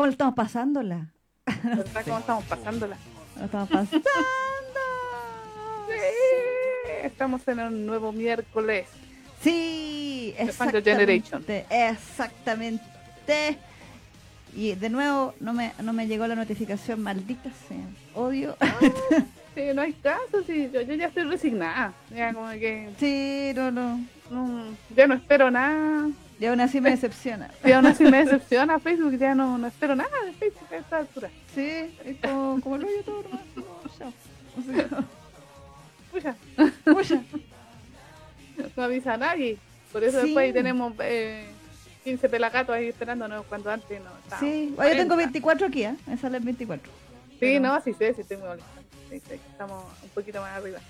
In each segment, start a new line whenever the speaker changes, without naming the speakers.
cómo estamos pasándola?
¿Verdad cómo estamos pasándola?
Lo estamos pasando.
Sí, estamos en un nuevo miércoles.
Sí,
Generation.
exactamente. Exactamente. Y de nuevo, no me, no me llegó la notificación, maldita sea. Odio.
Sí, no hay caso, sí, yo, yo ya estoy resignada. Ya como que
sí, no, no.
no, ya no espero nada.
Y aún así me decepciona.
Y aún así me decepciona Facebook, ya no, no espero nada de Facebook a esta altura.
Sí, es como, como lo odio todo nomás. No, chao. O sea,
Pucha,
pucha.
no avisa a nadie. Por eso
Sí.
después ahí tenemos eh, 15 pelagatos ahí esperándonos cuando antes no.
Sí, yo tengo
40.
24 aquí, ¿eh? Me salen 24.
Sí,
Pero-
no, sí sé, sí estoy muy molesta. Sí, sí, estamos un poquito más arriba.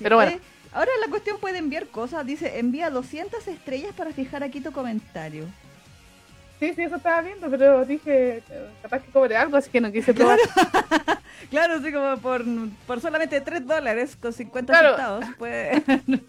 Pero bueno.
Ahora la cuestión puede enviar cosas. Dice, envía 200 estrellas para fijar aquí tu comentario.
Sí, sí, eso estaba viendo, pero dije, capaz que cobre algo, así que no quise probar.
Claro, así como por, por solamente 3 dólares con 50
Claro.
centavos. Pues...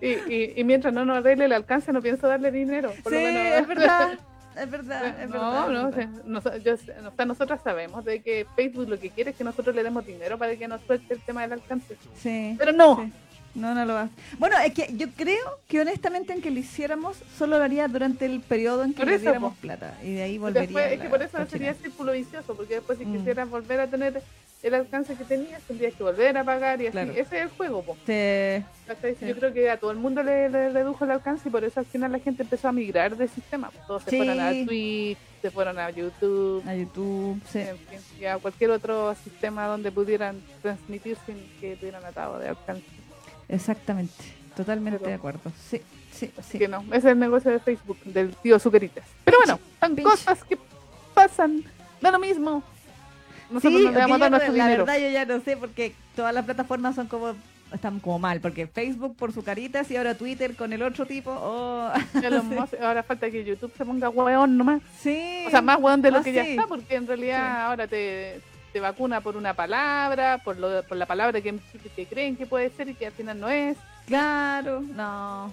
Y, y, y mientras no nos arregle el alcance, no pienso darle dinero. Por
sí,
lo menos.
es verdad. Es verdad, es
no,
verdad.
no,
es
o sea,
verdad.
nos- yo sé- o sea, nosotras sabemos de que Facebook lo que quiere es que nosotros le demos dinero para que nos suelte el tema del alcance.
Sí.
Pero no,
sí. No, no lo va. Bueno, es que yo creo que honestamente en que lo hiciéramos, solo lo haría durante el periodo en que le diéramos
po.
plata. Y de ahí volvería.
después, es que por eso
cochina.
sería círculo vicioso, porque después si
Mm.
quisieras volver a tener el alcance que tenías, tendrías que volver a pagar y así.
Claro.
Ese es el juego, po.
Sí. Sí.
Yo creo que a todo el mundo le, le redujo el alcance y por eso al final la gente empezó a migrar de sistema. Todos se fueron a Twitch, se fueron a YouTube,
A YouTube, sí.
en fin, y a cualquier otro sistema donde pudieran transmitir sin que tuvieran atado de alcance.
Exactamente. Totalmente
Pero-
de acuerdo. Sí, sí, sí.
que no, ese es el negocio de Facebook, del tío Zucaritas. Pero bueno, son cosas que pasan, da lo mismo. Nosotros
Sí,
nos vamos a nuestro
la
dinero.
verdad yo ya no sé porque todas las plataformas son como están como mal porque Facebook por su caritas y ahora Twitter con el otro tipo oh,
Ya hemos- ahora falta que YouTube se ponga hueón nomás.
sí
O sea, más hueón de lo
Ah,
que ya
sí.
está, porque en realidad
Sí.
ahora te, te vacuna por una palabra, por, lo, por la palabra que, que creen que puede ser y que al final no es.
claro no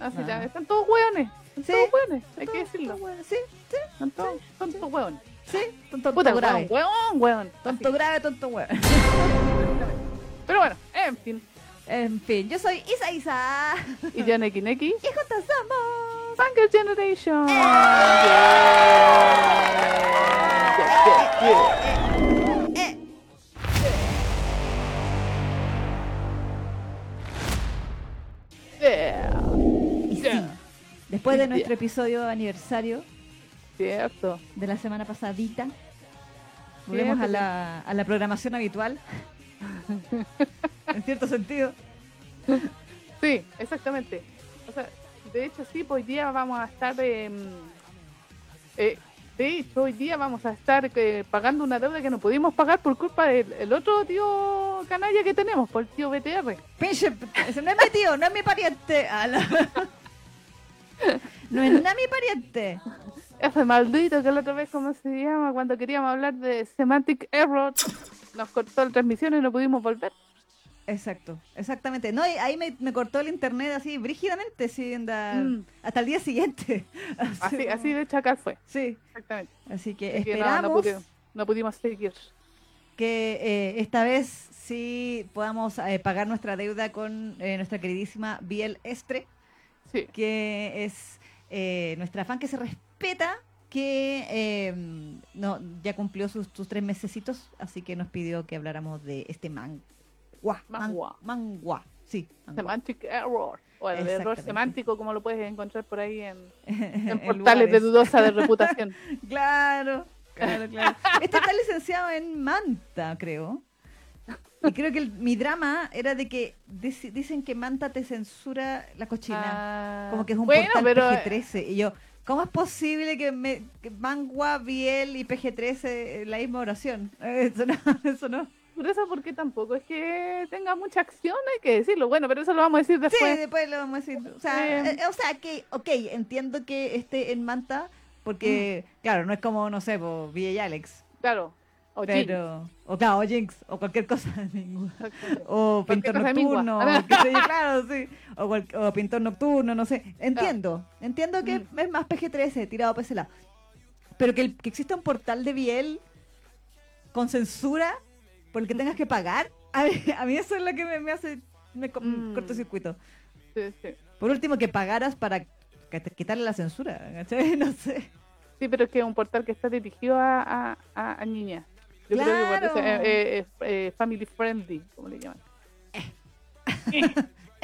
Así
Ah.
ya, están todos hueones. Están
Sí.
todos hueones, hay que decirlo.
sí sí
Están todos, son todos hueones.
sí tonto
Puta,
grave
hueón, hueón, hueón.
tonto grave tonto huevo
Pero bueno, en fin.
en fin yo soy Isa Isa
Y ya Neki Neki.
y juntas somos
Funker Generation.
¡Eh!
Yeah, yeah, yeah.
Y sí después de nuestro episodio aniversario
Cierto.
de la semana pasadita. Volvemos a la, a la programación habitual. en cierto sentido.
Sí, exactamente. O sea, de hecho sí, pues hoy día vamos a estar... em, eh, de hecho, hoy día vamos a estar eh, pagando una deuda que no pudimos pagar por culpa del el otro tío canalla que tenemos, por el tío BTR.
Pinche, no es mi tío, no es mi pariente. A la- no es nada mi pariente.
Ese maldito que la otra vez, ¿cómo se llama? Cuando queríamos hablar de Semantic Error, nos cortó la transmisión y no pudimos volver.
Exacto, exactamente. No, ahí me, me cortó el internet así brígidamente, sí, anda,
Mm.
hasta el día siguiente.
Así, así de chacal fue,
Sí,
exactamente.
así que
Así que no,
esperamos
no, pudi- no pudimos seguir.
que eh, esta vez sí podamos eh, pagar nuestra deuda con eh, nuestra queridísima Biel Estre.
Sí.
que es eh, nuestra fan que se respeta, que eh, no, ya cumplió sus, sus tres mesecitos, así que nos pidió que habláramos de este mangua. Man-
Mangua.
mangua, sí. mangua.
Semantic Error. O el error semántico, como lo puedes encontrar por ahí en, en
En
portales de dudosa de reputación.
Claro, claro, claro. Este está licenciado en Manta, creo. Y creo que el- mi drama era de que dicen que Manta te censura la cochina.
Ah,
como que es un
bueno,
portal
pero, eh,
PG-13. Y yo, ¿cómo es posible que, me, que Mangua, Biel y PG-13 en la misma oración? Eh, Eso no, eso no.
Por eso, porque tampoco es que tenga mucha acción, hay que decirlo. Bueno, pero eso lo vamos a decir
Sí,
después.
después lo vamos a decir. O sea,
Sí.
eh, o sea que, ok, entiendo que esté en Manta, porque, claro, no es como, no sé, po, Villa y Alex.
Claro. O Jinx.
Pero, o claro, o Jinx, o cualquier cosa ninguna.
Exactamente.
O pintor
cosa de mingua.
nocturno, qué sé yo, claro, sí. O, cual- o pintor nocturno, no sé. Entiendo, entiendo que
Mm.
es más PG-13, tirado para ese lado. Pero que, el- que exista un portal de Biel con censura por el que tengas que pagar, a mí, a mí eso es lo que me, me hace me
Mm.
cortocircuito.
Sí, sí.
Por último, que pagaras para que te- quitarle la censura, ¿cachai? No sé.
Sí, pero es que es un portal que está dirigido a, a, a- a niñas. Yo creo que eh, eh, eh, family friendly, como le llaman.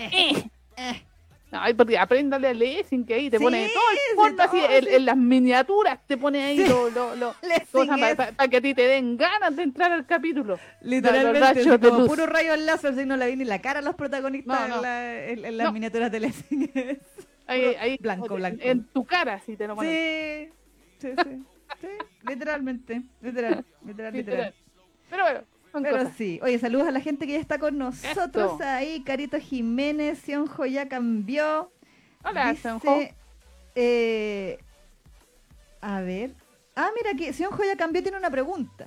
Ay, porque apréndale a leer sin que ahí te
Sí,
pone todo el porno así, en, las miniaturas te pone ahí
Sí.
lo, lo, lo, para que a ti te den ganas de entrar al capítulo.
literalmente
de
como puro rayo láser, si no la vi ni la cara a los protagonistas
No, no.
en, la- en- en las
No.
miniaturas de Lessing.
Ahí, ahí,
blanco,
en-
blanco.
En tu cara, si te lo ponen.
Sí, sí, sí, sí, literalmente, literal, literal, literal.
Literal. Pero bueno,
Pero
cosas.
sí, oye, saludos a la gente que ya está con nosotros
Esto.
ahí, Carito Jiménez, Sionjo ya cambió.
Hola, Senjo.
eh, a ver, ah, mira que Sionjo ya cambió, tiene una pregunta.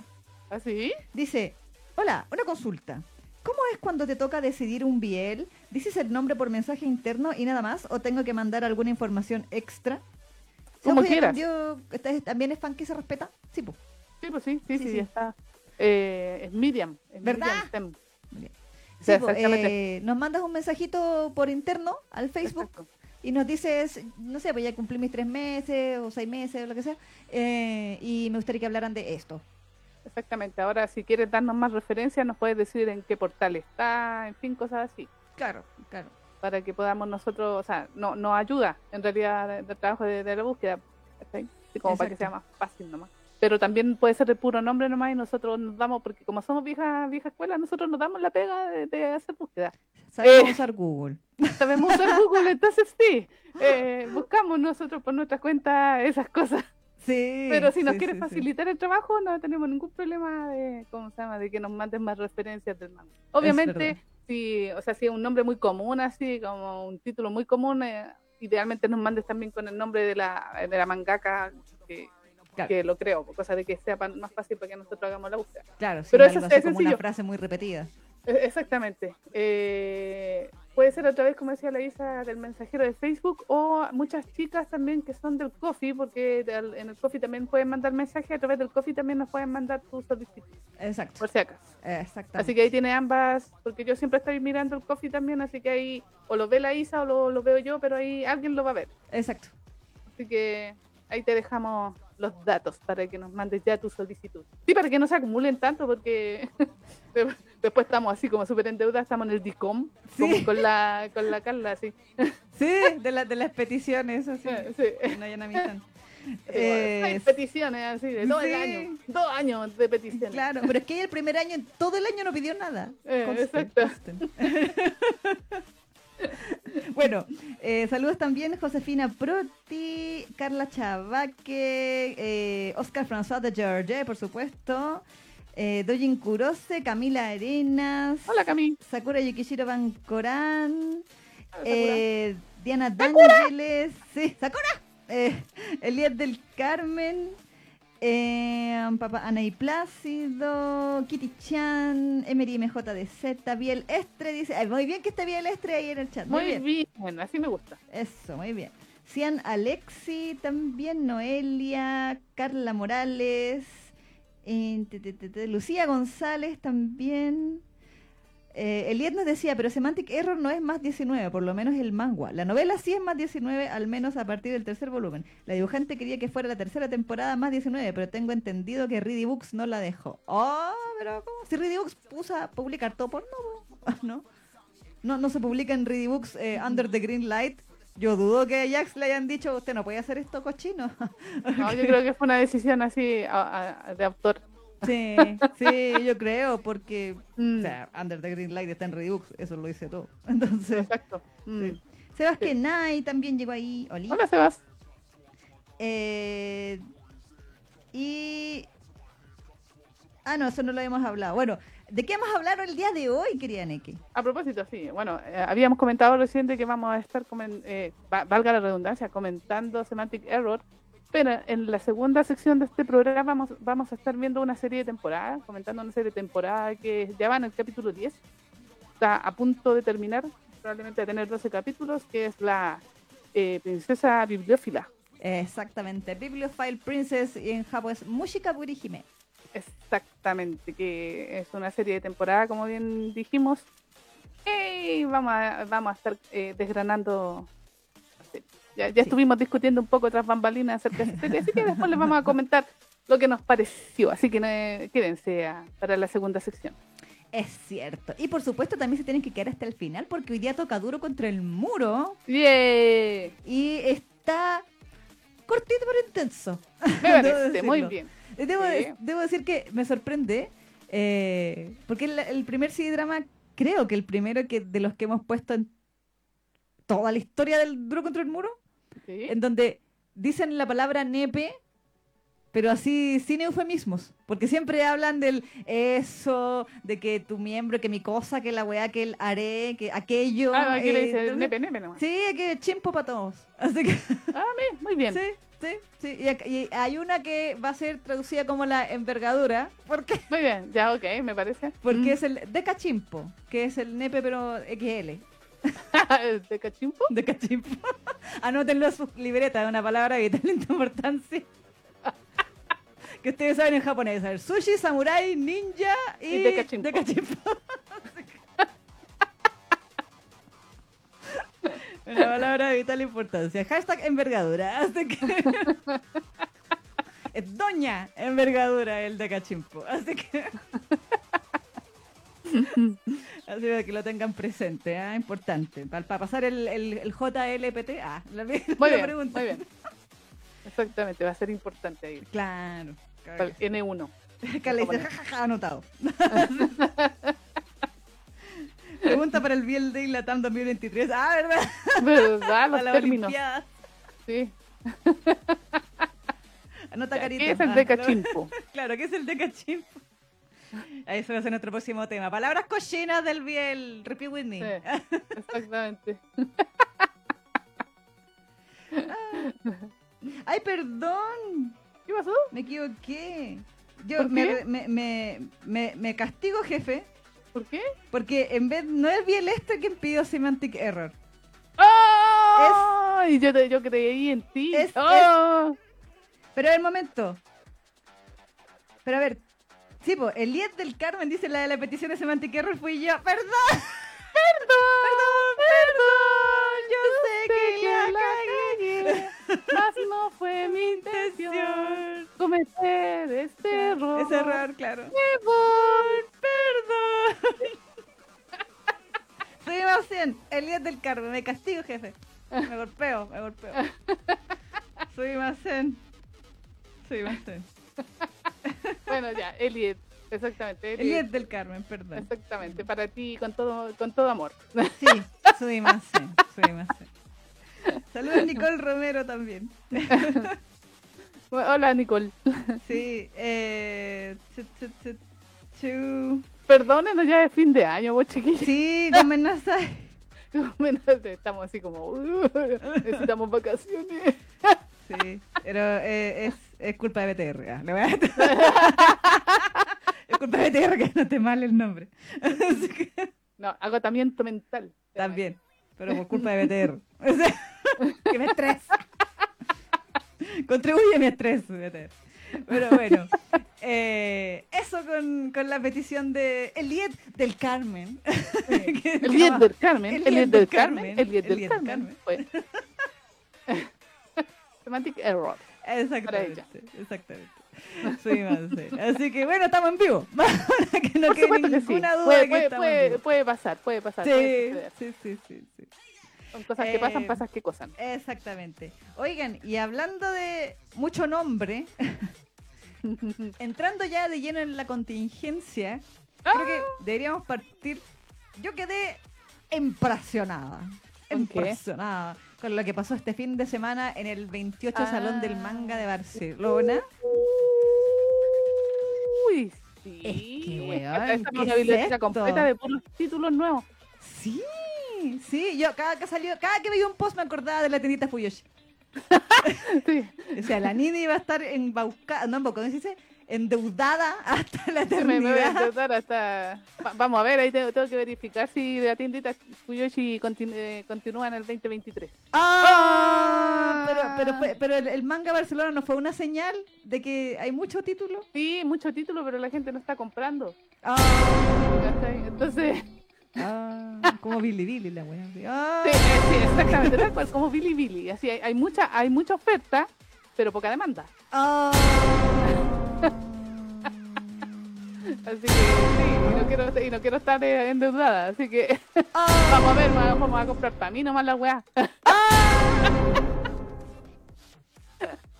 ¿Así?
Dice, hola, una consulta. ¿Cómo es cuando te toca decidir un biel? ¿Dices el nombre por mensaje interno y nada más? ¿O tengo que mandar alguna información extra?
Como
Sionjo
quieras.
cambió, ¿está- ¿También es fan que se respeta? Sí, pues.
Sí, pues sí, sí,
Sí,
sí,
sí.
ya está. Eh, es Miriam. Es
¿Verdad?
Miriam
Sí,
exactamente.
eh, nos mandas un mensajito por interno al Facebook
Exacto.
y nos dices, no sé, pues ya cumplí mis tres meses o seis meses o lo que sea, eh, y me gustaría que hablaran de esto.
Exactamente. Ahora, si quieres darnos más referencias, nos puedes decir en qué portal está, en fin, cosas así.
Claro, claro.
Para que podamos nosotros, o sea, no, nos ayuda en realidad del trabajo de, de la búsqueda. como para que sea más fácil nomás. Pero también puede ser de puro nombre nomás y nosotros nos damos, porque como somos vieja, vieja escuela, nosotros nos damos la pega de, de hacer búsqueda.
Sabemos
Eh.
usar Google.
Sabemos usar Google, entonces sí, eh, buscamos nosotros por nuestra cuenta esas cosas.
Sí.
Pero si nos
sí,
quieres
sí,
facilitar el trabajo, no tenemos ningún problema de, ¿cómo se llama? de que nos mandes más referencias del manga. Obviamente, si, o sea, si es un nombre muy común, así como un título muy común, eh, idealmente nos mandes también con el nombre de la, de la mangaka, que,
Claro.
que lo creo, cosa de que sea más fácil para que nosotros hagamos la búsqueda.
Claro, sí,
Pero eso es
como una frase muy repetida.
Eh, Exactamente. Eh, puede ser a través, como decía la Isa, del mensajero de Facebook o muchas chicas también que son del Coffee, porque en el Coffee también pueden mandar mensajes, a través del Coffee también nos pueden mandar tus solicitudes,
Exacto.
por si acaso.
Exactamente.
Así que ahí tiene ambas, porque yo siempre estoy mirando el Coffee también, así que ahí o lo ve la Isa o lo, lo veo yo, pero ahí alguien lo va a ver.
Exacto.
Así que ahí te dejamos los datos para que nos mandes ya tu solicitud. Sí, para que no se acumulen tanto, porque de- después estamos así como súper endeudados, estamos en el DICOM
Sí.
con la con la Carla, así.
Sí, de, la- de las peticiones, así.
Eh, sí.
no amistad.
Hay
Eh,
peticiones así de todo el
sí.
año, dos años de peticiones.
Claro, pero es que el primer año, en todo el año no pidió nada.
Eh,
Conste,
exacto.
conste. bueno, eh, saludos también Josefina Proti, Carla Chavaque, eh, Oscar François de George, por supuesto, eh, Dojin Kurose, Camila Arenas,
Hola Cami.
Sakura Yukishiro
Hola, Sakura.
eh, Diana D'Angeles, sí, Sakura, eh, Elías del Carmen, eh, Papá Ana y Plácido, Kitty Chan, Emery MJDZ, Biel Estre, dice, ay, muy bien que esté Biel Estre ahí en el chat, muy,
Muy
bien.
bien. así me gusta.
Eso, muy bien. Cian Alexi, también Noelia, Carla Morales, eh, te, te, te, te, Lucía González también. Eh, Eliet nos decía, pero Semantic Error no es más 19, por lo menos el manga. La novela sí es más 19, al menos a partir del tercer volumen. La dibujante quería que fuera la tercera temporada más 19, pero tengo entendido que Ready Books no la dejó. Oh, pero ¿cómo? Si Ready Books puso a publicar todo porno, po. ¿no? No, no se publica en Ready Books eh, Under the Green Light. Yo dudo que a Jax le hayan dicho, usted no puede hacer esto cochino.
No, yo creo que fue una decisión así de autor.
Sí, sí, yo creo, porque
Mm,
o sea, Under the Green Light está en Books, eso lo dice todo. Entonces,
Exacto. Mm.
sí. Sebas Kenai también llegó ahí. Oli.
Hola Sebas.
Eh, y. Ah, no, eso no lo habíamos hablado. Bueno, ¿de qué vamos a hablar el día de hoy, querida Neki?
A propósito, sí, bueno, eh, habíamos comentado recién de que vamos a estar, comen- eh, va- valga la redundancia, comentando Semantic Error, pero en la segunda sección de este programa vamos, vamos a estar viendo una serie de temporadas, comentando una serie de temporadas que ya van en el capítulo 10, está a punto de terminar, probablemente a tener 12 capítulos, que es la eh, Princesa Bibliófila.
Exactamente. Bibliophile Princess y en Japón es Mushika Burihime.
Exactamente, que es una serie de temporada, como bien dijimos. Y vamos a, vamos a estar eh, desgranando. Ya, ya
Sí.
estuvimos discutiendo un poco tras bambalinas acerca de serie, así que después les vamos a comentar lo que nos pareció. Así que eh, quédense a- para la segunda sección.
Es cierto. Y por supuesto también se tienen que quedar hasta el final porque hoy día toca duro contra el muro
¡Yeah!
y está cortito pero intenso.
Me parece, muy bien.
Eh, Debo,
Sí.
debo decir que me sorprende eh, porque el, el primer CD drama creo que el primero que de los que hemos puesto en toda la historia del duro contra el muro
Sí.
en donde dicen la palabra nepe, pero así sin eufemismos, porque siempre hablan del eso, de que tu miembro, que mi cosa, que la weá, que el haré, que aquello.
Ah, aquí le
eh,
dice
entonces-
nepe, nepe nomás.
Sí, que chimpo para todos. Así que,
Ah, muy bien.
sí, sí, sí. Y, hay una que va a ser traducida como la envergadura, porque,
Muy bien, ya, ok, me parece.
porque
Mm.
es el decachimpo, que es el nepe pero XL.
¿De cachimpo?
De cachimpo. Anótenlo en sus libretas, una palabra de vital importancia. que ustedes saben en japonés. A ver, sushi, samurai, ninja y,
Y de cachimpo.
cachimpo. una palabra de vital importancia. Hashtag envergadura. Así que... es doña envergadura el de cachimpo. Así que... Así que lo tengan presente, ¿ah? importante. Para, pasar el, el, el JLPT, ah, la, la
Muy bien,
pregunta.
muy bien. Exactamente, va a ser importante ahí.
Claro.
Para el N1.
Acá le dice, jajaja, anotado. Pregunta para el Biel Day Latam 2023. Ah, ¿verdad?
¿Verdad? Los términos.
Olimpiada.
Sí.
Anota
Ya,
carita.
¿Qué es el
Ah,
de
lo-
cachimpo?
Claro, ¿qué es el de cachimpo? Eso va a ser nuestro próximo tema. Palabras cochinas del Biel. Repeat with me.
Sí, exactamente.
Ay, perdón.
¿Qué pasó?
Me equivoqué. Yo
¿Por
me, me, me, me, castigo, jefe,
¿Por qué?
porque en vez no es Biel este quien pidió Semantic Error.
¡Oh! Yo, te- yo creí en ti.
Es-
¡Oh!
Pero a ver, momento. Pero a ver. Sí, po, el 10 del Carmen dice la de la petición de Semantic Error fui yo. ¡Perdón! ¡Perdón! ¡Perdón! Yo sé que la cagué.
Mas no fue mi intención cometer este error.
Ese error, claro.
Perdón.
¡Perdón! Subimos 100. El 10 del Carmen. Me castigo, jefe. Me golpeo, me golpeo. Subimos 100. Subimos 100.
Bueno, ya, Eliet. Exactamente.
El
Eliet.
10 del Carmen, perdón.
Exactamente. Para ti, con todo, con todo amor.
Sí, subimos 100. Subimos 100. Saludos Nicole Romero también.
Hola, Nicole.
Sí, eh.
Perdónenos, ya es fin de año, vos chiquillos.
Sí, no me nasas.
Estamos así como, "Uh, necesitamos vacaciones.
Sí, pero eh, es, es culpa de BTR. le voy a- es culpa de BTR que no te mal el nombre. Que-
No, agotamiento mental.
También, pero por culpa de BTR. O sea, que me estresa. Contribuye a mi estrés, BTR. Pero bueno, eh, eso con, con la petición de Eliet del Carmen. Que
El 10
estaba-
del Carmen,
El
el 10
Lied
del Carmen,
Carmen,
el 10
el
del
Lied del
Carmen. fue- Semantic error.
Exactamente, exactamente. Sí. Así que bueno, estamos en vivo. Para que no
Por
quede
supuesto que sí.
ninguna duda
Puede,
de que
puede,
estamos en
puede,
vivo.
puede pasar, puede pasar.
Sí, sí, sí, sí, sí.
Son cosas que pasan,
Eh,
pasas que cosas.
Exactamente. Oigan, y hablando de mucho nombre, entrando ya de lleno en la contingencia, creo que
Ah.
deberíamos partir. Yo quedé impresionada.
¿Con qué?
Con lo que pasó este fin de semana en el 28 Salón del
Ah.
Manga de Barcelona.
Uy, sí.
Es que, weón,
Esta- esta
¿qué
es una biblioteca completa de puros títulos nuevos.
Sí, sí, yo cada que salió, cada que veía un post me acordaba de la tiendita Fuyoshi.
Sí.
O sea, la Nini iba a estar en Bauca, no en Bauca, ¿cómo se dice? Endeudada hasta la
Sí, me, voy a
eternidad.
endeudar hasta... Va- vamos a ver, ahí tengo, tengo que verificar si la tiendita Fuyoshi continu- eh, continúa en el 2023.
¡Ah! Pero, pero, fue- pero el, el manga Barcelona no fue una señal de que hay mucho título.
Sí, mucho título, pero la gente no está comprando.
Ah.
Entonces,
ah, como Billy Billy la wea. Ah.
sí, eh, sí, exactamente, tal cual, como Billy Billy. Así hay, hay mucha hay mucha oferta, pero poca demanda.
Ah.
Así que sí, y no quiero, y no quiero estar eh, endeudada. Así que
Ah.
vamos a ver, vamos, vamos a comprar para mí nomás la weá.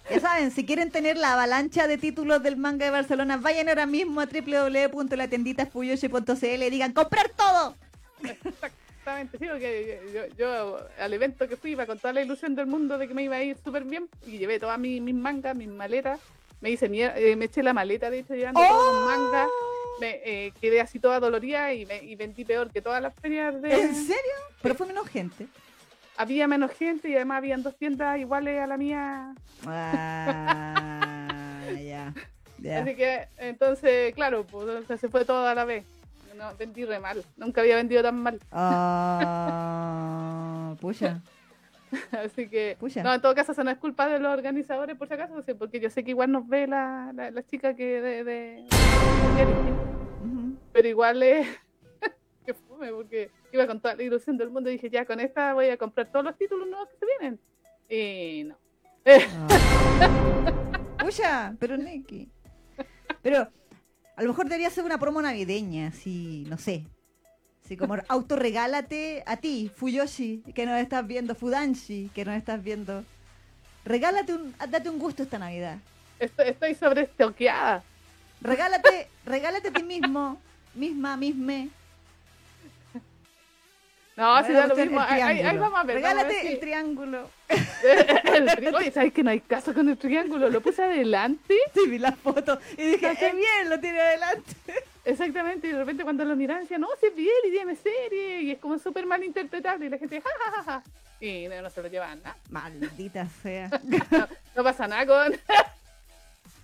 Ya saben, si quieren tener la avalancha de títulos del manga de Barcelona, vayan ahora mismo a www.latenditafuyoshi.cl y digan ¡comprar todo!
Exactamente, sí, porque yo, yo al evento que fui iba con toda la ilusión del mundo de que me iba a ir súper bien y llevé todas mis, mis mangas, mis maletas. Me hice eh, me eché la maleta, de hecho, llevando todos los mangas. Me eh, quedé así toda dolorida y, me, y vendí peor que todas las ferias de...
¿En serio? Pero fue menos gente.
Había menos gente y además habían dos tiendas iguales a la mía.
Ah, ya. ya.
Así que, entonces, claro, pues, se fue todo a la vez. No, vendí re mal. Nunca había vendido tan mal.
Ah, pucha.
Así que,
Pucha.
no, en todo caso, eso no es culpa de los organizadores, por si acaso, porque yo sé que igual nos ve la, la, la chica que de, de- pero igual es que fume, porque iba con toda la ilusión del mundo y dije, ya con esta voy a comprar todos los títulos nuevos que se vienen. Y no.
Ah. Pucha, pero Neki. Pero a lo mejor debería ser una promo navideña, así, no sé. Así como autorregálate a ti, Fuyoshi, que nos estás viendo, Fudanshi, que nos estás viendo. Regálate un, date un gusto esta Navidad.
Estoy, estoy sobreestoqueada.
Regálate, regálate a ti mismo, misma, misme.
No, si da lo mismo. Ahí, ahí- vamos a ver.
Regálate
si-
el triángulo.
el Oye, ¿sabes que no hay caso con el triángulo? Lo puse adelante.
Sí, vi la foto y dije, qué bien, lo tiene adelante.
Exactamente, y de repente cuando lo miran decían, no, si es bien y dígame serie, y es como súper mal interpretable, y la gente, ja, ja, ja, ja. Y no, no se lo llevan nada.
Maldita sea.
No, no pasa nada con.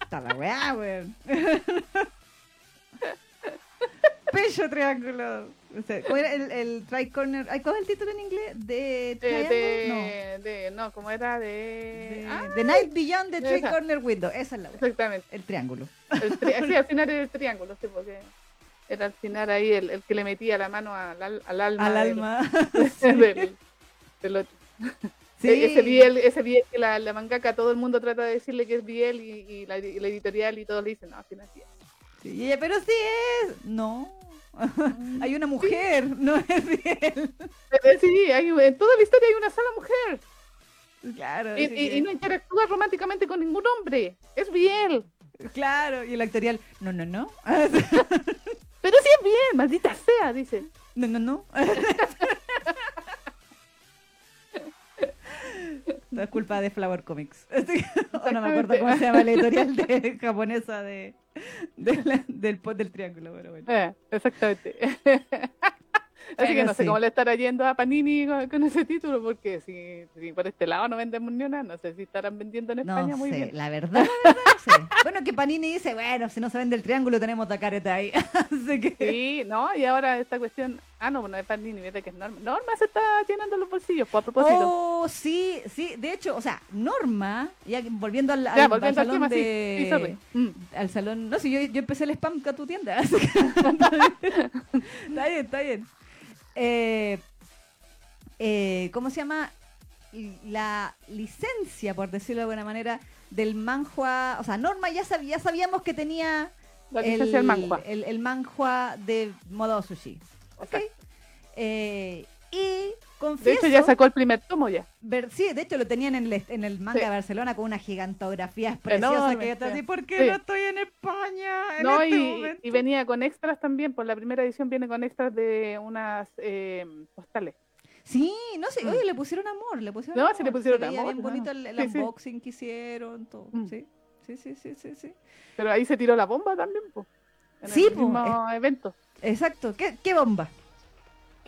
Está la weá, weón. Pecho triángulo. O sea, ¿Cuál era el, el tricorner? ¿Cuál es el título en inglés? ¿De Triangle?
de, de- no, como era
no.
de.
De, The Night Beyond the. Three Corner Window. Esa es la
exactamente.
El triángulo.
El tri- sí, al final era el triángulo, sí, porque era al final ahí el, el que le metía la mano al, al- al alma.
Al
del-
alma.
del- del otro.
Sí.
E- Ese Biel, ese Biel que la, la mangaka todo el mundo trata de decirle que es Biel y, y la, y la editorial y todos le dicen, no, que no es Biel.
Sí, y ella, pero sí es. No. Hay una mujer, no es bien.
Pero sí, hay, en toda la historia hay una sola mujer
Claro.
y, y- no interactúa románticamente con ningún hombre. Es Biel.
Claro, y el actorial, no, no, no.
Pero sí es Biel, maldita sea, dice.
No, no, no. No es culpa de Flower Comics. No me acuerdo cómo se llama la editorial de, japonesa de, de la- del, pot del triángulo, pero bueno.
Eh, exactamente. Así que no sé
sí.
cómo le estará yendo a Panini con, con ese título, porque si, si por este lado no vendemos ni una, no sé si estarán vendiendo en España
No
muy
sé,
bien.
la verdad, la verdad, no sé. Bueno, que Panini dice, bueno, si no se vende el triángulo tenemos Tacareta ahí. Así que...
Sí, no, y ahora esta cuestión. Ah, no, no es Panini, vete que es Norma. Norma se está llenando los bolsillos, pues a propósito.
Oh, sí, sí, de hecho, o sea, Norma, ya volviendo al, al-
ya,
al
volviendo al
salón
tema, sí,
de...
sí, sorry. Mm.
al salón. No sé, yo, yo empecé el spam con tu tienda. está bien, está bien. Eh, eh, ¿Cómo se llama? La licencia, por decirlo de alguna manera, del manhua. O sea, Norma ya, sab- ya sabíamos que tenía
La licencia del manhwa.
el, el manhua de Modo Sushi. ¿Ok? Eh, y
De hecho, ya sacó el primer tomo ya.
Ver, sí, de hecho lo tenían en el, en el manga
Sí.
de Barcelona con una gigantografía preciosa
Enorme,
que yo estaba
sí.
así, ¿por qué
Sí.
no estoy en España en
No,
este
y,
momento?
y venía con extras también, por la primera edición viene con extras de unas eh, postales.
Sí, no sé,
Mm.
oye, le pusieron amor, le pusieron
No,
amor.
sí le pusieron
se
amor,
bien bonito el, el
Sí, sí.
unboxing que hicieron, todo,
Mm.
sí. Sí, sí, sí, sí, sí.
Pero ahí se tiró la bomba también, po, en
Sí,
el
po,
mismo evento.
Exacto, ¿qué, qué bomba?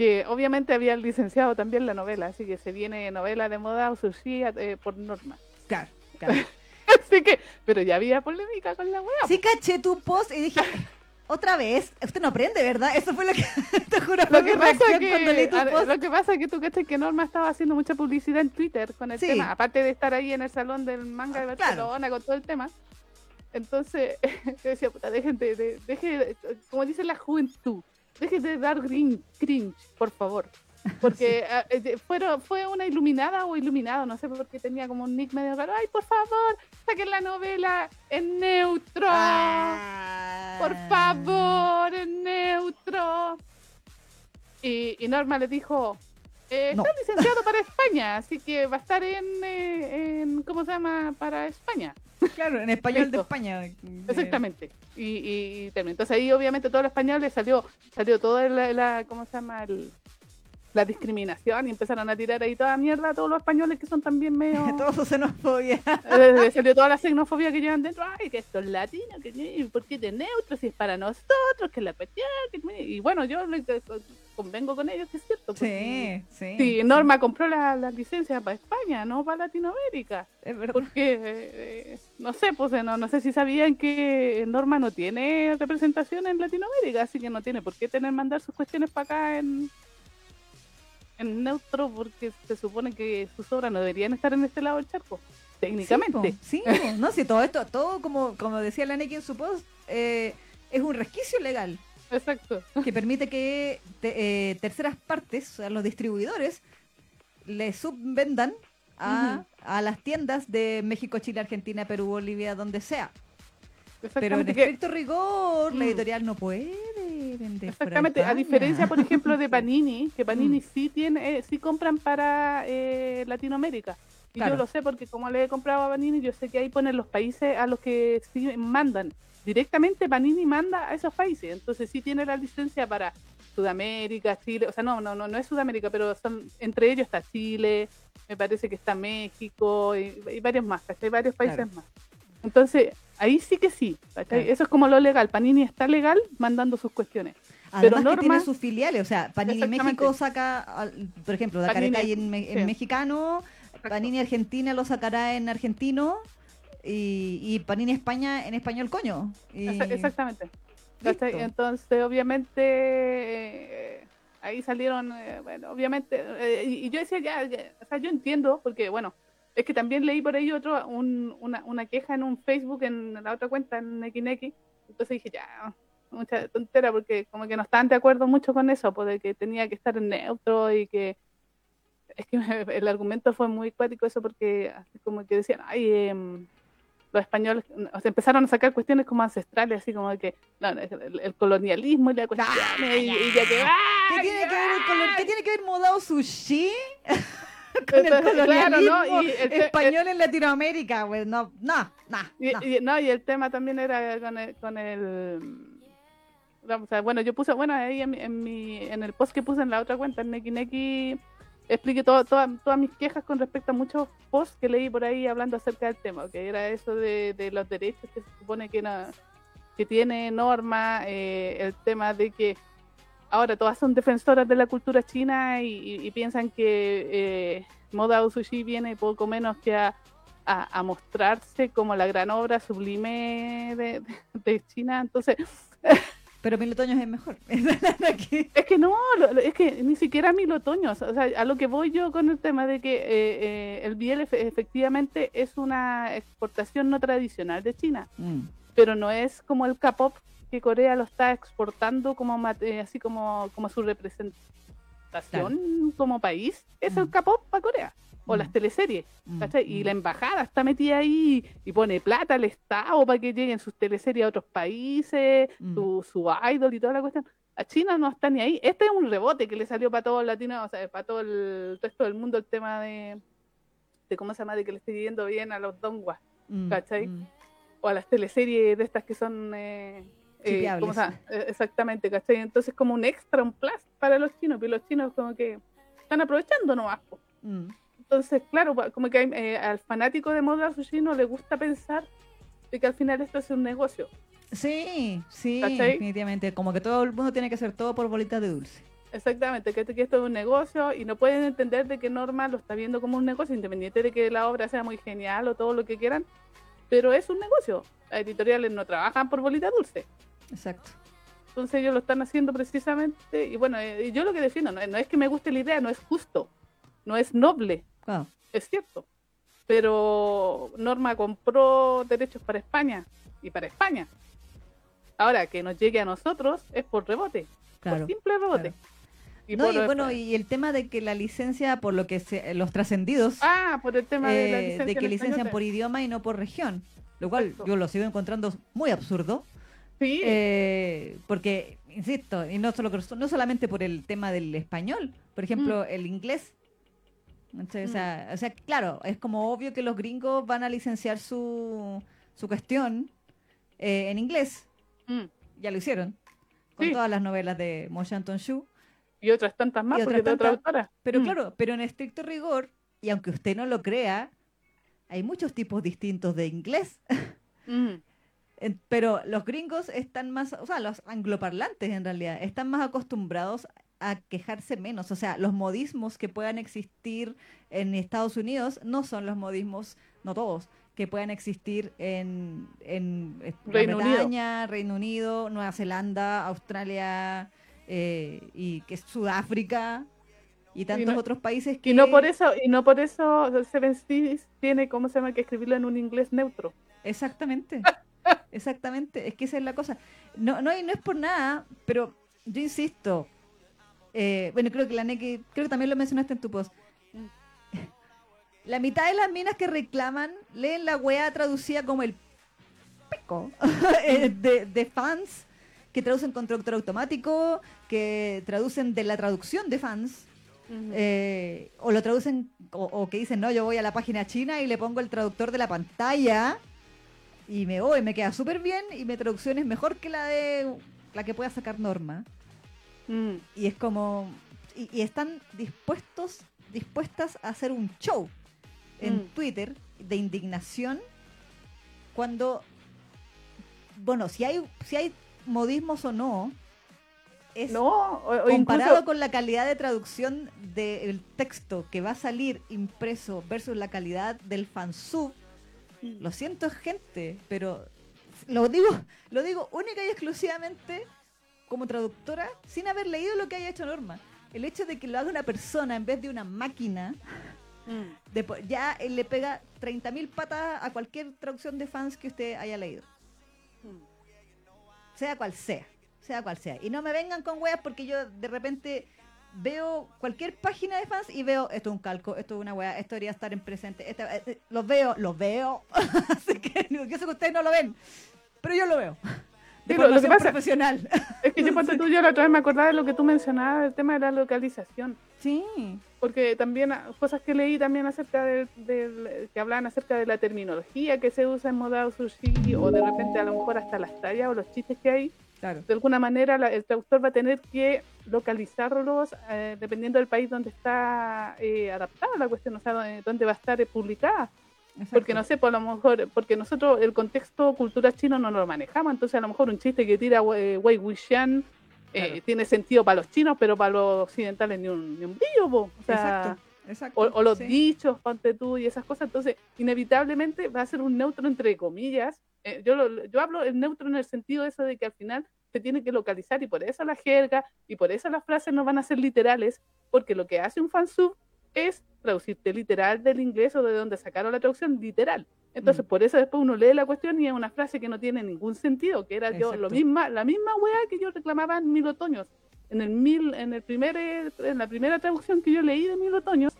Que obviamente había licenciado también la novela, así que se viene novela de moda o sushi eh, por norma.
Claro, claro.
Así que, pero ya había polémica con la weá.
Sí, caché tu post y dije, otra vez, usted no aprende, ¿verdad? Eso fue lo que te juro.
Lo que, pasa que, lo que pasa es que tú crees que Norma estaba haciendo mucha publicidad en Twitter con el tema, aparte de estar ahí en el salón del manga de Barcelona con todo el tema. Entonces, yo decía, puta, dejen de, deje, como dice la juventud, dejen de dar green, cringe, por favor. Porque ah, eh, fueron, fue una iluminada o iluminado, no sé por qué tenía como un nick medio raro. Ay, por favor, saquen la novela en neutro. Por ah. favor, en neutro. Y, y Norma le dijo, eh, está licenciado para España, así que va a estar en, eh, en, ¿cómo se llama? Para España.
Claro, en español de España.
Exactamente. Y, y, y, Entonces ahí obviamente todo el español le salió, salió todo la, la ¿cómo se llama? El, la discriminación y empezaron a tirar ahí toda mierda a todos los españoles que son también medio...
Toda su xenofobia.
Eh, salió toda la xenofobia que llevan dentro. Ay, que esto es latino, que ¿por qué de neutro? Si es para nosotros, que la cuestión... Y bueno, yo convengo con ellos que es cierto.
Sí, sí.
Sí, Norma compró la, la, licencia para España, no para Latinoamérica. Es verdad. Porque, eh, no sé, pues no, no sé si sabían que Norma no tiene representación en Latinoamérica, así que no tiene por qué tener mandar sus cuestiones para acá en en neutro porque se supone que sus obras no deberían estar en este lado del charco, técnicamente.
Sí, no, si todo esto, todo como, como decía la en su post, eh, es un resquicio legal.
Exacto.
Que permite que eh, terceras partes, o sea, los distribuidores, le subvendan a, a las tiendas de México, Chile, Argentina, Perú, Bolivia, donde sea. Pero en estricto rigor, la mm. editorial no puede vender.
Exactamente, a diferencia, por ejemplo, de Panini, que Panini mm. sí tiene, eh, sí compran para eh, Latinoamérica. Y yo lo sé porque como le he comprado a Panini, yo sé que ahí ponen los países a los que sí mandan. Directamente Panini manda a esos países, entonces sí tiene la licencia para Sudamérica, Chile, o sea, no, no, no, no es Sudamérica, pero son entre ellos está Chile, me parece que está México y, varios más, hay varios países más. Entonces, ahí sí que sí. Eso es como lo legal. Panini está legal mandando sus cuestiones.
Además Pero que tiene sus filiales, o sea, Panini México saca, por ejemplo, la Panini, en, en mexicano, Panini Argentina lo sacará en argentino y, Panini España en español coño.
Exactamente. Entonces, obviamente, eh, ahí salieron, eh, bueno, obviamente, eh, y, yo decía ya, o sea, yo entiendo, porque bueno, es que también leí por ahí otro, una, una queja en un Facebook, en la otra cuenta, en Nekineki. Entonces dije, ya, mucha tontera, porque como que no estaban de acuerdo mucho con eso, pues de que tenía que estar en neutro y que. Es que el argumento fue muy cuático eso, porque como que decían, ay, em, los españoles o sea, empezaron a sacar cuestiones como ancestrales, así como de que no, el, colonialismo y la cuestión. y, ya que,
¿Qué, tiene que ver ¿Qué tiene que ver modao sushi? con el colonialismo español en Latinoamérica, pues no, no, no,
y, no. Y, el tema también era con el, con el bueno, yo puse, bueno, ahí en, en, mi, en el post que puse en la otra cuenta, en Neki Neki, expliqué todo, todas mis quejas con respecto a muchos posts que leí por ahí hablando acerca del tema, que era eso de, de los derechos que se supone que, que tiene norma, eh, el tema de que ahora todas son defensoras de la cultura china y, piensan que eh, Moda Sushi viene poco menos que a, mostrarse como la gran obra sublime de, China. Entonces.
Pero Mil Otoños es mejor.
es que no, es que ni siquiera Mil Otoños. O sea, a lo que voy yo con el tema de que eh, eh, el biel efectivamente es una exportación no tradicional de China. Mm. Pero no es como el K-pop que Corea lo está exportando como eh, así como, como su representación como país, es el K-pop para Corea. O las mm. teleseries, mm, Y la mm. embajada está metida ahí y pone plata al Estado para que lleguen sus teleseries a otros países, su, su idol y toda la cuestión. A China no está ni ahí. Este es un rebote que le salió para todo el latino, o sea, para todo el resto del mundo el tema de, de cómo se llama, de que le esté yendo bien a los donguas, ¿cachai? O a las teleseries de estas que son eh, eh, eh, exactamente, ¿cachai? Entonces como un extra, un plus para los chinos, pero los chinos como que están aprovechando nomás. Mm. Entonces, claro, como que eh, al fanático de moda chino le gusta pensar de que al final esto es un negocio.
Sí, sí, definitivamente. Como que todo el mundo tiene que hacer todo por bolitas de dulce.
Exactamente, que, esto es un negocio y no pueden entender de que Norma lo está viendo como un negocio, independiente de que la obra sea muy genial o todo lo que quieran, pero es un negocio. Las editoriales no trabajan por bolita dulce.
Exacto.
Entonces ellos lo están haciendo precisamente, y bueno, eh, yo lo que defiendo, no, es que me guste la idea, no es justo, no es noble, es cierto. Pero Norma compró derechos para España y para España. Ahora, que nos llegue a nosotros es por rebote, por simple rebote.
Y bueno, y el tema de que la licencia, por lo que se, los trascendidos,
ah, por el tema de, la eh, licencia
de que licencian por idioma y no por región, lo cual yo lo sigo encontrando muy absurdo. Eh, porque, insisto, y no, solo, no solamente por el tema del español, por ejemplo, mm. el inglés. Mm. o, sea, claro, es como obvio que los gringos van a licenciar su, su cuestión eh, en inglés. Mm. Ya lo hicieron. Con todas las novelas de Mo Shanton Shu.
Y otras tantas más, porque otra autora.
Pero claro, pero en estricto rigor, y aunque usted no lo crea, hay muchos tipos distintos de inglés. Pero los gringos están más, o sea, los angloparlantes en realidad, están más acostumbrados a quejarse menos. O sea, los modismos que puedan existir en Estados Unidos no son los modismos, no todos, que puedan existir en, en
Reino
Bretaña, Unido. Reino Unido, Nueva Zelanda, Australia eh, y que es Sudáfrica y tantos otros países que...
Y no por eso, y no por eso Seven Seas tiene, ¿cómo se llama?, que escribirlo en un inglés neutro.
Exactamente. Exactamente, es que esa es la cosa. No, no, no es por nada, pero yo insisto. Eh, bueno, creo que la NEC, creo que también lo mencionaste en tu post. La mitad de las minas que reclaman leen la wea traducida como el pico eh, de, fans que traducen con traductor automático, que traducen de la traducción de fans. Eh, o lo traducen, o, que dicen, no, yo voy a la página china y le pongo el traductor de la pantalla y me voy, me queda súper bien y mi traducción es mejor que la de la que pueda sacar Norma. Mm. Y es como. Y, están dispuestos, dispuestas a hacer un show en mm. Twitter de indignación cuando. Bueno, si hay, si hay modismos o no, es
no,
comparado con la calidad de traducción del texto que va a salir impreso versus la calidad del fansub, lo siento, gente, pero lo digo, lo digo única y exclusivamente como traductora sin haber leído lo que haya hecho Norma. El hecho de que lo haga una persona en vez de una máquina, mm. ya le pega 30.000 patas a cualquier traducción de fans que usted haya leído. Mm. Sea cual sea, sea cual sea. Y no me vengan con weas porque yo de repente veo cualquier página de fans y veo esto es un calco, esto es una weá, esto debería estar en presente. Este, este, los veo, los veo. Así que yo sé que ustedes no lo ven, pero yo lo veo.
De lo, que pasa profesional. Es que yo cuando tú yo la otra vez me acordaba de lo que tú mencionabas, el tema de la localización.
Sí.
Porque también ah, cosas que leí también acerca de, que hablaban acerca de la terminología que se usa en Modao Sushi o de repente a lo mejor hasta las tallas o los chistes que hay de alguna manera el traductor va a tener que localizarlos eh, dependiendo del país donde está eh, adaptada la cuestión, o sea, donde, va a estar publicada. Porque no sé, por pues, lo mejor, porque nosotros el contexto cultura chino no lo manejamos, entonces a lo mejor un chiste que tira Wei Wuxian eh, tiene sentido para los chinos, pero para los occidentales ni un, ni un brillo, o sea, Exacto. o, los dichos, ponte tú y esas cosas, entonces inevitablemente va a ser un neutro entre comillas, eh, yo, yo hablo el neutro en el sentido eso de que al final se tiene que localizar y por eso la jerga y por eso las frases no van a ser literales, porque lo que hace un fansub es traducirte literal del inglés o de donde sacaron la traducción literal. Entonces, mm. por eso después uno lee la cuestión y es una frase que no tiene ningún sentido, que era yo lo misma, la misma weá que yo reclamaba en Mil Otoños. En el mil, en el primer, en la primera traducción que yo leí de Mil Otoños,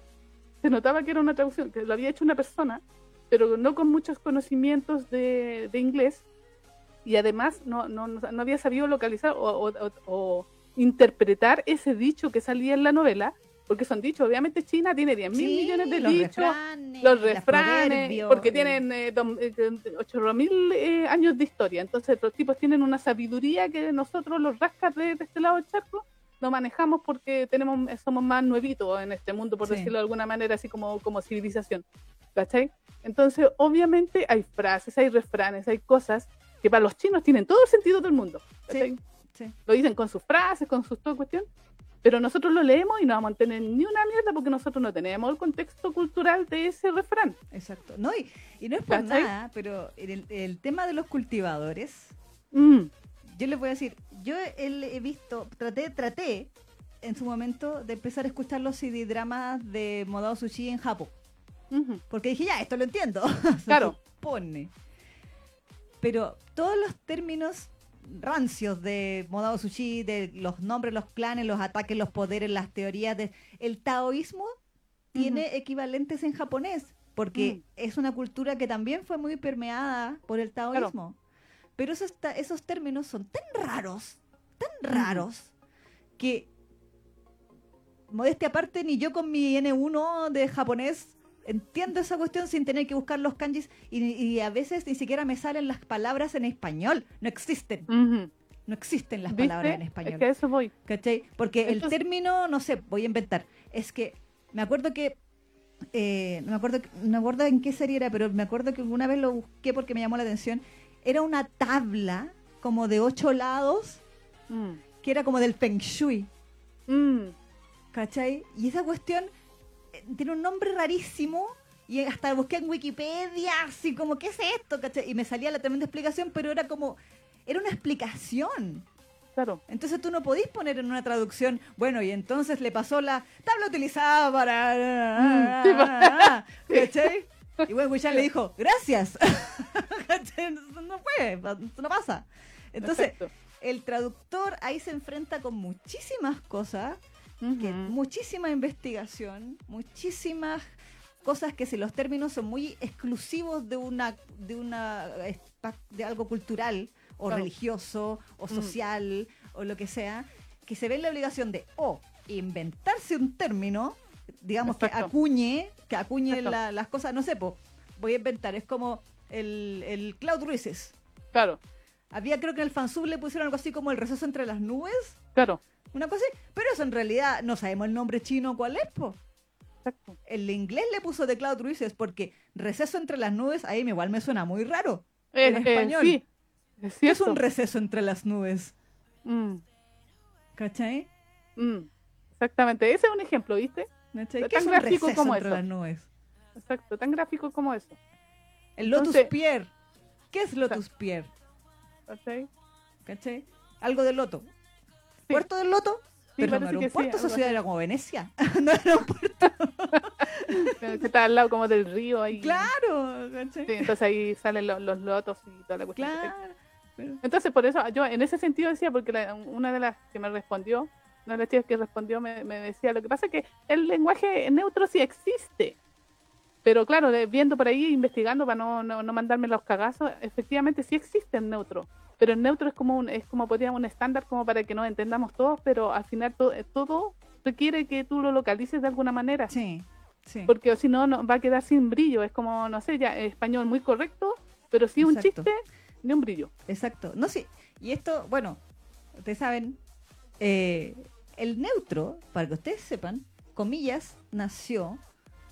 se notaba que era una traducción, que lo había hecho una persona, pero no con muchos conocimientos de, inglés y además no, no, no, había sabido localizar o, interpretar ese dicho que salía en la novela, porque son dichos, obviamente China tiene 10 mil millones de dichos, los refranes, porque tienen eh, eh mil eh, años de historia, entonces los tipos tienen una sabiduría que nosotros los rascas de, este lado del charco no manejamos porque tenemos somos más nuevitos en este mundo, por decirlo de alguna manera, así como, como civilización. ¿Cachai? Entonces, obviamente hay frases, hay refranes, hay cosas que para los chinos tienen todo el sentido del mundo. Lo dicen con sus frases, con sus todo cuestión. Pero nosotros lo leemos y no vamos a tener ni una mierda porque nosotros no tenemos el contexto cultural de ese refrán.
Exacto. No, y, y no es por
¿Cachai?
nada, pero el, el tema de los cultivadores,
Mm,
yo les voy a decir, yo el- he visto, traté, traté en su momento de empezar a escuchar los CD dramas de Modao Sushi en Japón. Porque dije, ya, esto lo entiendo. Se
Claro.
supone. Pero todos los términos rancios de Modao Sushi, de los nombres, los clanes, los ataques, los poderes, las teorías, de, el taoísmo tiene equivalentes en japonés, porque
Mm.
es una cultura que también fue muy permeada por el taoísmo. Pero esos, esos términos son tan raros, tan raros, que modestia aparte, ni yo con mi N1 de japonés entiendo esa cuestión sin tener que buscar los kanjis y, y a veces ni siquiera me salen las palabras en español. No existen,
Ujú.
no existen las
¿Viste?
palabras en español.
Es que eso voy.
¿Cachai? Porque el
Entonces-
término, no sé, voy a inventar. Es que me acuerdo que. eh, no, me acuerdo, no me acuerdo en qué serie era, pero me acuerdo que una vez lo busqué porque me llamó la atención. Era una tabla como de ocho lados
Mm.
que era como del Feng Shui.
Mm.
¿Cachai? Y esa cuestión tiene un nombre rarísimo. Y hasta busqué en Wikipedia, así como, ¿qué es esto? ¿Cachai? Y me salía la tremenda explicación, pero era como. Era una explicación.
Claro.
Entonces tú no podís poner en una traducción, bueno, y entonces le pasó la tabla utilizada para...
Mm, sí.
¿Cachai? Y bueno, Wishan le dijo, gracias. No puede, no pasa. Entonces,
Exacto.
el traductor ahí se enfrenta con muchísimas cosas, que muchísima investigación, muchísimas cosas que si los términos son muy exclusivos de una de una de algo cultural o
Claro.
religioso o
Mm.
social o lo que sea, que se ve en la obligación de o inventarse un término, digamos que acuñe, que acuñe la- las cosas, no sé, po, voy a inventar, es como el, el Cloud Ruices.
Claro,
Había creo que en el fansub le pusieron algo así como el receso entre las nubes.
claro.
Una cosa así, pero eso en realidad no sabemos el nombre chino cuál es, po.
Exacto.
El inglés le puso de Cloud Ruices porque receso entre las nubes, ahí igual me suena muy raro. En
Eh, eh,
español.
sí, es
¿Qué es
cierto.
un receso entre las nubes?
Mm,
¿Cachai?
mm. Exactamente, ese es un ejemplo, ¿viste?
¿Cachai?
Tan
¿Qué es un
gráfico
receso
como
entre
eso.
las nubes?
Exacto, tan gráfico como eso.
El Lotus
Entonces-
Pier. ¿Qué es Lotus Pier?
¿Cachai?
¿Cachai? Algo de loto.
Sí.
¿Puerto del loto?
Sí,
Pero no era un puerto, esa ciudad era como Venecia. no era un puerto.
Que está al lado como del río ahí.
Claro, ¿cachai?
Sí, entonces ahí salen lo- los lotos y toda la cuestión.
Claro. Pero-
Entonces, por eso, yo en ese sentido decía, porque la- una de las que me respondió, una de las chicas que respondió me, me decía, lo que pasa es que el lenguaje neutro sí existe. Pero claro, viendo por ahí, investigando para no, no, no mandarme los cagazos, efectivamente sí existe el neutro. Pero el neutro es como un, es como podríamos un estándar como para que nos entendamos todos, pero al final to- eh, todo requiere que tú lo localices de alguna manera.
Sí, sí.
Porque si no, no va a quedar sin brillo. Es como, no sé, ya español muy correcto, pero si un
Exacto.
chiste, ni un brillo.
Exacto. No sí. Y esto, bueno, ustedes saben, eh, el neutro, para que ustedes sepan, comillas, nació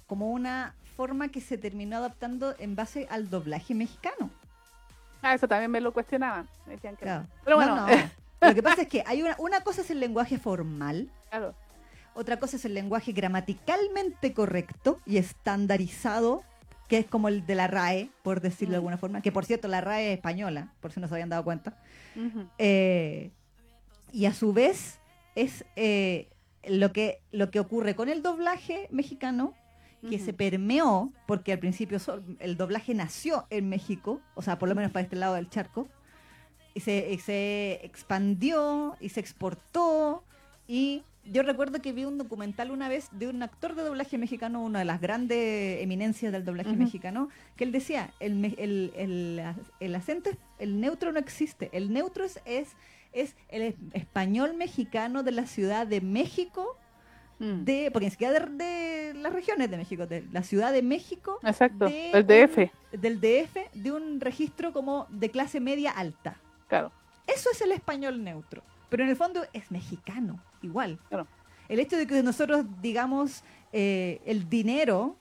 como una forma que se terminó adaptando en base al doblaje mexicano.
Ah, eso también me lo cuestionaban. Me decían que no. Pero
No,
bueno,
no. Lo que pasa es que hay una, una cosa es el lenguaje formal,
claro.
otra cosa es el lenguaje gramaticalmente correcto y estandarizado, que es como el de la RAE, por decirlo de alguna forma, que por cierto la RAE es española, por si no se habían dado cuenta. Eh, y a su vez es eh, lo, que, lo que ocurre con el doblaje mexicano, que se permeó, porque al principio el doblaje nació en México, o sea, por lo menos para este lado del charco, y se, y se expandió y se exportó. Y yo recuerdo que vi un documental una vez de un actor de doblaje mexicano, una de las grandes eminencias del doblaje mexicano, que él decía, el, el, el, el acento, el neutro no existe. El neutro es, es, es el es- español mexicano de la Ciudad de México,
Mm.
de, porque ni siquiera de, de las regiones de México, de la Ciudad de México,
Exacto,
de
el DF,
un- del DF, de un registro como de clase media alta.
claro.
Eso es el español neutro. Pero en el fondo es mexicano, igual.
Claro.
El hecho de que nosotros digamos eh, el dinero,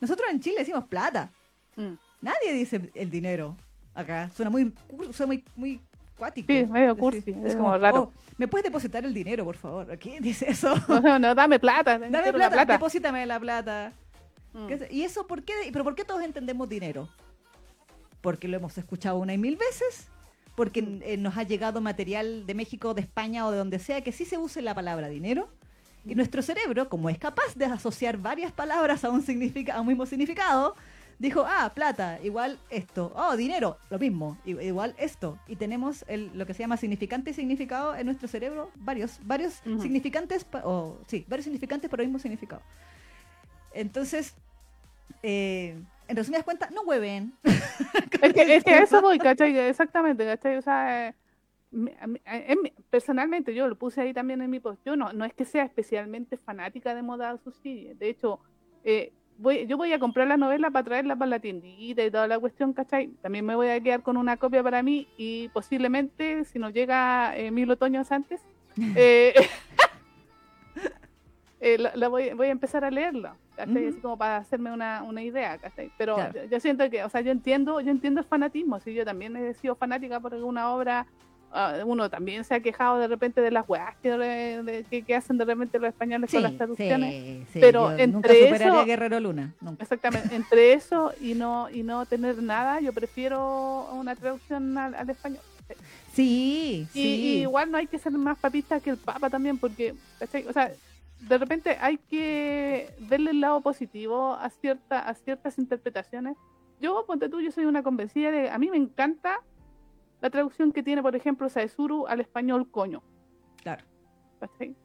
nosotros en Chile decimos plata.
Mm.
Nadie dice el dinero acá. Suena muy, suena muy, muy cuático.
Sí, medio cursi,
decir,
es como raro.
"Oh, ¿Me puedes depositar el dinero, por favor? ¿Qué dice eso?
No, no, dame plata.
Dame plata,
la plata.
deposítame la plata.
Mm.
¿Qué sé- ¿Y eso por qué? ¿Pero por qué todos entendemos dinero? Porque lo hemos escuchado una y mil veces. Porque
Mm.
eh, nos ha llegado material de México, de España o de donde sea que sí se use la palabra dinero. Y nuestro cerebro, como es capaz de asociar varias palabras a un, significa, a un mismo significado, dijo, ah, plata, igual esto. Oh, dinero, lo mismo, igual esto. Y tenemos el, lo que se llama significante y significado en nuestro cerebro, varios, varios
Ujú.
significantes, pa- o sí, varios significantes para el mismo significado. Entonces, eh, en resumidas cuentas, no hueven.
Es que, es que eso voy, ¿cachai? Exactamente, ¿cachai? O sea, eh, en personalmente yo lo puse ahí también en mi post. Yo no, no es que sea especialmente fanática de moda sushi. De hecho, eh, voy, yo voy a comprar la novela para traerla para la tiendita y toda la cuestión, ¿cachai? También me voy a quedar con una copia para mí y posiblemente, si nos llega eh, mil otoños antes, eh, eh, la, la voy, voy a empezar a leerla, ¿cachai?
Ujú.
Así como para hacerme una, una idea, ¿cachai? Pero
Claro.
yo, yo siento que, o sea, yo entiendo, yo entiendo el fanatismo, sí, yo también he sido fanática por alguna obra, ah, uno también se ha quejado de repente de las weas que, de- que, que hacen de repente los españoles con las traducciones.
sí, sí,
pero
yo nunca
entre
superaría
eso-
Guerrero Luna, nunca.
Exactamente, entre eso y no y no tener nada, yo prefiero una traducción al, al español.
Sí,
Y, igual no hay que ser más papista que el Papa también, porque, o sea, de repente hay que verle el lado positivo a, cierta, a ciertas interpretaciones. Yo, ponte tú, yo soy una convencida de, a mí me encanta la traducción que tiene, por ejemplo, Saesuru al español coño.
Claro.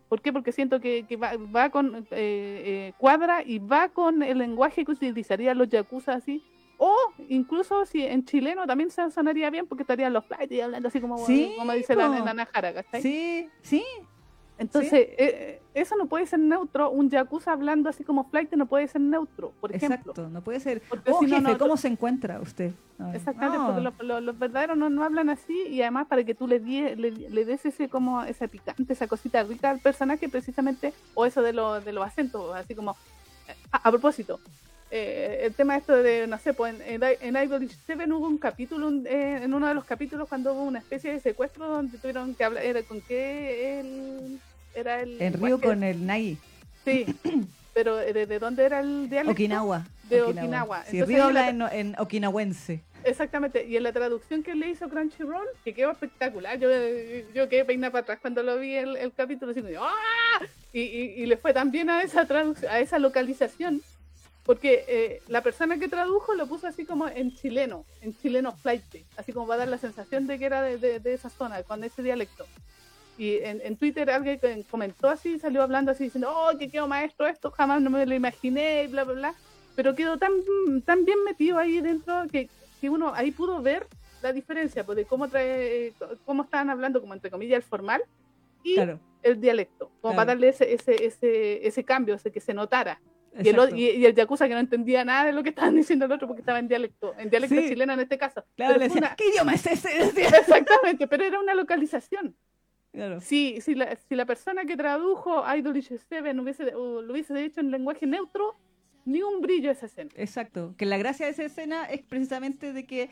¿Por qué? Porque siento que, que va, va con, eh, eh, cuadra y va con el lenguaje que utilizarían los yakuza así. O incluso si en chileno también se sonaría bien porque estarían los y hablando así como,
Sí,
como dice la, la Najara, ¿cachai?
Sí, sí,
Entonces, eh, eh, eso no puede ser neutro. Un yakuza hablando así como flight no puede ser neutro, por ejemplo.
exacto. No puede ser.
Porque
Oh,
si no,
jefe,
no-
¿cómo se encuentra usted?
Exactamente,
no.
porque los, los- los verdaderos no, no hablan así y además para que tú le, die- le, le des ese como esa picante, esa cosita rica al personaje precisamente, o eso de, lo- de los acentos, así como, eh, a, a propósito, eh, el tema esto de, no sé, pues en, en, en Idol Seven hubo un capítulo, eh, en uno de los capítulos cuando hubo una especie de secuestro donde tuvieron que hablar, era con qué el, era el...
En Río con el Nagi.
Sí, pero ¿de, de dónde era el dialecto?
Okinawa.
De Okinawa.
Sí,
Entonces
Río habla en, en okinawense.
Exactamente, y en la traducción que le hizo Crunchyroll, que quedó espectacular, yo, yo quedé peinada para atrás cuando lo vi el, el capítulo, así ¡ah! Y, y, y le fue tan bien a esa traducción, a esa localización, porque eh, la persona que tradujo lo puso así como en chileno, en chileno flight, así como para dar la sensación de que era de, de- de esa zona, con ese dialecto. Y en, en Twitter alguien comentó así, salió hablando así, diciendo, oh, que quedó maestro esto, jamás no me lo imaginé, y bla, bla, bla. Pero quedó tan, tan bien metido ahí dentro que, que uno ahí pudo ver la diferencia pues, de cómo, trae, cómo estaban hablando, como entre comillas, el formal y
Claro.
el dialecto, como
Claro.
para darle ese, ese, ese, ese cambio, ese que se notara. Y el, y, y el Yakuza que no entendía nada de lo que estaban diciendo el otro porque estaba en dialecto, en dialecto
Sí.
chileno en este caso.
Claro, le decía,
una-
¿qué idioma es ese?
Exactamente, pero era una localización.
Claro.
Si, si, la, si la persona que tradujo Idol Seven hubiese, o lo hubiese hecho en lenguaje neutro, ni un brillo esa escena.
Exacto. Que la gracia de esa escena es precisamente de que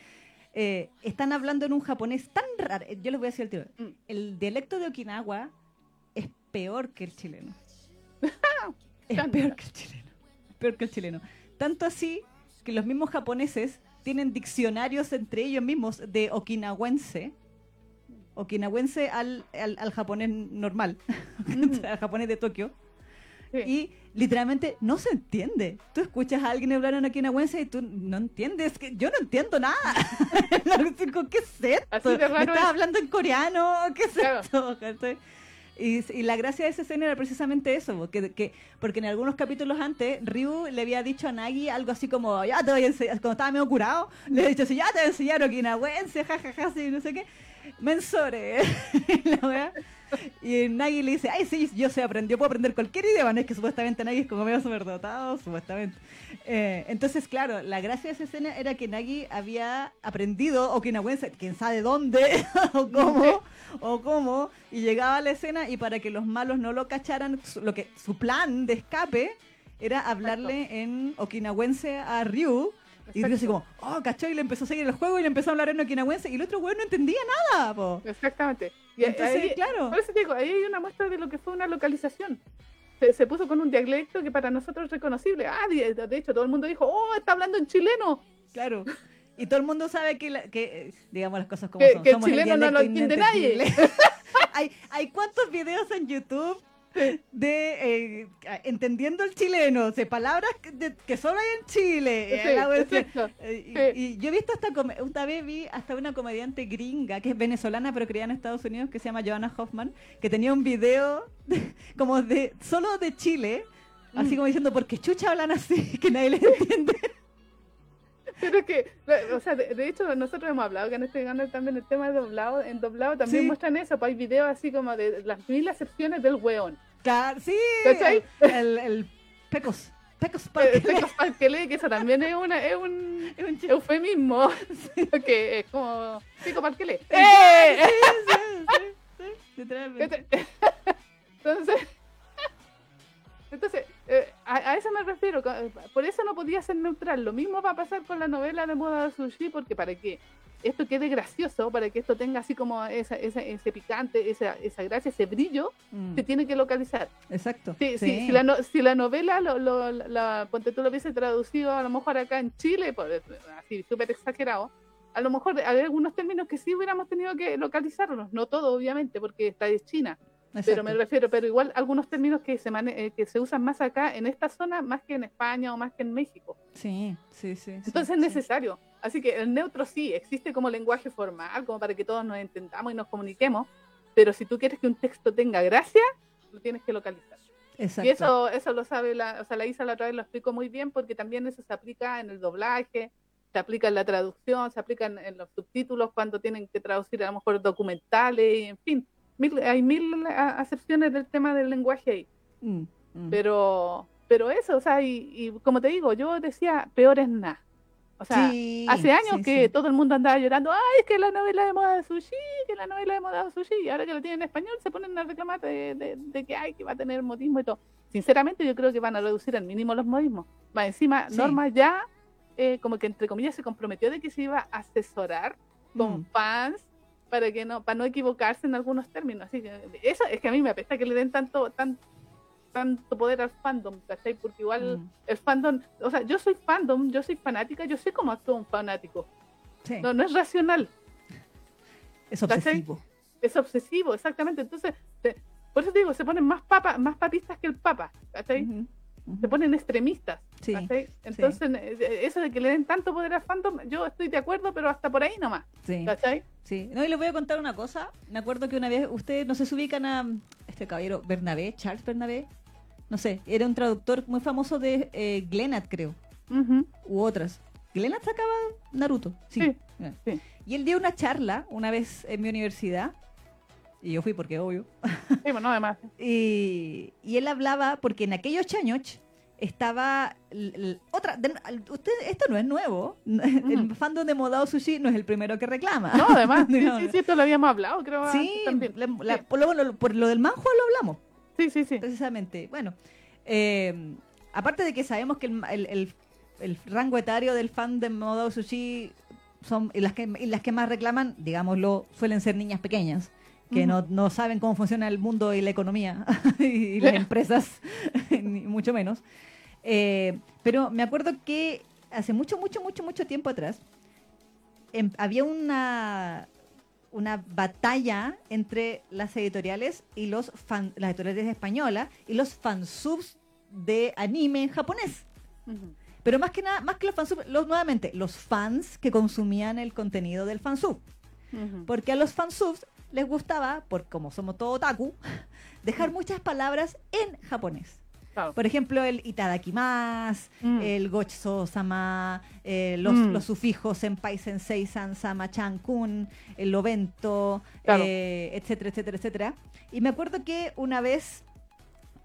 eh, están hablando en un japonés tan raro. Yo les voy a decir el tiro.
Mm.
El dialecto de Okinawa es peor que el chileno. es peor que el chileno. Peor que el chileno. Tanto así que los mismos japoneses tienen diccionarios entre ellos mismos de okinawense. Okinawense al, al, al japonés normal,
Ujú.
al japonés de Tokio.
Sí.
Y literalmente no se entiende. Tú escuchas a alguien hablar en okinawense y tú no entiendes. que Yo no entiendo nada. ¿Con ¿Qué es esto?
Así de
¿Me
raro
estás
es.
hablando en coreano? ¿Qué es
Claro.
esto? Y, la gracia de esa escena era precisamente eso, porque, que, porque en algunos capítulos antes Ryu le había dicho a Nagi algo así como, ya te voy a enseñar, cuando estaba medio curado, le había dicho así, ya te voy a enseñar okinawense, jajaja, así, no sé qué, mensore, la wea. Y Nagi le dice, ay, sí, yo sé aprender, puedo aprender cualquier idioma, no es que supuestamente Nagi es como medio superdotado, supuestamente. Eh, entonces, claro, la gracia de esa escena era que Nagi había aprendido okinawense, quién sabe dónde, o cómo, o cómo, y llegaba a la escena y para que los malos no lo cacharan, su, lo que, su plan de escape era hablarle en okinawense a Ryu Y digo así como, oh, cachó, y le empezó a seguir el juego y le empezó a hablar en okinawense y el otro weón no entendía nada, po.
Exactamente.
Y Entonces, claro.
Por eso te digo, ahí hay una muestra de lo que fue una localización. Se, se, puso con un dialecto que para nosotros es reconocible. Ah, de, de, hecho, todo el mundo dijo, oh, está hablando en chileno.
Claro. Y todo el mundo sabe que, la, que digamos las cosas como
que,
son.
Que el chileno no lo entiende nadie.
hay, hay cuántos videos en YouTube de eh, entendiendo el chileno, de palabras que, de, que solo hay en Chile.
Sí,
eh, y, y, yo he visto hasta, una vez vi hasta una comediante gringa, que es venezolana, pero criada en Estados Unidos, que se llama Joanna Hoffman, que tenía un video de, como de solo de Chile, así como diciendo, porque chucha hablan así, que nadie les entiende.
Pero es que, o sea, de, de, hecho, nosotros hemos hablado que en este canal también el tema de doblado, en doblado también sí. muestran eso, pues hay videos así como de las mil acepciones del weón.
Claro, sí, ¿Cachai? el, el pecos. Pecos
Parquele, que eso también es, una, es un, es un eufemismo. Sí. que es como Pico Parquele. ¡Eh!
Sí, sí, sí, literalmente.
Entonces, entonces eh, a, a, eso me refiero. Por eso no podía ser neutral. Lo mismo va a pasar con la novela de moda de sushi, porque para que esto quede gracioso, para que esto tenga así como esa, esa, ese picante, esa, esa gracia, ese brillo, mm. se tiene que localizar.
Exacto.
Sí, sí. Si, si, la, no, si la novela, lo, lo, la, ponte tú lo hubiese traducido a lo mejor acá en Chile, por, así súper exagerado, a lo mejor hay algunos términos que sí hubiéramos tenido que localizarlos, no todo obviamente, porque está de China. Exacto. Pero me refiero, pero igual algunos términos que se, mane eh, que se usan más acá en esta zona, más que en España o más que en México.
Sí, sí, sí.
Entonces
sí,
es necesario. Sí. Así que el neutro sí, existe como lenguaje formal, como para que todos nos entendamos y nos comuniquemos, pero si tú quieres que un texto tenga gracia, lo tienes que localizar.
Exacto.
Y eso, eso lo sabe, la, o sea, la Isa la otra vez lo explicó muy bien, porque también eso se aplica en el doblaje, se aplica en la traducción, se aplica en, en los subtítulos cuando tienen que traducir a lo mejor documentales, en fin Mil, hay mil acepciones del tema del lenguaje ahí.
Mm,
mm. Pero, pero eso, o sea, y, y, como te digo, yo decía, peor es nada. O sea,
sí,
hace años
sí,
que
sí.
todo el mundo andaba llorando, ay, es que la novela de moda de sushi, que la novela de moda de sushi, y ahora que lo tienen en español se ponen a reclamar de, de, de que hay que va a tener modismo y todo. Sinceramente, yo creo que van a reducir al mínimo los modismos. Va encima. Norma ya, eh, como que entre comillas, se comprometió de que se iba a asesorar con
Mm.
fans para que no para no equivocarse en algunos términos así que eso es que a mí me apesta que le den tanto tan, tanto poder al fandom ¿cachai? porque igual
Mm.
el fandom o sea yo soy fandom yo soy fanática yo sé cómo actúa un fanático
Sí,
no no es racional
es
¿cachai?
obsesivo.
es obsesivo exactamente entonces te- por eso te digo se ponen más papa más papistas que el papa ¿cachai? Se ponen extremistas entonces eh, eso de que le den tanto poder al fandom yo estoy de acuerdo pero hasta por ahí nomás
sí,
¿cachai?
sí. No, y les voy a contar una cosa. Me acuerdo que una vez, ustedes no sé si ubican a este caballero Bernabé, Charles Bernabé. No sé, era un traductor muy famoso de eh, Glenat, creo,
Ujú.
u otras. Glenat sacaba Naruto, sí.
Sí.
Y él dio una charla una vez en mi universidad. Y yo fui porque obvio.
Sí, bueno, además.
Y, y él hablaba, porque en aquellos años estaba otra. de- usted, esto no es nuevo. El fandom de Modao Sushi no es el primero que reclama.
No, además, sí,
No,
sí,
no.
sí, esto lo habíamos hablado, creo.
Sí,
también.
la- la-
Sí.
por, lo, lo- por lo del manjo lo hablamos,
Sí, sí, sí.
precisamente. Bueno, eh, aparte de que sabemos que el, el- el- el rango etario del fan de Modao Sushi son y las que y las que más reclaman, digámoslo, suelen ser niñas pequeñas que no, no saben cómo funciona el mundo y la economía y las empresas, ni mucho menos. Eh, pero me acuerdo que hace mucho, mucho, mucho, mucho tiempo atrás em- había una, una batalla entre las editoriales y los fan, las editoriales españolas y los fansubs de anime en japonés. Pero más que nada, más que los fansubs, los, nuevamente, los fans que consumían el contenido del fansub. Porque a los fansubs les gustaba, por como somos todo otaku, dejar muchas palabras en japonés.
Claro.
Por ejemplo, el itadakimasu,
Mm.
el gochso-sama, eh, los,
Mm.
los sufijos senpai, sensei, san, sama, chan, kun, el ovento,
Claro.
eh, etcétera, etcétera, etcétera. Y me acuerdo que una vez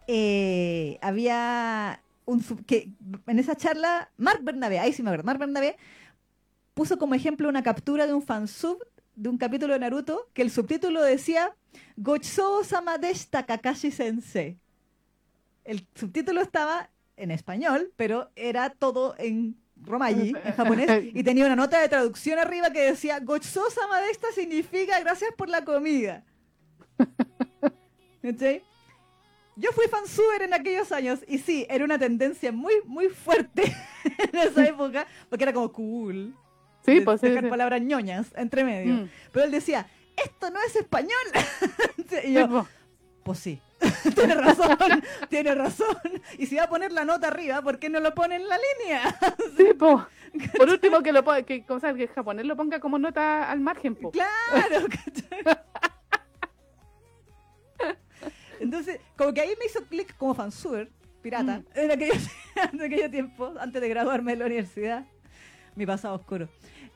eh, había un sub- que en esa charla, Mark Bernabé, ahí sí me acuerdo, Mark Bernabé puso como ejemplo una captura de un fansub de un capítulo de Naruto que el subtítulo decía Gochou sama deshita Kakashi Sensei. El subtítulo estaba en español, pero era todo en Romaji en japonés y tenía una nota de traducción arriba que decía Gochosa esta significa gracias por la comida. ¿Cachai? Yo fui fansuber en aquellos años y sí, era una tendencia muy, muy fuerte en esa época, porque era como cool.
Sí, pues sí,
dejar
sí.
palabras ñoñas entre medio.
Mm.
Pero él decía, esto no es español. y yo,
po.
pues sí, tiene razón, tiene razón. Y si va a poner la nota arriba, ¿por qué no lo pone en la línea?
Sí, po. Por último, que lo ponga, que, o sea, que el japonés lo ponga como nota al margen, po.
Claro. Entonces, como que ahí me hizo clic como fansuber, pirata,
Mm.
en, aquellos, en aquellos tiempos, antes de graduarme de la universidad. Mi pasado oscuro.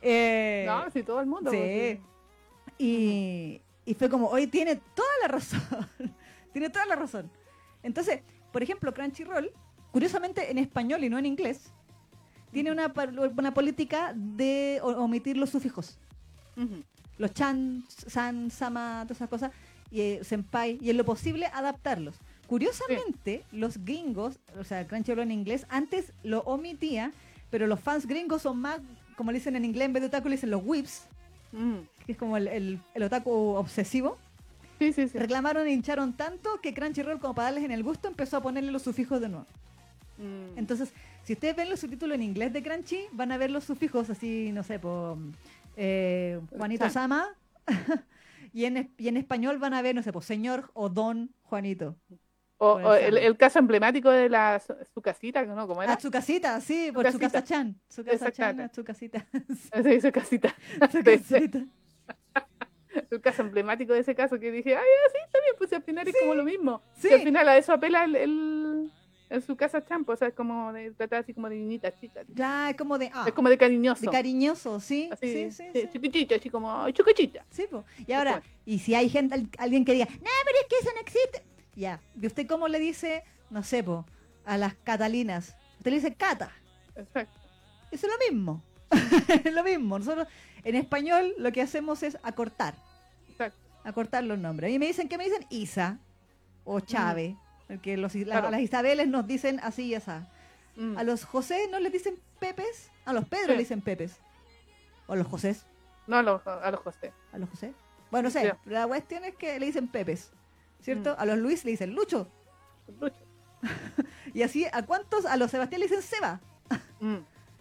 Eh,
No, sí, todo el mundo. pues,
sí.
po,
Y, y fue como, hoy tiene toda la razón. tiene toda la razón. Entonces, por ejemplo, Crunchyroll, curiosamente en español y no en inglés, tiene una, una política de omitir los sufijos. Los chan, san, sama, todas esas cosas, y eh, senpai, y en lo posible adaptarlos. Curiosamente, los gringos, o sea, Crunchyroll en inglés, antes lo omitía, pero los fans gringos son más, como le dicen en inglés, en vez de otaku le dicen los whips,
Mm.
que es como el, el, el otaku obsesivo.
Sí, sí, sí.
Reclamaron e hincharon tanto que Crunchyroll, como para darles en el gusto, empezó a ponerle los sufijos de nuevo.
Mm.
Entonces, si ustedes ven los subtítulos en inglés de Crunchy, van a ver los sufijos así, no sé, por eh, Juanito. Sama. y, en, y en español van a ver, no sé, pues señor o don Juanito.
O, el, el caso emblemático de la su, casita, ¿no? ¿Cómo era?
Ah, su casita, sí, por su casa Chan. Su casa Chan,
Exactamente.
su casita.
Sí, su casita.
su
Sí, sí.
casita.
El caso emblemático de ese caso que dije, ay, sí, también, pues al final es como lo mismo.
Sí.
Al final a eso apela el, el- en su casa champo, o sea, es como de tratar así como de niñita chica.
Ya, es como de, ah,
Es como de cariñoso.
de cariñoso, sí.
así,
sí, sí,
sí,
sí.
chiquitita, así como, chiquitita.
Sí, po. Y ahora, y si hay gente, al- alguien que diga, no, pero es que eso no existe. Ya. ¿Y usted cómo le dice, no sé, po, a las catalinas? Usted le dice cata.
Exacto.
Eso es lo mismo. es lo mismo. Nosotros, en español, lo que hacemos es acortar.
Exacto.
Acortar los nombres. A mí me dicen, ¿qué me dicen? Isa o Chave. Porque los, la-
Claro.
las Isabeles nos dicen así y así.
Mm.
A los José no les dicen Pepes. A los Pedro
Sí.
le dicen Pepes. O a los Josés.
No a los, a los José.
¿A los José? Bueno, no sé.
Ya.
La cuestión es que le dicen Pepes. ¿Cierto?
Mm.
A los Luis le dicen Lucho.
Lucho.
Y así, ¿a cuántos? A los Sebastián le dicen Seba.
Mm.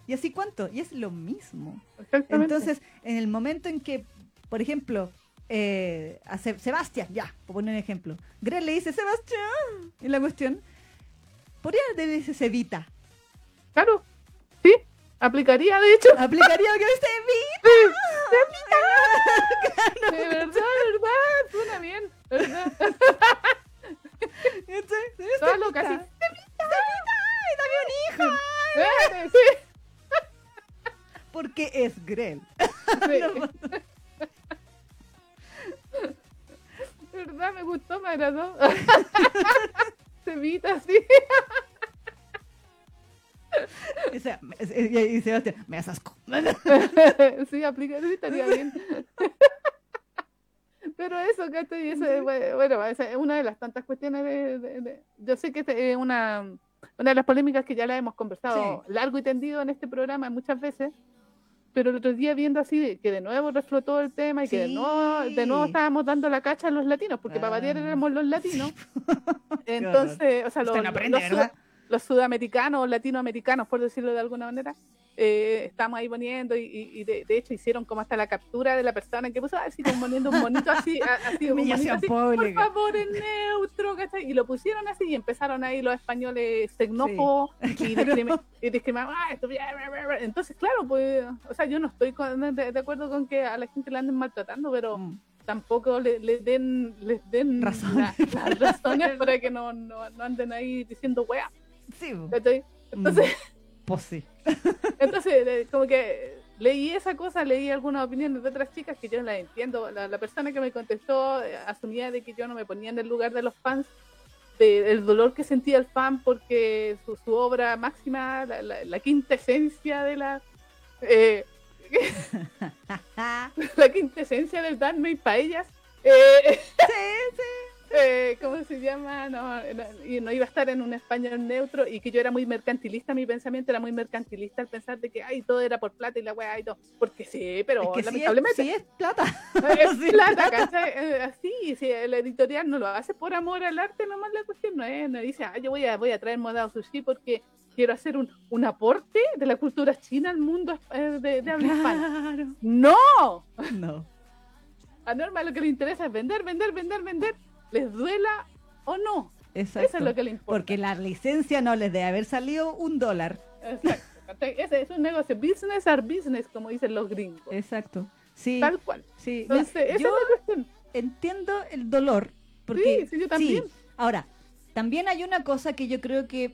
Y así, ¿cuánto? Y es lo mismo.
Exactamente.
Entonces, en el momento en que, por ejemplo, eh, a Se- Sebastián, ya, por poner un ejemplo, Greg le dice Sebastián, en la cuestión, podría le dice Cevita.
Claro. Sí, aplicaría, de hecho.
Aplicaría que Cevita.
De verdad, de verdad, suena bien. Todas locas, sí.
¡Ay, dame un hijo!
Eh, Sí,
Porque es Grell.
sí. Verdad, me gustó, me agradó. Cevita, sí.
Y, se- y- Sebastián, me das asco.
Sí, aplica, sí, estaría bien. Pero eso, ¿cachai? Eso, es, bueno, esa es una de las tantas cuestiones de... de- de- yo sé que este es una, una de las polémicas que ya la hemos conversado largo y tendido en este programa muchas veces, pero el otro día viendo así que de nuevo reflotó el tema y que de nuevo, de nuevo estábamos dando la cacha a los latinos, porque para variar
Ah.
éramos los latinos. Entonces, o sea, los,
aprende,
los los sudamericanos o latinoamericanos, por decirlo de alguna manera, eh, estamos ahí poniendo y, y- y de, de hecho hicieron como hasta la captura de la persona que puso así como poniendo un monito así, a- así un monito así, por favor en neutro, ¿cachai? Y lo pusieron así y empezaron ahí los españoles xenófobos y, discrimi- y discriminaban, ah, esto, bla, bla, bla, bla". entonces claro, pues, o sea, yo no estoy con- de, de acuerdo con que a la gente la anden maltratando, pero
Mm.
tampoco le, le den, les den
Razones.
la- las razones para que no, no, no anden ahí diciendo.
Sí, po.
¿cachai?
Pues sí.
entonces como que leí esa cosa, leí algunas opiniones de otras chicas que yo no las entiendo. La, la persona que me contestó eh, asumía de que yo no me ponía en el lugar de los fans, de- el dolor que sentía el fan porque su, su obra máxima, la, la, la quinta esencia de la... eh, la quinta esencia del Darme para ellas. eh,
sí, sí.
Eh, ¿cómo se llama? No, y no iba a estar en un español neutro y que yo era muy mercantilista, mi pensamiento era muy mercantilista al pensar de que ay, todo era por plata y la weá y todo. Porque sí, pero
Es que sí es,
lamentablemente
sí es plata.
es
Sí,
plata. Eh, Así, si el editorial no lo hace por amor al arte, nomás la cuestión no es, no dice, ah, yo voy a, voy a traer modado sushi porque quiero hacer un, un aporte de la cultura china al mundo eh, de, de habla hispana.
Claro.
¡No!
No.
A Norma lo que le interesa es vender, vender, vender, vender, les duela o no.
Exacto.
Eso es lo que le importa.
Porque la licencia no les debe haber salido un dólar.
Exacto. Ese es un negocio, business are business, como dicen los gringos.
Exacto. Sí.
Tal cual.
sí. Mira,
Entonces, esa
yo
es la cuestión.
entiendo el dolor. Porque,
Sí, sí, yo también.
Ahora, también hay una cosa que yo creo que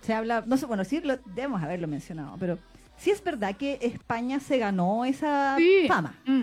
se habla, no sé, bueno, sí lo, debemos haberlo mencionado, pero sí es verdad que España se ganó esa
Sí.
fama.
Mm,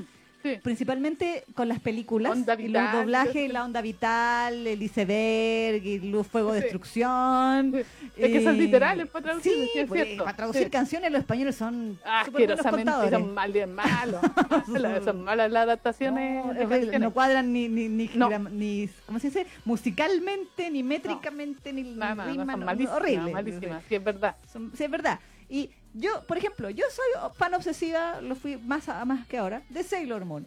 sí.
Principalmente con las películas,
Onda
y los
Vital,
doblajes,
sí.
la onda vital, el iceberg, y Luz, Fuego,
Sí.
Destrucción.
Sí. Es que son
eh,
literales para traducir,
Sí,
sí, es
pues,
cierto.
para traducir canciones los españoles son buenos
Asquerosamente son mal, bien malos. son malas las adaptaciones.
No,
de
es horrible,
canciones.
no cuadran ni, ni, ni,
No.
ni- ¿cómo se dice? Musicalmente, ni métricamente, ni, ni
Nada, no,
rima,
son
no,
malísimas,
horrible.
malísimas, sí, es verdad.
Son- sí, es verdad. Y yo, por ejemplo, yo soy fan obsesiva, lo fui más, a- más que ahora, de Sailor Moon.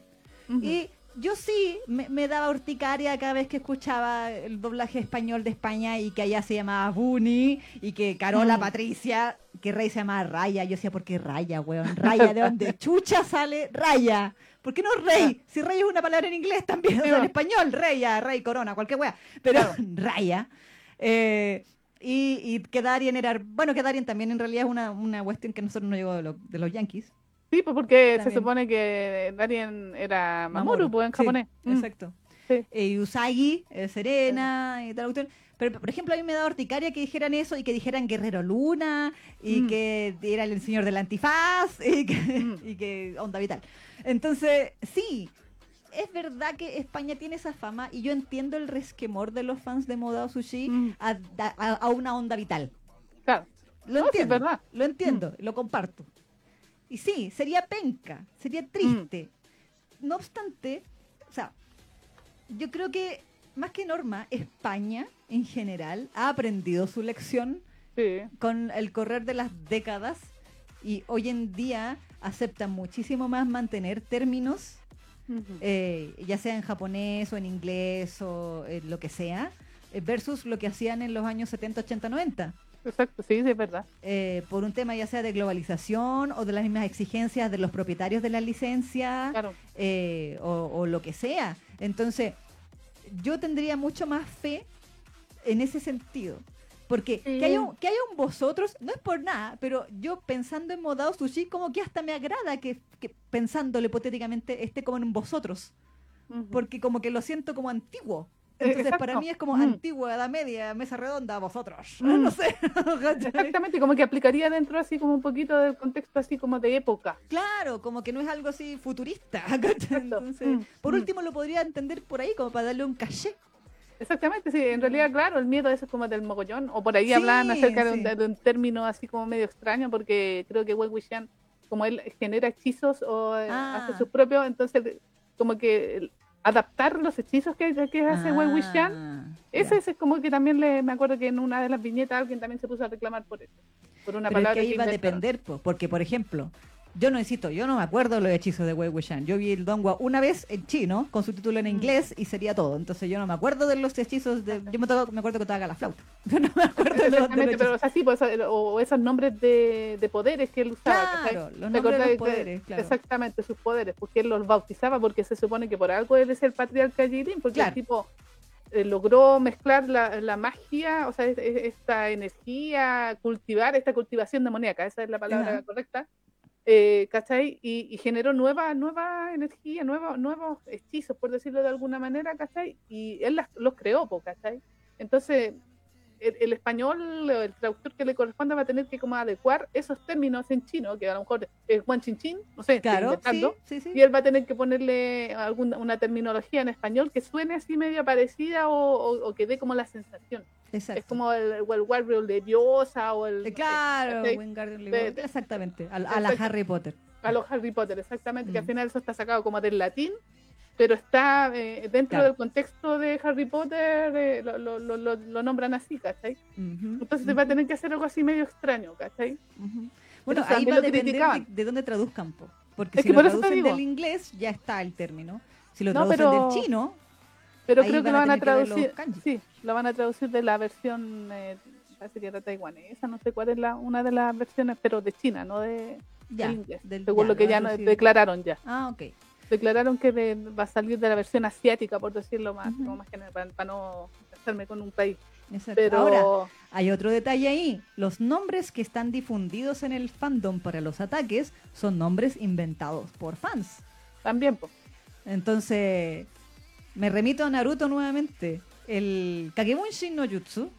Y yo sí me, me daba urticaria cada vez que escuchaba el doblaje español de España y que allá se llamaba Bunny y que Carola
Mm.
Patricia, que Rey se llamaba Raya. Yo decía, ¿por qué Raya, weón? Raya, ¿de dónde? Chucha sale Raya. ¿Por qué no Rey? Si Rey es una palabra en inglés también, o sea, en
Ah.
Español, Rey, Rey, Corona, cualquier wea. Pero Raya. Eh, y, y que Darien era. Bueno, que Darien también en realidad es una, una cuestión que nosotros nos llegó de, lo- de los Yankees.
Sí, pues porque se supone que Darien era Mamoru, pues en
Sí,
japonés. Mm.
Exacto.
Sí.
Eh, y Usagi, eh, Serena y tal cuestión. Pero, por ejemplo, a mí me da horticaria que dijeran eso y que dijeran Guerrero Luna y
Mm.
que era el señor del antifaz y que,
Mm.
y que onda vital. Entonces, sí, es verdad que España tiene esa fama y yo entiendo el resquemor de los fans de Modao Sushi
Mm.
a, a- a una onda vital.
Claro.
Lo
No, sí, es
entiendo,
verdad.
lo entiendo, lo comparto. Y sí, sería penca, sería triste. No obstante, o sea, yo creo que más que norma, España en general ha aprendido su lección
Sí.
con el correr de las décadas y hoy en día acepta muchísimo más mantener términos, Eh, ya sea en japonés o en inglés o eh, lo que sea, eh, versus lo que hacían en los años 70, 80, 90
Exacto, sí, sí, es verdad.
eh, por un tema ya sea de globalización o de las mismas exigencias de los propietarios de la licencia
Claro.
eh, o, o lo que sea. Entonces, yo tendría mucho más fe en ese sentido. Porque
Sí.
que, haya un, que haya un vosotros, no es por nada, pero yo pensando en Modao Sushi, como que hasta me agrada que, que pensándolo hipotéticamente esté como en un vosotros. Porque como que lo siento como antiguo.
Eh,
Entonces,
exacto.
para mí es como
Mm.
antigua, edad media, mesa redonda, vosotros.
Mm.
No sé.
Exactamente, como que aplicaría dentro así como un poquito del contexto así como de época.
Claro, como que no es algo así futurista.
Mm,
por
mm.
último lo podría entender por ahí como para darle un caché.
Exactamente, sí, en realidad, claro, el miedo ese es como del mogollón, o por ahí
Sí,
hablan acerca de un,
sí.
de un término así como medio extraño, porque creo que Wei Wuxian, como él genera hechizos o eh,
Ah.
hace sus propios, entonces como que adaptar los hechizos que, que hace Wei
Ah,
ese,
ya.
ese es como que también le, me acuerdo que en una de las viñetas alguien también se puso a reclamar por eso, por una
Pero es
palabra
que va a depender, po, porque por ejemplo, yo no insisto, yo no me acuerdo de los hechizos de Wei Wuxian. Yo vi el Dongua una vez en chino, con su título en
Mm.
inglés, y sería todo. Entonces yo no me acuerdo de los hechizos de... Yo me, toco- me acuerdo que tocaba la flauta. Yo no me acuerdo de los, de los
Exactamente, pero o sea, sí, pues, o esos nombres de, de poderes que él usaba.
Claro, los
¿Te
nombres de los
que-
poderes, claro.
Exactamente, sus poderes, porque él los bautizaba, porque se supone que por algo él es el patriarca Jirin, porque
Claro.
el tipo eh, logró mezclar la, la magia, o sea, es- es- esta energía, cultivar esta cultivación demoníaca, esa es la palabra
Ajá.
correcta, eh, ¿cachai? Y, generó nueva, nueva energía, nuevos, nuevos hechizos, por decirlo de alguna manera, ¿cachai? Y él las- los creó, ¿cachai? Entonces, el, el español, o el traductor que le corresponda va a tener que como adecuar esos términos en chino, que a lo mejor es guan chin chin, no sé,
Claro, sí,
inventando,
sí, sí.
y él va a tener que ponerle alguna una terminología en español que suene así medio parecida o, o- o que dé como la sensación.
Exacto.
Es como el, el Warrior de Diosa o el...
Eh, claro, exactamente, a, a la. Harry Potter.
a los Harry Potter, exactamente, que al
Mm.
final eso está sacado como del latín pero está eh, dentro
Claro.
del contexto de Harry Potter, eh, lo, lo, lo, lo- nombran así, ¿cachai? Entonces se va a tener que hacer algo así medio extraño, ¿cachai?
Bueno, ahí va a depender de, de dónde traduzcan, po. porque
Es
si lo
por
traducen del inglés ya está el término. Si lo
No,
traducen
pero-
del chino,
Pero creo que lo van a traducir, sí, lo van a traducir de la versión, eh, parece que era taiwanesa, no sé cuál es la, una de las versiones, pero de China, no de
ya.
del inglés,
del-
según
ya,
lo que ya no-
traducir.
declararon ya.
Ah, ok.
Declararon que de- va a salir de la versión asiática, por decirlo más, como más general, para, para no casarme con un país.
Exacto.
Pero
Ahora, hay otro detalle ahí. Los nombres que están difundidos en el fandom para los ataques son nombres inventados por fans.
también, pues,
Entonces, me remito a Naruto nuevamente. El Kagebunshin no Jutsu.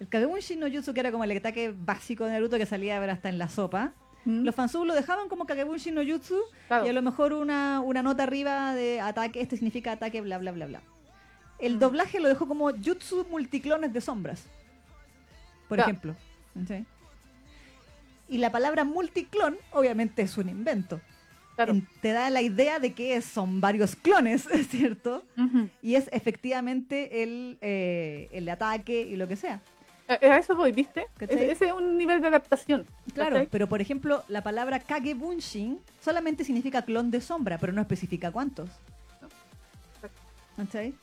El Kagebunshin no Jutsu, que era como el ataque básico de Naruto que salía a ver hasta en la sopa. Los fansubs lo dejaban como Kagebunshin no Jutsu
claro,
y a lo mejor una, una nota arriba de ataque, este significa ataque, bla, bla, bla, bla. El doblaje lo dejó como Jutsu multiclones de sombras. Por ejemplo. ¿Sí? Y la palabra multiclon, obviamente, es un invento.
claro.
Te da la idea de que son varios clones, ¿cierto? Y es efectivamente el, eh, el ataque y lo que sea.
A, eso voy, ¿viste?
¿Cachai?
Ese, es un nivel de adaptación.
Claro,
¿cachai?
pero por ejemplo, la palabra Kagebunshin solamente significa clon de sombra, pero no especifica cuántos. ¿Cachai?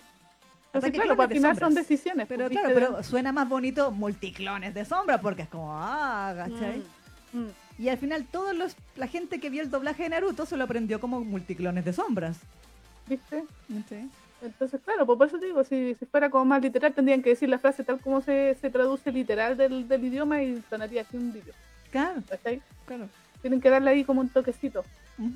Entonces, claro,
de
final son decisiones.
Pero
pues,
claro, pero suena más bonito multiclones de sombra porque es como, ah, ¿cachai?
Mm, mm.
Y al final todos los, la gente que vio el doblaje de Naruto se lo aprendió como multiclones de sombras.
¿Viste?
¿cachai?
Entonces, claro, pues por eso te digo, si, si fuera como más literal, tendrían que decir la frase tal como se, se traduce literal del, del idioma y sonaría así un vídeo.
Claro,
¿cachai?
claro.
Tienen que darle ahí como un toquecito.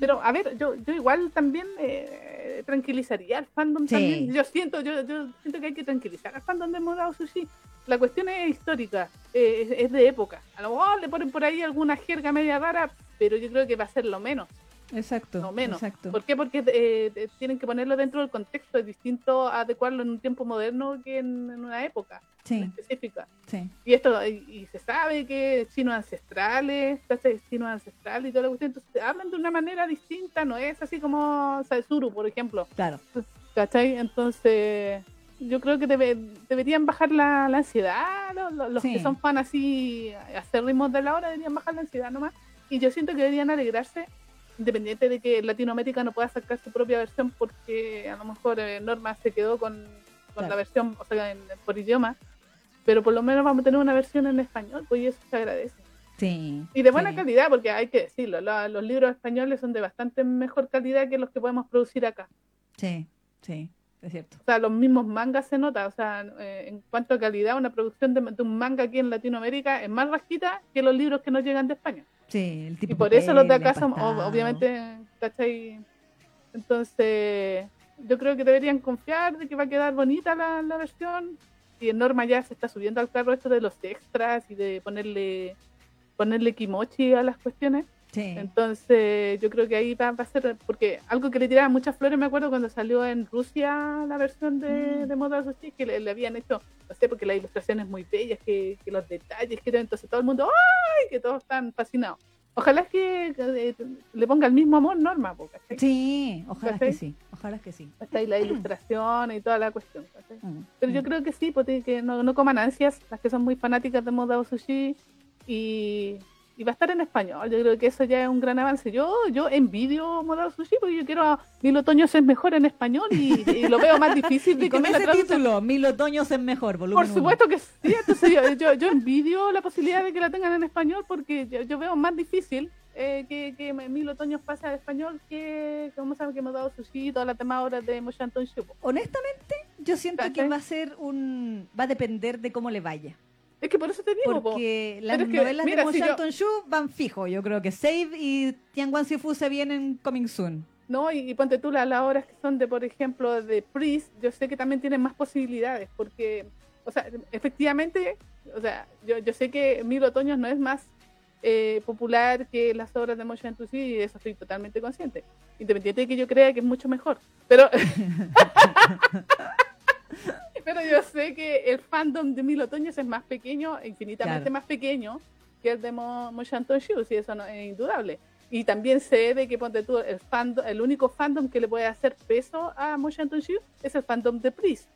Pero, a ver, yo, yo igual también eh, tranquilizaría al fandom
Sí.
también. Yo siento, yo, yo siento que hay que tranquilizar al fandom de Modao Sushi. La cuestión es histórica, eh, es, es de época. A lo mejor le ponen por ahí alguna jerga media rara, pero yo creo que va a ser lo menos.
Exacto.
No menos.
Exacto.
¿Por qué? Porque eh, tienen que ponerlo dentro del contexto. Es distinto a adecuarlo en un tiempo moderno que en, en una época
Sí,
específica.
sí.
Y esto y, y se sabe que chinos ancestrales, chinos ancestrales y toda la cuestión. Entonces hablan de una manera distinta. No es así como Saizuru, por ejemplo.
Claro.
¿Cachai? Entonces yo creo que debe- deberían bajar la, la ansiedad. Los, los- los
Sí.
que son fan así, hacer ritmos de la hora, deberían bajar la ansiedad nomás. Y yo siento que deberían alegrarse, independiente de que Latinoamérica no pueda sacar su propia versión porque a lo mejor eh, Norma se quedó con, con
Claro.
la versión, o sea, en- por idioma. Pero por lo menos vamos a tener una versión en español, pues y eso se agradece.
Sí.
Y de buena
sí.
calidad, porque hay que decirlo, los libros españoles son de bastante mejor calidad que los que podemos producir acá.
Sí, sí, es cierto.
O sea, los mismos mangas se nota. O sea, eh, en cuanto a calidad, una producción de, de un manga aquí en Latinoamérica es más rasquita que los libros que nos llegan de España.
Sí, el tipo
Y por eso los de acá son, obviamente, ¿cachai? Entonces, yo creo que deberían confiar de que va a quedar bonita la, la versión. Y en Norma ya se está subiendo al carro esto de los extras y de ponerle ponerle kimochi a las cuestiones.
Sí,
Entonces, yo creo que ahí va, va a ser, porque algo que le tiraban muchas flores, me acuerdo cuando salió en Rusia la versión de,
Mm.
de Modern Sushi, que le, le habían hecho, no sé, porque la ilustración es muy bella, que, que los detalles, que entonces todo el mundo, ¡ay! que todos están fascinados. Ojalá es que eh, le ponga el mismo amor Norma,
sí, ojalá que sí, ojalá que sí.
Está ahí la ilustración y toda la cuestión.
Mm,
Pero yo
mm.
creo que sí, porque que no, no coman ansias, las que son muy fanáticas de Modao Sushi y, y va a estar en español. Yo creo que eso ya es un gran avance. Yo yo envidio Modao Sushi porque yo quiero Mil Otoños es mejor en español y, y lo veo más difícil de
Y
que
con
me
ese título, Mil Otoños es mejor, volumen
Por
uno.
supuesto que sí, entonces yo, yo, yo envidio la posibilidad de que la tengan en español porque yo, yo veo más difícil eh, que, que Mil Otoños pase al español que, como saben, que Modao Sushi y toda la tema ahora de Moshanton Shubo.
Honestamente, yo siento que va a ser un... va a depender de cómo le vaya.
Es que por eso te digo, po.
Porque las
Pero es que,
novelas
mira,
de
si yo-
Moshanton Shu van fijo. Yo creo que Save y Tianguan Sifu se vienen coming soon.
No, y, y ponte tú las, las obras que son de, por ejemplo, de Priest, yo sé que también tienen más posibilidades, porque, o sea, efectivamente, o sea, yo, yo sé que Mil Otoños no es más eh, popular que las obras de Motion Tusi, y de eso estoy totalmente consciente, independiente de que yo crea que es mucho mejor, pero... pero yo sé que el fandom de Mil Otoños es más pequeño, infinitamente
Claro.
más pequeño que el de Mo, Moshanton Shoes, y eso no es indudable. Y también sé de que ponte tú, el, fandom, el único fandom que le puede hacer peso a Motion Shiu es el fandom de Pris.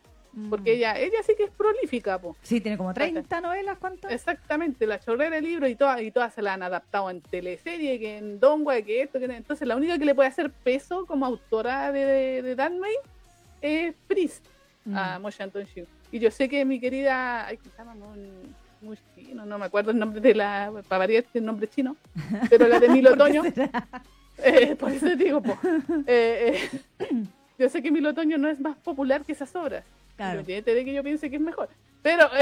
Porque
Mm.
ella, ella sí que es prolífica, po.
Sí, tiene como 30 novelas, ¿cuántas?
Exactamente, la chorrera de libro y todas, y todas se la han adaptado en teleserie, que en Dongua, que esto, que entonces la única que le puede hacer peso como autora de, de, de Danmei es Pris
Mm.
a Moshi Anton Shiu. Y yo sé que mi querida, ay, ¿cómo se llama? Mon- muy chino, no me acuerdo el nombre de la, para variar el nombre chino, pero la de Mil
¿Por qué
Otoño, eh, por eso te digo, po. Eh, eh, yo sé que Mil Otoño no es más popular que esas obras.
Claro.
No tiene que yo piense que es mejor. Pero.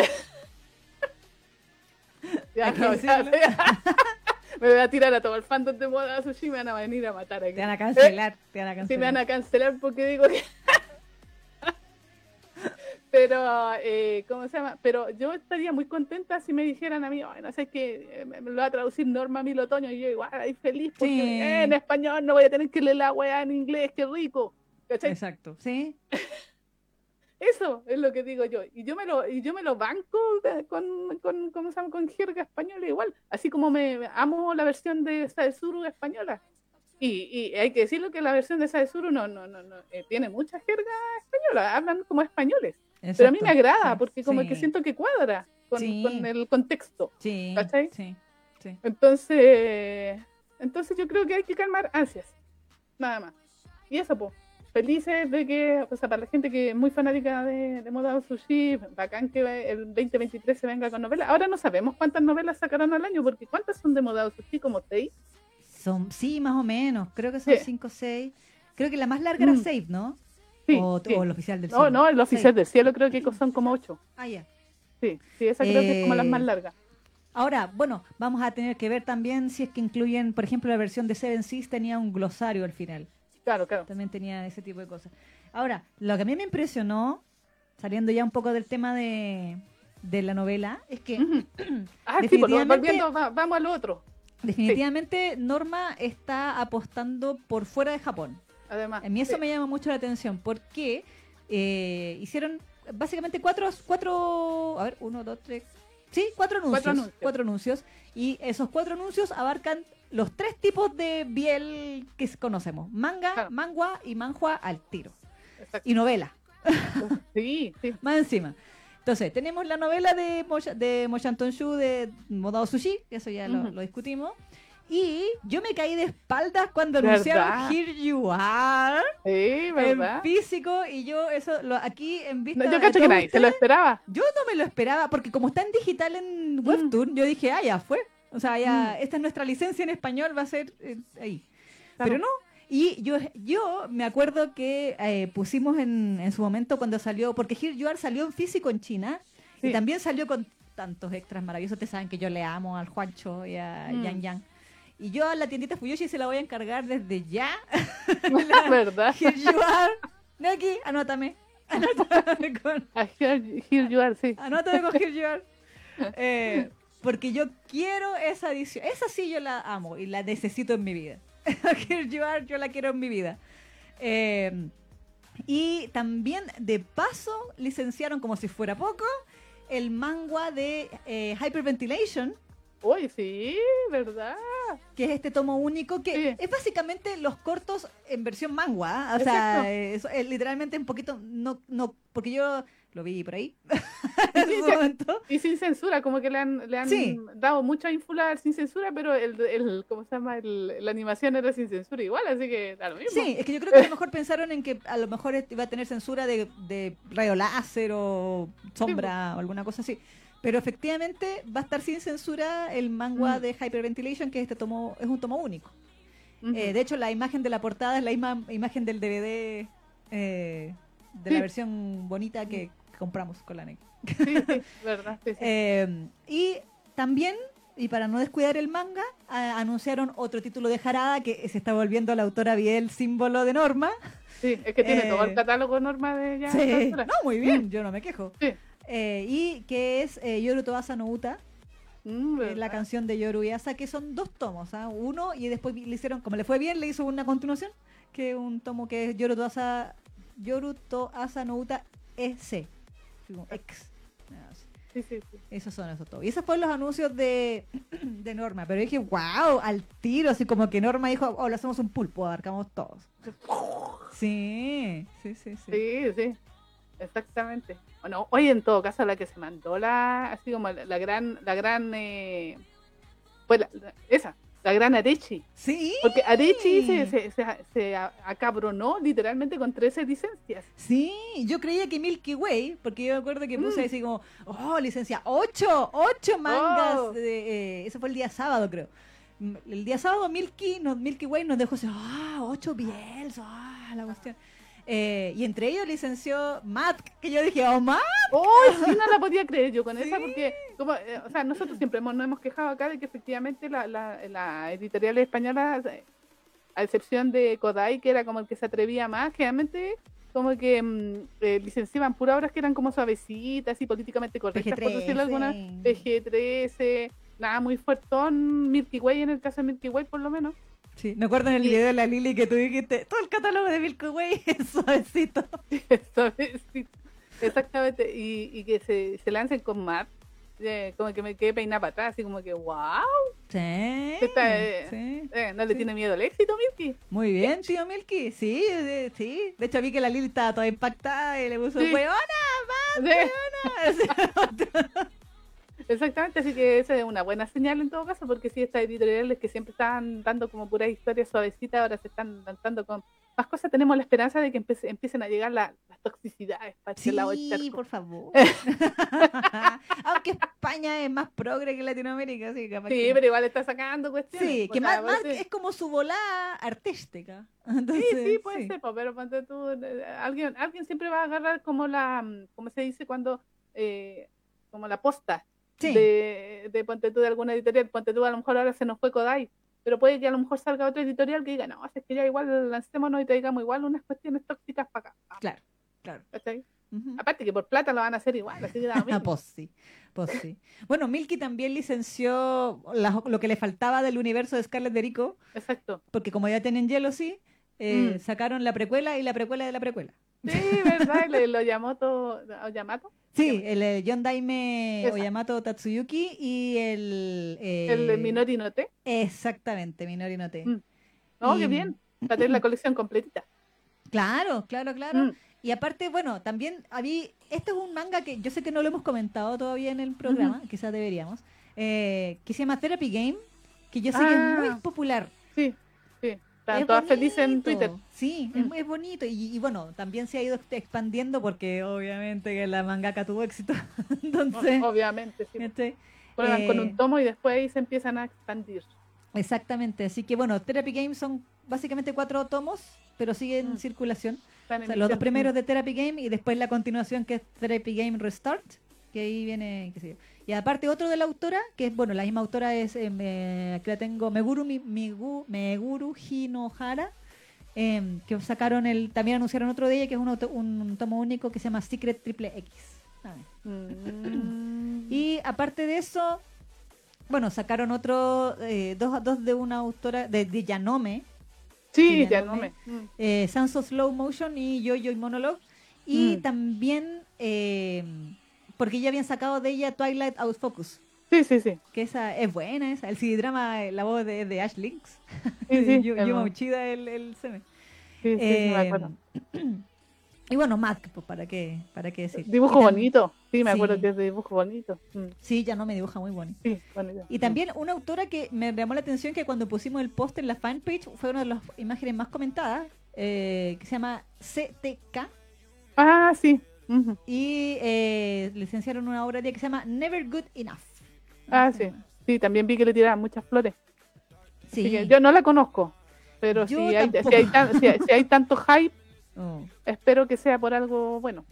ya, no, ya. me voy a tirar a todo el fandom de moda sushi y me van a venir a matar aquí.
Te van a cancelar, te van a cancelar.
Sí, me van a cancelar porque digo que. Pero, eh, ¿cómo se llama? Pero yo estaría muy contenta si me dijeran a mí, "Ay, no sé qué, me me lo va a traducir Norma Mil Otoño, y yo igual, ahí feliz, porque
Sí.
eh, en español no voy a tener que leer la weá en inglés, qué rico. ¿Cachai?
Exacto, sí.
Eso es lo que digo yo. Y yo me lo, y yo me lo banco de- con, con, ¿cómo se llama? con jerga española igual. Así como me amo la versión de Saesuru española. Y, y hay que decirlo que la versión de Saesuru no, no, no, no eh, tiene mucha jerga española, hablan como españoles. Pero a mí me
exacto,
agrada porque como
sí,
que siento que cuadra con,
Sí.
con el contexto.
Sí,
¿cachai?
sí, sí.
Entonces, entonces yo creo que hay que calmar ansias. Nada más. Y eso, pues. Felices de que, o sea, para la gente que es muy fanática de, de Moda Sushi, bacán que el 2023 se venga con novelas. Ahora no sabemos cuántas novelas sacarán al año, porque ¿cuántas son de Moda Sushi? ¿Como seis?
Son, sí, más o menos. Creo que son. 5 o 6. Creo que la más larga era
Mm.
6, ¿no?
Sí,
o,
sí.
o el oficial del
No,
cielo.
no, el oficial
Seis.
del cielo creo que son como ocho.
Ah, ya.
Sí, sí, esa creo que es como las
Eh,
más largas.
Ahora, bueno, vamos a tener que ver también si es que incluyen, por ejemplo, la versión de Seven Seas tenía un glosario al final.
Claro, claro.
También tenía ese tipo de cosas. Ahora, lo que a mí me impresionó, saliendo ya un poco del tema de, de la novela, es que
Ujú. Ah, sí, pues, volviendo, va- vamos a lo otro.
definitivamente Norma está apostando por fuera de Japón.
Además,
A mí eso
sí.
me llama mucho la atención porque eh, hicieron básicamente cuatro, cuatro, a ver, uno, dos, tres, sí, cuatro anuncios,
Cuatro
cuatro
anuncios.
y esos cuatro anuncios abarcan los tres tipos de biel que conocemos, manga,
Claro.
mangua y manhua al tiro,
Exacto.
y novela,
Sí, sí.
más encima. Entonces, tenemos la novela de, Mocha, de Mochan Tonshu de Modao Sushi, que eso ya lo discutimos. Y yo me caí de espaldas cuando anunciaron Here You Are
Sí,
en
¿verdad?
físico y yo eso lo aquí en vista
No, yo cacho que nadie se lo esperaba.
yo no me lo esperaba porque como está en digital en Webtoon yo dije ah ya fue o sea ya esta es nuestra licencia en español va a ser eh, ahí.
Claro.
pero no. Y yo yo me acuerdo que eh, pusimos en, en su momento cuando salió porque Here You Are salió en físico en China y también salió con tantos extras maravillosos. Ustedes saben que yo le amo al Juancho y a
Mm.
Yang Yang y yo a la tiendita Fuyoshi se la voy a encargar desde ya
¿Verdad?
Here you are. Neki, anótame. Anótame con,
A Here, here you are, sí.
anótame con Here you are. Eh, porque yo quiero esa edición. Esa sí yo la amo y la necesito en mi vida. Here you are, yo la quiero en mi vida. Eh, y también, de paso, licenciaron, como si fuera poco, el manga de eh, Hyperventilation,
Uy, sí, ¿verdad?
que es este tomo único, que
Sí.
es básicamente los cortos en versión manga. ¿ah? O
Exacto.
sea, es, es literalmente un poquito, no, no, porque yo lo vi por ahí su
sí.
momento.
Y sin censura, como que le han, le han
Sí.
dado mucha ínfula sin censura, pero el, el ¿cómo se llama? El- la animación era sin censura igual, así que da lo mismo.
Sí, es que yo creo que a lo mejor pensaron en que a lo mejor iba a tener censura de, de rayo láser o sombra o alguna cosa así. Pero efectivamente va a estar sin censura el manga
Mm.
de Hyperventilation, que este tomo es un tomo único. Eh, de hecho, la imagen de la portada es la misma imagen del DVD eh, de la versión bonita que compramos con la NEC.
Sí, sí, verdad.
Eh, y también, y para no descuidar el manga, a- anunciaron otro título de Jarada que se está volviendo la autora Biel símbolo de Norma.
Sí, es que tiene
eh,
todo el catálogo norma de ya. a esta
Sí.
altura.
No, muy bien, yo no me quejo.
Sí.
Eh, y que es eh, Yoru Toasa no Uta,
Mm,
es la
verdad.
canción de Yoru Yasa, que son dos tomos, ¿ah? uno y después le hicieron, como le fue bien, le hizo una continuación, que un tomo que es Yoru Toasa, Yoru Toasa no Uta EC, así como X. Sí.
Sí, sí, sí.
Esos son esos todos. Y esos fueron los anuncios de, de Norma. Pero dije, wow, al tiro, así como que Norma dijo, oh, le hacemos un pulpo, abarcamos todos. Sí, sí, sí. Sí,
sí. Exactamente. Bueno, hoy en todo caso la que se mandó la, así como la, la gran, la gran, eh, pues la- la- esa, la gran Arechi.
Sí.
Porque Arechi se, se, se, se acabronó literalmente con 13 licencias.
Sí, yo creía que Milky Way, porque yo me acuerdo que puse
Mm.
así como, oh, licencia, ocho, ocho mangas.
Oh.
de, eh, eso fue el día sábado, creo. Mm, El día sábado Milky, nos, Milky Way nos dejó así, ah, ocho Biels, ah, la cuestión. Eh, y entre ellos licenció Matt, que yo dije, oh, Matt.
¡Oh! Sí, no la podía creer yo con esa, porque, como, eh, o sea, nosotros siempre hemos, nos hemos quejado acá de que efectivamente la, la, la editorial española, eh, a excepción de Kodai, que era como el que se atrevía más, generalmente como que mm, eh, licenciaban puras obras que eran como suavecitas y políticamente correctas, por decirlo alguna, PG-13, nada muy fuertón, Milky Way en el caso de Milky Way por lo menos.
Sí, me acuerdo en el
Sí.
video de la Lili que tú dijiste, todo el catálogo de Milky Way es suavecito.
Sí, exactamente, y, y que se, se lancen con Matt, eh, como que me quedé peinada para atrás, así como que, wow,
Sí,
eh,
sí.
eh, no le
Sí.
tiene miedo al éxito, Milky.
Muy bien, tío Milky. Sí, sí. De hecho, vi que la Lili estaba toda impactada y le puso,
Sí.
weona,
Sí,
weona.
Exactamente, así que esa es una buena señal en todo caso, porque si estas editoriales que siempre estaban dando como puras historias suavecitas, ahora se están lanzando con más cosas, tenemos la esperanza de que empe- empiecen a llegar la- las toxicidades para lado del
Sí, por favor. Aunque España es más progre que Latinoamérica, así que capaz
Sí,
que-
pero igual está sacando cuestiones.
Sí,
o
que más, más
pues, sí.
es como su volada artística.
Sí,
Entonces,
sí, puede ser, pues, pero ponte tú, eh, alguien, alguien siempre va a agarrar como la, mm, como se dice cuando, eh, como la posta
Sí.
de, de ponte tú de alguna editorial, ponte tú a lo mejor ahora se nos fue Kodai, pero puede que a lo mejor salga otra editorial que diga, no, es que ya igual lancémonos y traigamos igual unas cuestiones tóxicas para acá.
Claro, claro.
¿cachai?
Ujú.
Aparte que por plata lo van a hacer igual, así que da lo
Ah,
mismo.
pues sí, pues sí. Bueno, Milky también licenció la- lo que le faltaba del universo de Scarlet de Rico,
Exacto.
porque como ya tienen Jealousy, eh,
Mm.
sacaron la precuela y la precuela de la precuela.
Sí, ¿verdad? Le- lo llamó todo, Yamato,
Sí, el, eh, John Daime
Esa.
Oyamato Tatsuyuki y el... eh,
el Minori no Te.
Exactamente, Minori no Te.
Mm.
Y-
qué bien, para tener la colección completita.
Claro, claro, claro.
Mm.
Y aparte, bueno, también había, este es un manga que yo sé que no lo hemos comentado todavía en el programa, quizás deberíamos, eh, que se llama Therapy Game, que yo sé que es
Ah.
muy popular.
Sí, sí. Están
Es
todas felices en
bonito.
Twitter.
Sí, es
Mm.
muy bonito. Y, y bueno, también se ha ido ex- expandiendo porque obviamente que la mangaka tuvo éxito. Entonces,
Obviamente, sí.
¿cachai?
Prueban con
eh,
un tomo y después ahí se empiezan a expandir.
exactamente. Así que bueno, Therapy Game son básicamente cuatro tomos, pero siguen en
Mm.
circulación.
Están
O
en
sea, los dos primeros de Therapy Game y después la continuación que es Therapy Game Restart, que ahí viene, qué sé yo. Y aparte otro de la autora, que es, bueno, la misma autora es, eh, me- aquí la tengo, Meguru, Mi- Migu- Meguru Hinohara, em, que sacaron el, también anunciaron otro de ella, que es un, auto- un tomo único que se llama Secret Triple X. A ver.
Mm.
Y aparte de eso, bueno, sacaron otro, eh, dos, dos de una autora, de, de Yanome,
sí,
ya
ya
no
no
me-
me. mm.
eh, Sans of Slow Motion y Yo Yo Monologue. Y
Mm.
también, eh, porque ya habían sacado de ella Twilight Out Focus,
Sí, sí, sí.
que esa es buena, esa. El CD drama, eh, la voz de, de Ash Links.
Sí, sí,
Yuma Uchida, el, el seme.
Sí, sí, me
Eh,
acuerdo.
y bueno, Mac, pues para qué, para qué decir.
Dibujo bonito. Sí, me acuerdo que es de dibujo bonito. Mm,
Sí, ya no me dibuja muy bonito.
Sí, bonito.
Y también una autora que me llamó la atención que cuando pusimos el post en la fanpage fue una de las imágenes más comentadas, eh, que se llama CTK.
Ah, sí.
Y eh, licenciaron una obra de que se llama Never Good Enough.
Ah, sí.
llama.
Sí, también vi que le tiraban muchas flores.
Sí.
Así que yo no la conozco. Pero si hay, si, hay tan- si hay- si hay tanto hype,
Oh.
espero que sea por algo bueno.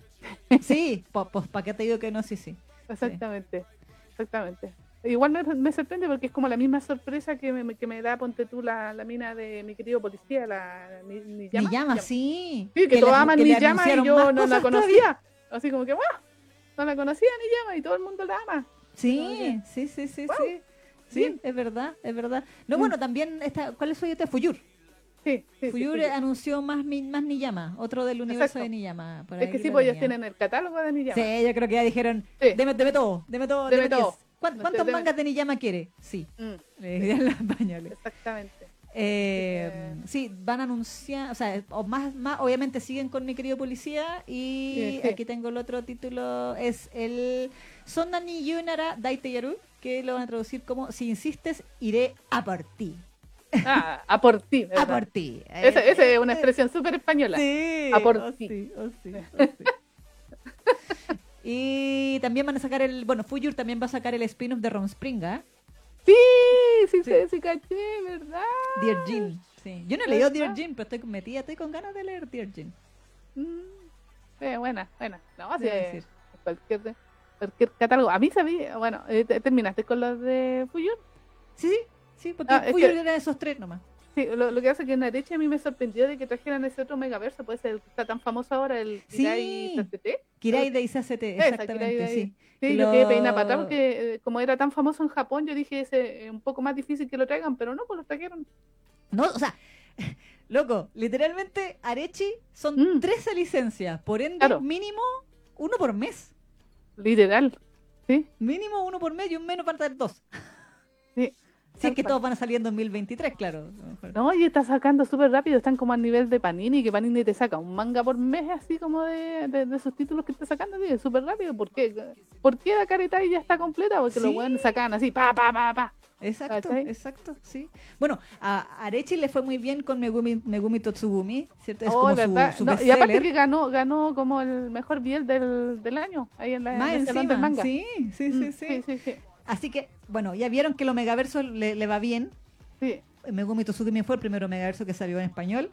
Sí, pues para qué te digo que no, sí, sí.
Exactamente. Exactamente. Igual me, me sorprende porque es como la misma sorpresa que me, que me da, ponte tú, la, la mina de mi querido policía, la.
Me llama, sí.
Sí, que, todos
le-
aman
que le
Niyama y yo no la
todavía.
Así como que, ¡guau! No la conocía Niyama y todo el mundo la ama.
Sí, sí, sí, sí,
Wow.
sí. Sí,
Bien.
es verdad, es verdad. No,
Mm.
bueno, también está, ¿cuál es su este? Fuyur.
Sí, sí,
Fuyur
sí,
anunció más, más Niyama, otro del universo
Exacto.
de Niyama. por
Es que sí, pues ellos tienen el catálogo de Niyama.
Sí, yo creo que ya dijeron, deme, deme todo, deme todo,
Deme
deme
todo.
10. ¿Cuán-
No sé,
¿Cuántos
deme-
mangas de Niyama quiere? Sí,
Mm,
le dirían los españoles.
exactamente. Eh,
sí, van a anunciar, o sea, o más, más, obviamente siguen con mi querido policía y aquí tengo el otro título, es el Sonani Yunara Daiteyaru, que lo van a traducir como Si insistes, iré a por ti.
Ah, a por ti.
A por ti.
Esa, es una
eh,
expresión súper española.
Sí,
A por
oh,
ti.
sí, oh, sí, oh, sí. y también van a sacar el, bueno, Fuyur también va a sacar el spin-off de Romspringa,
Sí, sí, sí, sí, caché, ¿verdad?
Dear Jean. Sí. Yo no he leído Dear. Jean, pero estoy metida, estoy con ganas de leer Dear Jean.
Mm, eh, buena, buena. No, sí,
Debo
eh,
decir.
cualquier, cualquier catálogo. A mí sabía, bueno, eh, te- ¿terminaste con los de Fuyur?
Sí, sí, sí, porque
Ah, que-
era de esos tres nomás.
Sí, lo, lo que hace que en Areche a mí me sorprendió de que trajeran ese otro megaverso, puede ser el que está tan famoso ahora, el
Sí.
Kirai STT.
Kirai de Isacete, exactamente, sí.
Sí,
Y
yo
lo-
quedé para atrás porque eh, como era tan famoso en Japón, yo dije es un poco más difícil que lo traigan, pero no, pues lo trajeron.
No, o sea, loco, literalmente Arechi son
Mm.
13 licencias, por ende,
Claro.
mínimo uno por mes.
Literal. Sí,
Mínimo uno por mes y un menos para dar dos.
sí.
Si
Tal
es que todos van a salir en 2023, claro.
No, y está sacando súper rápido, están como a nivel de Panini, que Panini te saca un manga por mes, así como de, de, de esos títulos que está sacando, así, súper rápido. ¿Por qué? ¿Por qué la careta ya está completa? Porque los
Sí.
buenos sacan así, pa, pa, pa, pa.
Exacto,
¿Cachai?
exacto, sí. Bueno, a Arechi le fue muy bien con Megumi, Megumi Totsugumi, ¿cierto? Es
Oh,
como su,
¿verdad?
su
No, y aparte que ganó, ganó como el mejor biel del, del año, ahí en la en el del manga.
sí, sí, sí,
Mm,
sí.
sí, sí, sí.
Así que, bueno, ya vieron que lo Megaverso le, le va bien.
Sí.
Megumi Totsugumi fue el primero Megaverso que salió en español.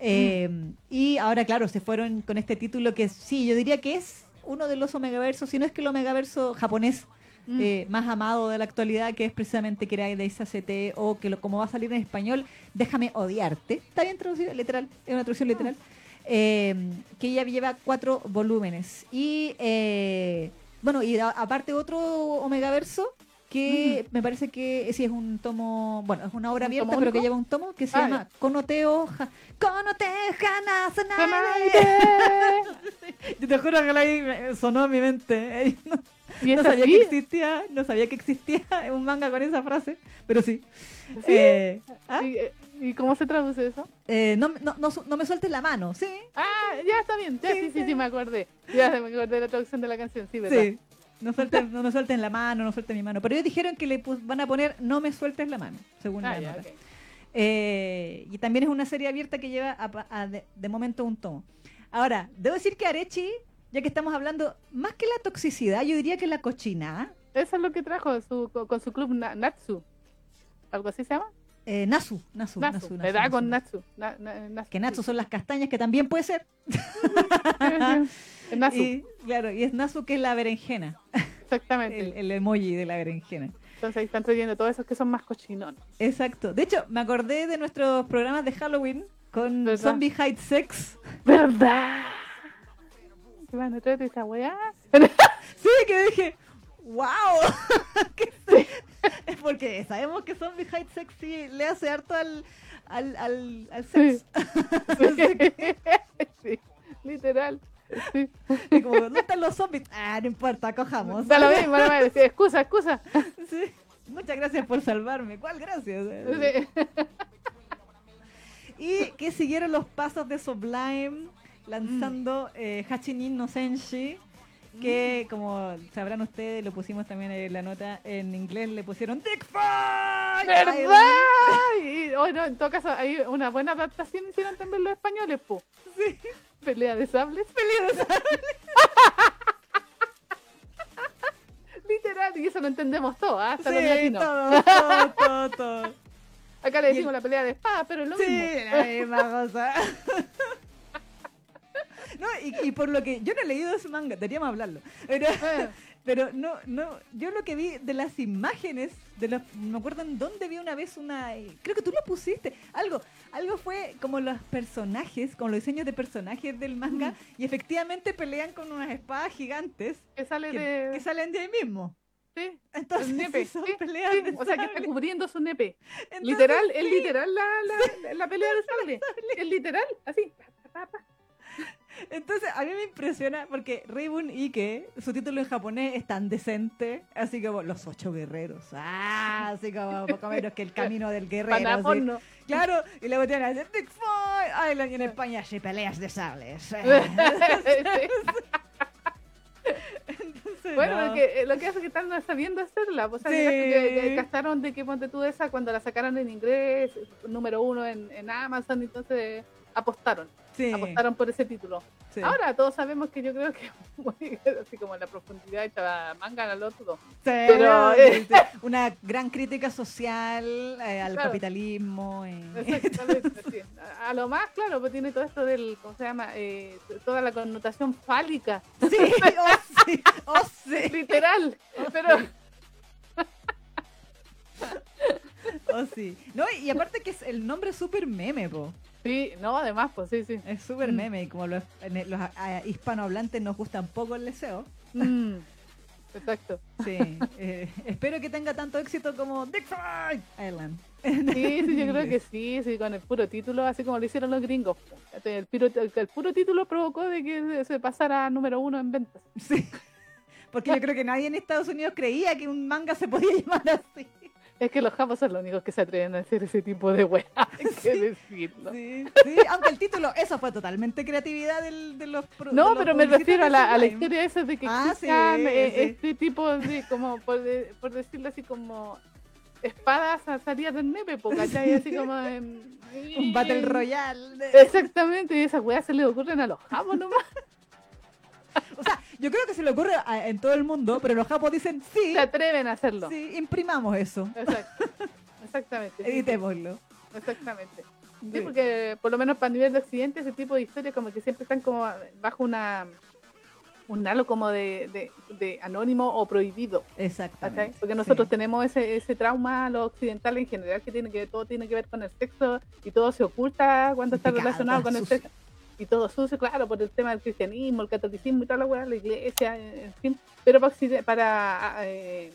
Eh, Y ahora, claro, se fueron con este título que sí, yo diría que es uno de los Omegaversos, si no es que el Omegaverso japonés
Mm.
eh, más amado de la actualidad, que es precisamente Kirai de CT o que lo, como va a salir en español, Déjame odiarte. Está bien traducido, literal, es una traducción literal. eh, que ya lleva cuatro volúmenes. Y eh, bueno, y a- aparte otro Omegaverso que me parece que sí es un tomo, bueno, es una obra
¿Un
abierta, pero que lleva un tomo que se
Ah,
llama Konote Hanazanai.
¡Sanaide!
Yo te juro que ahí me- sonó en mi mente. No,
¿Y
no sabía
así?
que existía, no sabía que existía un manga con esa frase, pero sí.
¿Sí?
Eh, ¿ah?
¿Y, eh, ¿Y cómo se traduce eso?
Eh, no, no, no, no me sueltes la mano, sí.
Ah, ya está bien. Ya,
Sí,
sí, sí,
sí.
sí, me acordé. Ya me acordé de la traducción de la canción, sí, ¿verdad?
Sí. No, suelten, no me suelten la mano, no suelten mi mano. Pero ellos dijeron que le pus- van a poner no me sueltes la mano, según
Ah,
la
ya,
nota. Eh, y también es una serie abierta que lleva a- a de, de momento un tomo. Ahora, debo decir que Arechi, ya que estamos hablando, más que la toxicidad, yo diría que la cochina.
Eso es lo que trajo su, con, su club Na- Natsu. ¿Algo así se llama?
Eh, Nasu, Nasu. Nasu,
Me
Nasu,
da
Nasu,
con
Nasu.
Na- na-.
Que Natsu son las castañas, que también puede ser. Y, claro, y es Nasu que es la berenjena,
exactamente.
el, el emoji de la berenjena.
Entonces ahí están trayendo todos esos que son más cochinones.
Exacto. De hecho, me acordé de nuestros programas de Halloween con
¿Verdad?
Zombie Hide Sex.
¿Verdad? ¿Qué van a traer esta weá?
Sí, que dije, wow. ¿Qué es? Porque sabemos que Zombie Hide Sex sí le hace harto al, al, al, al sex. Así que,
sí, literal. Sí.
y como, ¿dónde están los zombies? Ah, no importa, cojamos.
Da lo mismo, no me- sí, excusa, excusa.
Sí. Muchas gracias por salvarme. ¿Cuál gracias?
Sí.
Y que siguieron los pasos de Sublime lanzando
Mm.
eh, Hachinin no Senshi, que como sabrán ustedes, lo pusimos también en la nota en inglés, le pusieron Dick Fight
¿Verdad? Y, oh, no, en todo caso, hay una buena adaptación hicieron también los españoles, po.
Sí.
Pelea de sables. Literal, y eso lo entendemos todo, ¿ah? hasta los
Sí,
latinos.
todo, todo, todo, todo.
Acá le decimos
el-
la pelea de espada, pero es lo
Sí,
mismo.
la misma cosa. Y, y por lo que yo no he leído ese manga, deberíamos hablarlo. Pero, pero no, no, yo lo que vi de las imágenes, de los, me acuerdo en dónde vi una vez una, eh, creo que tú lo pusiste, algo, algo fue como los personajes, como los diseños de personajes del manga,
Mm.
y efectivamente pelean con unas espadas gigantes
que sale
que,
de.
que salen de ahí mismo.
Sí,
Entonces,
nepe.
son
sí,
peleas
sí, O sea, que está cubriendo su nepe.
Entonces,
literal, es
sí.
literal la, la, la pelea de sable. Es literal, así. pa, pa, pa.
Entonces, a mí me impresiona porque Reibun Ike, su título en japonés es tan decente, así como los ocho guerreros. Ah, así como poco menos que el camino del guerrero. Así. Claro, y luego tienen a Big. Island y en España sí, peleas de sables. Entonces,
Bueno,
no.
lo que, lo que hace que están sabiendo hacerla. Pues, o sea,
Sí.
que, que cacharon de que ponte tú esa cuando la sacaron en inglés, número uno en, en Amazon, entonces apostaron,
Sí,
apostaron por ese título.
sí.
Ahora todos sabemos que yo creo que muy- así como la profundidad echaba manga al otro.
Sí,
pero, eh,
una gran crítica social eh, al
Claro.
capitalismo. eh.
Exactamente, sí. A, a lo más, claro, pues tiene todo esto del, ¿cómo se llama? Eh, toda la connotación fálica,
Sí, oh sí, oh sí,
literal. Pero
oh sí. No, y aparte que es el nombre es súper meme, po.
Sí, no, además, pues sí, sí.
Es súper
Mm.
meme y como los, los hispanohablantes nos gustan poco el deseo.
Mm, exacto.
Sí, eh, espero que tenga tanto éxito como Dick Fight Island.
Sí, sí, yo creo que sí, sí, con el puro título, así como lo hicieron los gringos. Este, El, puro- el, el puro título provocó de que se pasara a número uno en ventas.
Sí. Porque yo creo que nadie en Estados Unidos creía que un manga se podía llamar así.
Es que los japos son los únicos que se atreven a hacer ese tipo de weá, hay que decirlo.
Sí, sí, aunque el título, eso fue totalmente creatividad del, de los de
No,
los
pero me refiero a la, a la historia esa de que
Ah,
existan
sí,
eh, este tipo de, como por, de- por decirlo así, como espadas salidas del nepe, ¿cachai? Así como en-
Un Battle Royale.
Exactamente, y esas weas se le ocurren a los japos nomás.
Yo creo que se le ocurre a- en todo el mundo, pero los japos dicen sí,
Se atreven a hacerlo.
sí, imprimamos eso,
Exacto. Exactamente. sí,
editémoslo.
Exactamente. Sí,
Sí.
porque por lo menos para nivel de occidente ese tipo de historias como que siempre están como bajo una un halo como de, de, de anónimo o prohibido. ¿cachai?
Exactamente.
Porque nosotros
sí.
tenemos ese, ese trauma, los occidentales en general, que tiene que todo tiene que ver con el sexo y todo se oculta cuando está
Pecado,
relacionado con el
sucio.
Y todo sucio, claro, por el tema del cristianismo, el catolicismo y toda la weá, la iglesia, en en fin. Pero para, para eh,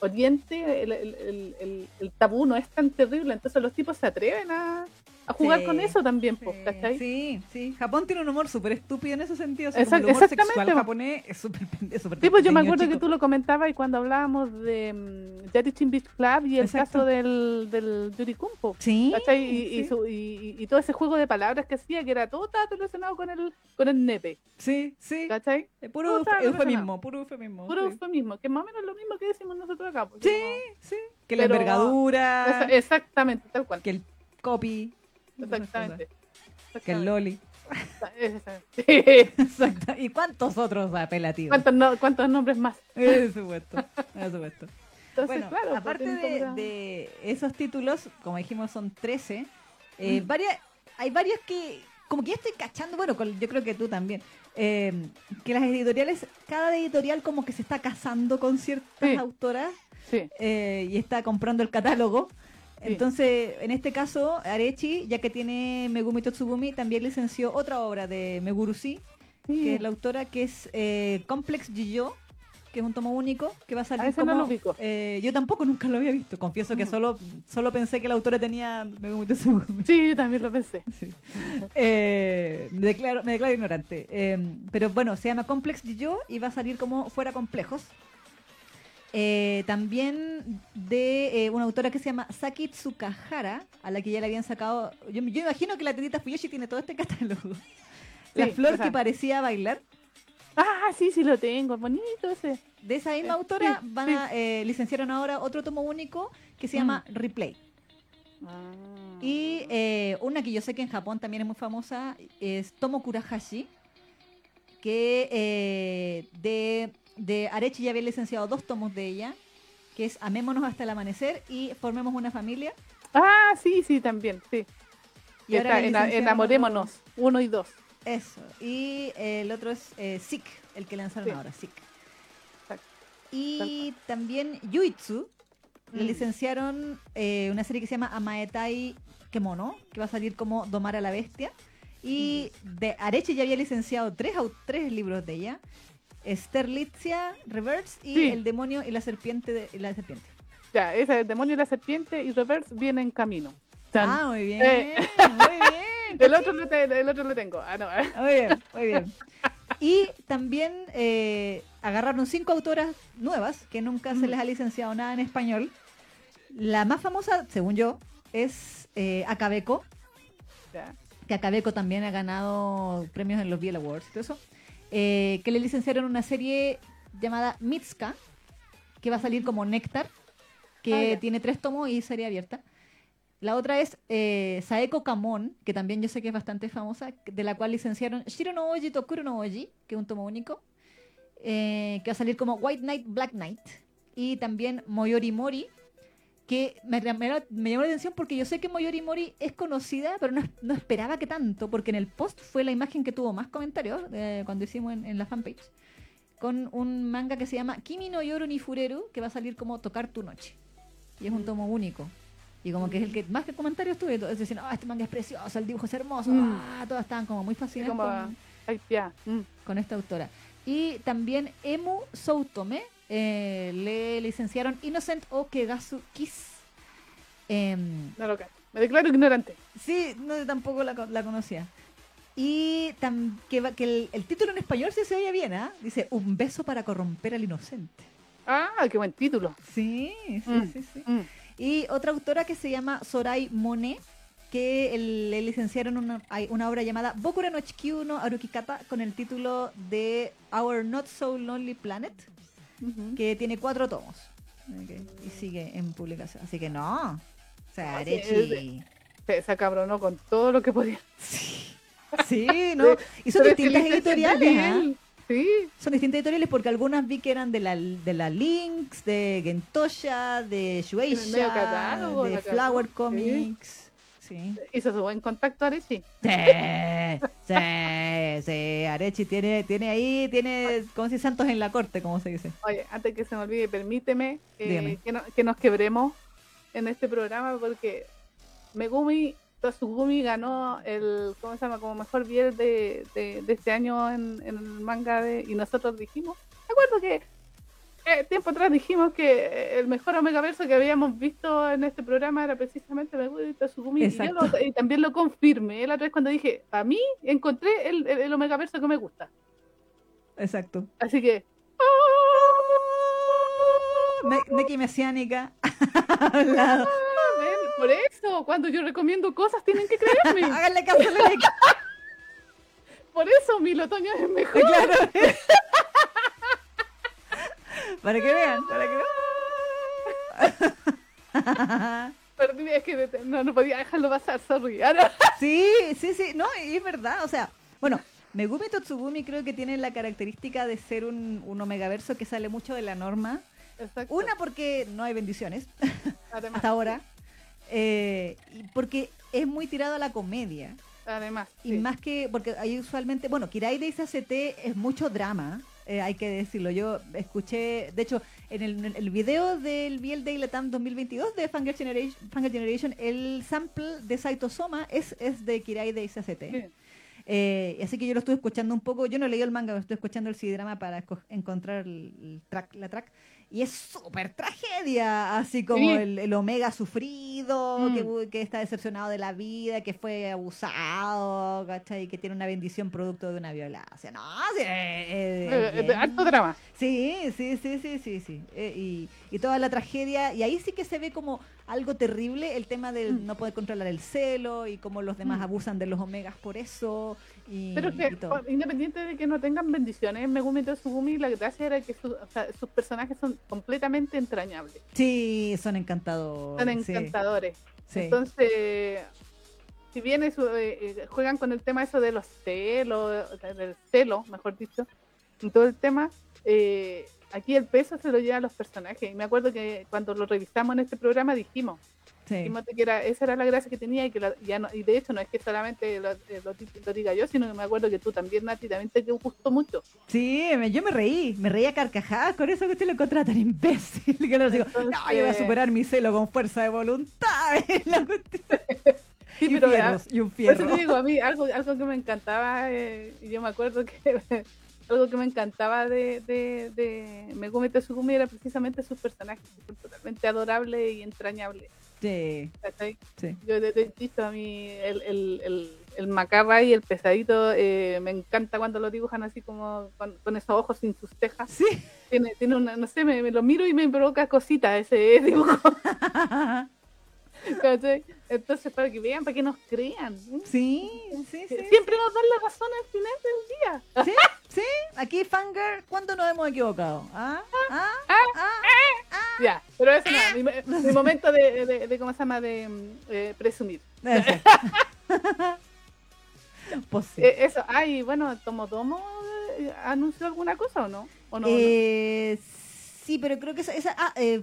Oriente el tabú no es tan terrible, entonces los tipos se atreven a, a jugar
Sí,
con eso también,
Sí,
¿cachai?
Sí, sí. Japón tiene un humor súper estúpido en ese sentido. o sea,
Exact-
el humor sexual
po.
japonés es súper súper
Sí, pues yo me acuerdo que
chico.
tú lo comentabas y cuando hablábamos de um, Beach Club y el
Exacto.
caso del, del Yuri Kumpo.
Sí,
¿cachai? Y, y
sí.
su- y- y todo ese juego de palabras que hacía, que era todo relacionado con el, con el nepe,
sí, sí.
¿cachai?
Eh, Puro eufemismo, puro eufemismo.
Puro eufemismo, que más o menos lo mismo que decimos nosotros acá.
Sí, sí. Que la
Pero-
envergadura,
Esa- exactamente, tal cual.
que el copy,
Exactamente.
que el loli.
Sí.
Exacto. ¿Y cuántos otros apelativos?
¿Cuántos, no- ¿Cuántos nombres más?
Por supuesto, por supuesto.
Entonces,
Bueno,
claro, pues,
aparte de,
como una-
de esos títulos, como dijimos, son 13. eh,
Mm.
varias, hay varios que, como que ya estoy cachando, bueno, con- yo creo que tú también, eh, que las editoriales, cada editorial como que se está casando con ciertas
Sí.
autoras
Sí,
eh, y está comprando el catálogo. Entonces, en este caso, Arechi, ya que tiene Megumi Totsugumi, también licenció otra obra de Megurushi, que es la autora que es eh, Complex Jiyo, que es un tomo único, que va a salir
Ah, ese
como...
no lo
eh, yo tampoco nunca lo había visto. Confieso que
Mm.
solo, solo pensé que la autora tenía Megumi Totsugumi.
Sí, yo también lo pensé.
Sí. Eh, me, declaro, me declaro ignorante. Eh, pero bueno, se llama Complex Jiyo y va a salir como Fuera Complejos. Eh, también de eh, una autora que se llama Saki Tsukahara, a la que ya le habían sacado. Yo, yo imagino que la tendita Fuyoshi tiene todo este catálogo. La
Sí,
flor
o sea.
que parecía bailar.
Ah, sí, sí lo tengo, bonito ese.
De esa misma
Eh,
autora
sí,
van a licenciaron ahora otro tomo único que se llama Replay.
Ah.
Y una que yo sé que en Japón también es muy famosa es Tomo Kurahashi, que de, de Arechi ya había licenciado dos tomos de ella, que es Amémonos hasta el amanecer y Formemos una familia.
Ah, sí, sí, también, sí.
Y ahora
está,
le
enamorémonos, uno y dos.
Eso. Y eh, el otro es eh, Sick, el que lanzaron
Sí.
ahora, Sick.
Exacto.
Y también Yuitsu, le
Mm.
licenciaron eh, una serie que se llama Amaetai Kemono, que va a salir como Domar a la Bestia. Y de Areche ya había licenciado tres, tres libros de ella. Sterlitzia Reverse y
Sí.
el demonio y la serpiente. De, y la serpiente.
Ya, ese es el demonio y la serpiente y Reverse viene en camino.
Ah, muy bien.
Eh.
Muy bien.
el, otro lo te- el otro lo tengo. Ah, no.
Muy bien, muy bien. Y también eh, agarraron cinco autoras nuevas que nunca se les ha licenciado nada en español. La más famosa, según yo, es eh, Acabeco, que Acabeco también ha ganado premios en los Biel Awards y todo eso, eh, que le licenciaron una serie llamada Mitska, que va a salir como Néctar, que
Ah,
tiene tres tomos y serie abierta. La otra es eh, Saeko Kamon, que también yo sé que es bastante famosa, de la cual licenciaron Shiro no Oji Tokuro no Oji, que es un tomo único, eh, que va a salir como White Knight, Black Knight, y también Moyori Mori, que me, me- me llamó la atención porque yo sé que Moyori Mori es conocida, pero no, no esperaba que tanto, porque en el post fue la imagen que tuvo más comentarios eh, cuando hicimos en, en la fanpage, con un manga que se llama Kimi no Yoru ni Fureru, que va a salir como Tocar tu noche. Y es un tomo único. Y como que es el que más que comentarios tuve, todos decían, ah, este manga es precioso, el dibujo es hermoso,
Mm.
ah, todas estaban como muy fascinadas
Como,
con.
Mm.
con esta autora. Y también Emu Soutome eh, le licenciaron Innocent o Kegasu Kiss. Em,
No lo. Me declaro ignorante.
sí, no, tampoco la, la conocía. Y tam- que, que el, el título en español sí se oye bien, ¿ah? Dice, un beso para corromper al inocente.
Ah, qué buen título.
Sí, sí,
Mm.
sí, sí.
Mm.
Y otra autora que se llama Sorai Mone, que el- le licenciaron una, una obra llamada Bokura no Chikyu no Arukikata con el título de Our Not So Lonely Planet, Que tiene cuatro tomos. Y sigue en publicación. Así que no. O sea, Arechi.
Se, se acabronó con todo lo que podía.
Sí, sí, ¿no? Y son distintas editoriales,
bien. Sí.
Son distintas editoriales porque algunas vi que eran de la, de la Lynx, de Gentosha, de Shueisha, de Flower
sí.
Sí.
Hizo su buen contacto Arechi.
Sí, sí, sí. Arechi tiene, tiene ahí, tiene, como si santos en la corte, como se dice.
Oye, antes que se me olvide, permíteme eh, que, no- que nos quebremos en este programa porque Megumi Totsugumi ganó el, ¿cómo se llama? Como mejor biel de, de, de este año en, en el manga de, y nosotros dijimos, me acuerdo que eh, tiempo atrás dijimos que eh, el mejor Omega Verso que habíamos visto en este programa era precisamente Megumi Totsugumi y, yo lo- y también lo confirmé la otra vez cuando dije, a mí encontré el, el, el Omega Verso que me gusta.
Exacto.
Así que...
Ne- Neki Mesiánica. al lado.
Ah, por eso, cuando yo recomiendo cosas tienen que creerme.
Háganle caso a.
Por eso mi otoño es mejor.
Claro. Para que vean, para que vean.
Perdí, es que no, no podía dejarlo pasar, sorry. Ah.
Sí, sí, sí, no, y es verdad, o sea, bueno, Megumi Totsugumi creo que tiene la característica de ser un, un omegaverso que sale mucho de la norma.
Exacto.
Una porque no hay bendiciones
Además,
hasta ahora, eh, y porque es muy tirado a la comedia.
además
Y
sí.
más que, porque hay usualmente, bueno, Kirai de ACT es mucho drama, eh, hay que decirlo. Yo escuché, de hecho, en el, en el video del BL Day Latam 2022 de Fangirl Generation, Fangirl Generation el sample de Saito Soma es, es de Kirai de.
Sí.
Eh, así que yo lo estuve escuchando un poco. Yo no leí el manga, lo estoy escuchando el CD-drama para encontrar el track, la track. Y es súper tragedia, así como
Sí.
el, el Omega sufrido,
Mm.
que, que está decepcionado de la vida, que fue abusado, ¿cachai? Que tiene una bendición producto de una violación. No, sí, eh, eh,
Eh, harto drama.
Sí, sí, sí, sí, sí, sí. Eh, y, y toda la tragedia, y ahí sí que se ve como algo terrible el tema de
Mm.
no poder controlar el celo y cómo los demás
Mm.
abusan de los omegas por eso. Y,
Pero que,
y todo.
independiente de que no tengan bendiciones, Megumi Totsugumi, la gracia era que su- o sea, sus personajes son completamente entrañables.
Sí, son encantadores.
Son encantadores.
sí.
Entonces, si bien eso, eh, eh, juegan con el tema eso de los celos, del celo, mejor dicho, y todo el tema, eh, aquí el peso se lo llevan los personajes. Y me acuerdo que cuando lo revisamos en este programa dijimos,
sí.
que era, esa era la gracia que tenía y que la- ya no, y de hecho no es que solamente lo, eh, lo di- lo diga yo, sino que me acuerdo que tú también, Nati, también te gustó mucho.
Sí, me- yo me reí, me reía a carcajadas con eso que usted lo encontraba tan imbécil. Que no, digo, no, yo voy a superar mi celo con fuerza de voluntad.
Sí,
y,
pero
fierros, y un
Por eso
fierro.
te digo, a mí algo, algo que me encantaba, eh, y yo me acuerdo que algo que me encantaba de, de, de Megumi Tetsugumi era precisamente sus personajes, totalmente adorables y entrañables.
Sí,
¿cachai?
sí.
Yo te, te he dicho a mí el, el, el, el macarra y el pesadito, eh, me encanta cuando lo dibujan así como con, con esos ojos sin sus tejas.
Sí.
Tiene, tiene una, no sé, me, me lo miro y me provoca cositas ese dibujo. ¿cachai? Entonces, para que vean, para que nos crean.
Sí, sí, sí.
Siempre nos dan la razón al final del día.
Sí, sí. Aquí, Fanger, ¿cuándo nos hemos equivocado? ¿Ah? ¿Ah? ¿Ah?
Ya, pero eso nada, mi, mi momento de, de, de, ¿cómo se llama? De mm, eh, presumir.
Eso. Pues sí.
Eh, eso, ay, bueno, Tomo Tomo eh, anunció alguna cosa o no? ¿O no,
Eh, sí, pero creo que esa, esa- ah, eh,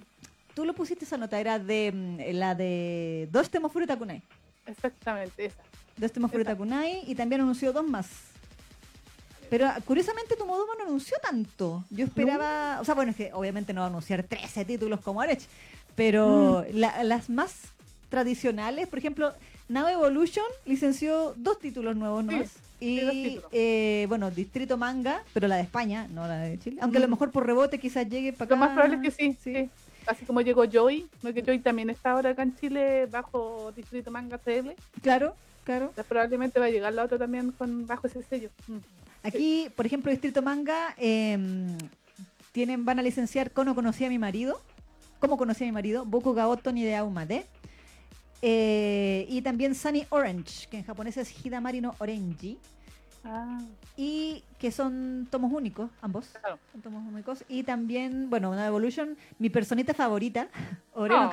tú lo pusiste esa nota, era de mm, la de dos Temofuru Takunai.
Exactamente, esa.
Dos Temofuru. Takunai y también anunció dos más. Pero curiosamente Tomodomo no anunció tanto. Yo esperaba, o sea, bueno, es que obviamente no va a anunciar 13 títulos como Arech, pero
Mm.
la- las más tradicionales, por ejemplo, Now Evolution licenció dos títulos nuevos, ¿no?
Sí,
Y, eh, bueno, Distrito Manga, pero la de España, no la de Chile. Aunque a lo mejor por rebote quizás llegue para acá.
Lo más probable es que sí,
Sí.
sí. Así como llegó Joy, ¿no? que Joy también está ahora acá en Chile bajo Distrito Manga CL.
Claro, claro.
Probablemente va a llegar la otra también con bajo ese sello. Mm.
Aquí, por ejemplo, Distrito Manga eh, tienen, van a licenciar Kono conocí a mi marido. ¿Cómo conocí a mi marido? Boku ga Otoni de Aumade. Eh, y también Sunny Orange, que en japonés es Hidamari no Orenji.
Ah,
Y que son tomos únicos, ambos.
claro.
Son tomos únicos. Y también, bueno, una Evolution, mi personita favorita, Oreno
Oh.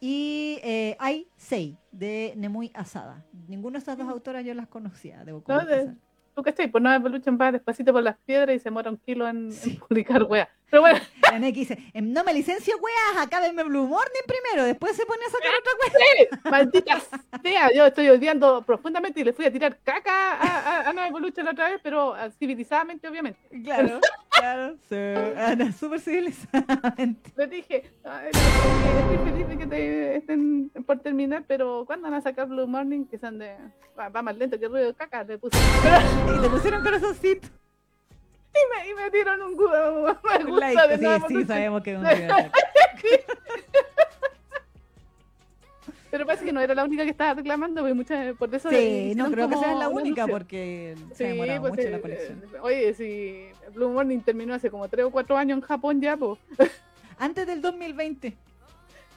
Y eh, Ai Sei, de Nemui Asada. Ninguna de estas dos autoras yo las conocía, debo
No, de-
confesar.
¿Tú qué estás? Pues no, Evolution va despacito por las piedras y se muere un kilo en, en publicar wea. Pero bueno,
La NX dice, "Em, no me licencio, weas, acábenme Blue Morning primero, después se pone a sacar otra wea.
sí, maldita sea, yo estoy odiando profundamente y le fui a tirar caca a, a, a No Evolution la otra vez, pero ah, civilizadamente, obviamente.
Claro, claro, sí. Ana, súper civilizadamente.
Les dije, "Ay, estoy feliz de que te estén por terminar, pero ¿cuándo van a sacar Blue Morning? Que son de. Va, va más lento que el ruido de caca, le puse.
Y le pusieron corazoncito.
Y me, y me dieron un gu- me gusta
Like, sí, sí, sabemos que es un.
Pero parece que no era la única que estaba reclamando, porque muchas, por eso.
Sí, no creo que sea la única porque se
Sí,
ha demorado
pues,
mucho
eh,
la colección.
eh, Oye, si Blue Morning terminó hace como 3 o 4 años en Japón ya, pues.
Antes del 2020.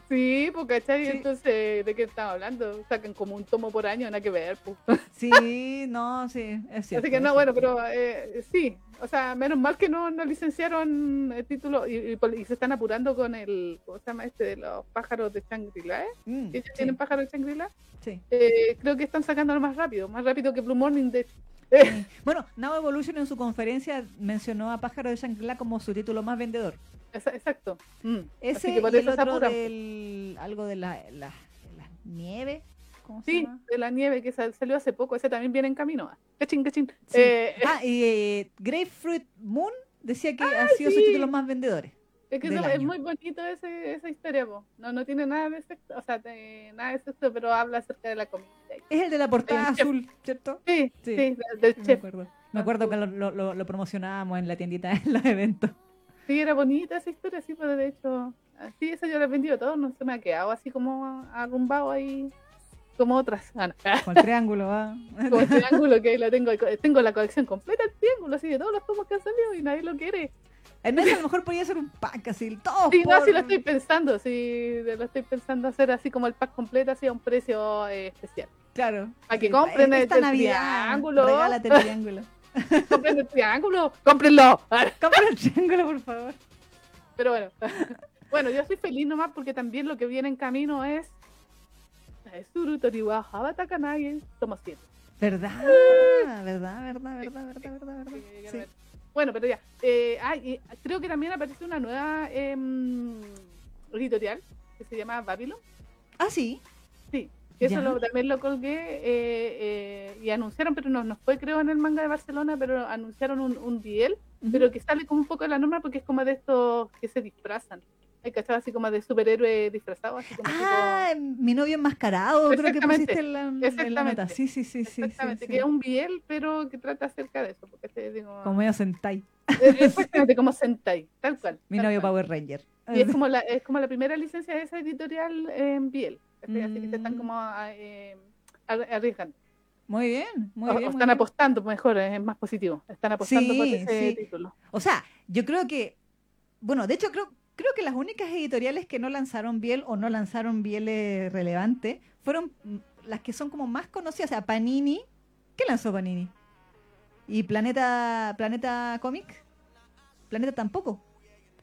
Sí, pues, ¿cachai?
Sí.
Entonces, ¿de qué estamos hablando? Sacan como un tomo por año, nada que ver, pues.
Sí, no, sí, es cierto.
Así que no, bueno, pero eh, sí, o sea, menos mal que no, no licenciaron el título y, y pol- y se están apurando con el, ¿cómo se llama este? De los pájaros de Shangri-La, ¿eh?
Mm,
¿Ellos
sí,
tienen pájaros de Shangri-La?
sí.
Eh, creo que están sacándolo más rápido, más rápido que Blue Morning, de
Sí. Bueno, Now Evolution en su conferencia mencionó a Pájaro de Shangri-La como su título más vendedor.
Exacto. Mm.
Ese y el otro
apuran.
del algo de la, la, la nieve, ¿cómo se
Sí,
llama?
de la nieve que sal- salió hace poco, ese también viene en camino. ah. Cachín, cachín.
Sí.
Eh,
Ah, y eh, Grapefruit Moon decía que ha sido
sí.
títulos más vendedores.
es que eso- es muy bonito ese, esa historia, po. No, no tiene nada de sexo, o sea, de- nada de sexo, pero habla acerca de la comida.
Es el de la portada
El chef.
azul, ¿cierto?
Sí,
Sí.
sí, del- del
Me
chef.
acuerdo. Me acuerdo que lo, lo, lo- promocionábamos en la tiendita en los eventos.
Sí, era bonita esa historia, sí, pero de hecho, así esa yo la he vendido todo, no se me ha quedado así como arrumbado ahí, como otras. Ah, no.
Con el triángulo, ¿va?
Como el triángulo que ahí la tengo, tengo la colección completa, el triángulo, así de todos los tomos que han salido y nadie lo quiere.
Mes a lo mejor podría ser un pack así, todo
Sí, no, sí lo estoy pensando, sí, lo estoy pensando hacer así como el pack completo, así a un precio eh, especial.
Claro.
Para que
Sí,
compren el-
esta
el
Navidad,
triángulo.
Regálate el triángulo.
Compren el triángulo, cómprenlo.
Compra el triángulo, por favor.
Pero bueno, bueno, yo soy feliz nomás porque también lo que viene en camino es Suru Toriwa Habata Kanage, toma 7.
¿Verdad? ¿Verdad? ¿Verdad? ¿Verdad? ¿Verdad? ¿Verdad? ¿verdad? Sí.
Bueno, pero ya. Eh, ah, y creo que también aparece una nueva em, editorial que se llama Babylon.
Ah, sí.
Sí, eso lo- también lo colgué eh, eh, y anunciaron, pero no, no fue creo en el manga de Barcelona, pero anunciaron un, un DL, pero que sale como un poco de la norma porque es como de estos que se disfrazan. Hay cachado así como de superhéroe disfrazado, así como
Ah, mi novio enmascarado, creo que pusiste en la, en la nota. Sí, sí, sí,
Exactamente,
sí.
que es un biel, pero que trata acerca de eso. Porque te digo,
Como medio Sentai.
Eh, Exactamente, como Sentai, tal cual.
Mi
tal
novio
cual.
Power Ranger.
Y es como, la, es como la primera licencia de esa editorial en Biel. Así que se están
Mm.
como ah, eh, ar- arriesgando.
Muy bien, muy
o,
bien.
o
muy
están
bien.
apostando, mejor, es más positivo. Están apostando por
Sí,
ese
sí.
título.
O sea, yo creo que, bueno, de hecho creo, creo que las únicas editoriales que no lanzaron Biel o no lanzaron Biel eh, relevante fueron mm, las que son como más conocidas. O sea, Panini, ¿qué lanzó Panini? Y Planeta, Planeta Comic, Planeta tampoco.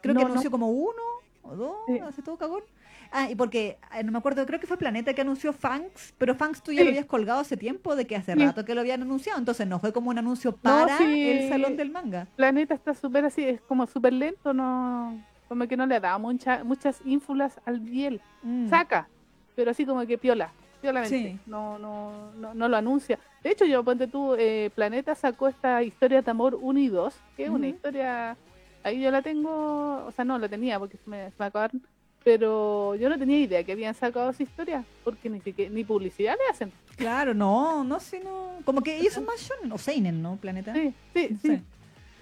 Creo que
no.
anunció como uno o dos,
Sí.
hace todo cagón. Ah, y porque, eh, no me acuerdo, creo que fue Planeta que anunció Fangs, pero Fangs tú ya
Sí.
lo habías colgado hace tiempo de que hace
Sí.
rato que lo habían anunciado, entonces no fue como un anuncio para el salón del manga.
Planeta está súper así, es como súper lento, no como que no le da mucha, muchas ínfulas al Biel.
Mm.
Saca, pero así como que piola, piolamente.
Sí.
No, no, no, no lo anuncia. De hecho, yo, ponte tú, eh, Planeta sacó esta historia de amor 1 y 2, que es una historia, ahí yo la tengo, o sea, no la tenía porque se me, se me acabaron, pero yo no tenía idea que habían sacado esa historia, porque ni siquiera, ni publicidad le hacen.
Claro, no, no, si no. Como que ellos son más shonen, o seinen, ¿no? Planeta.
Sí, sí,
No
sí.
sé.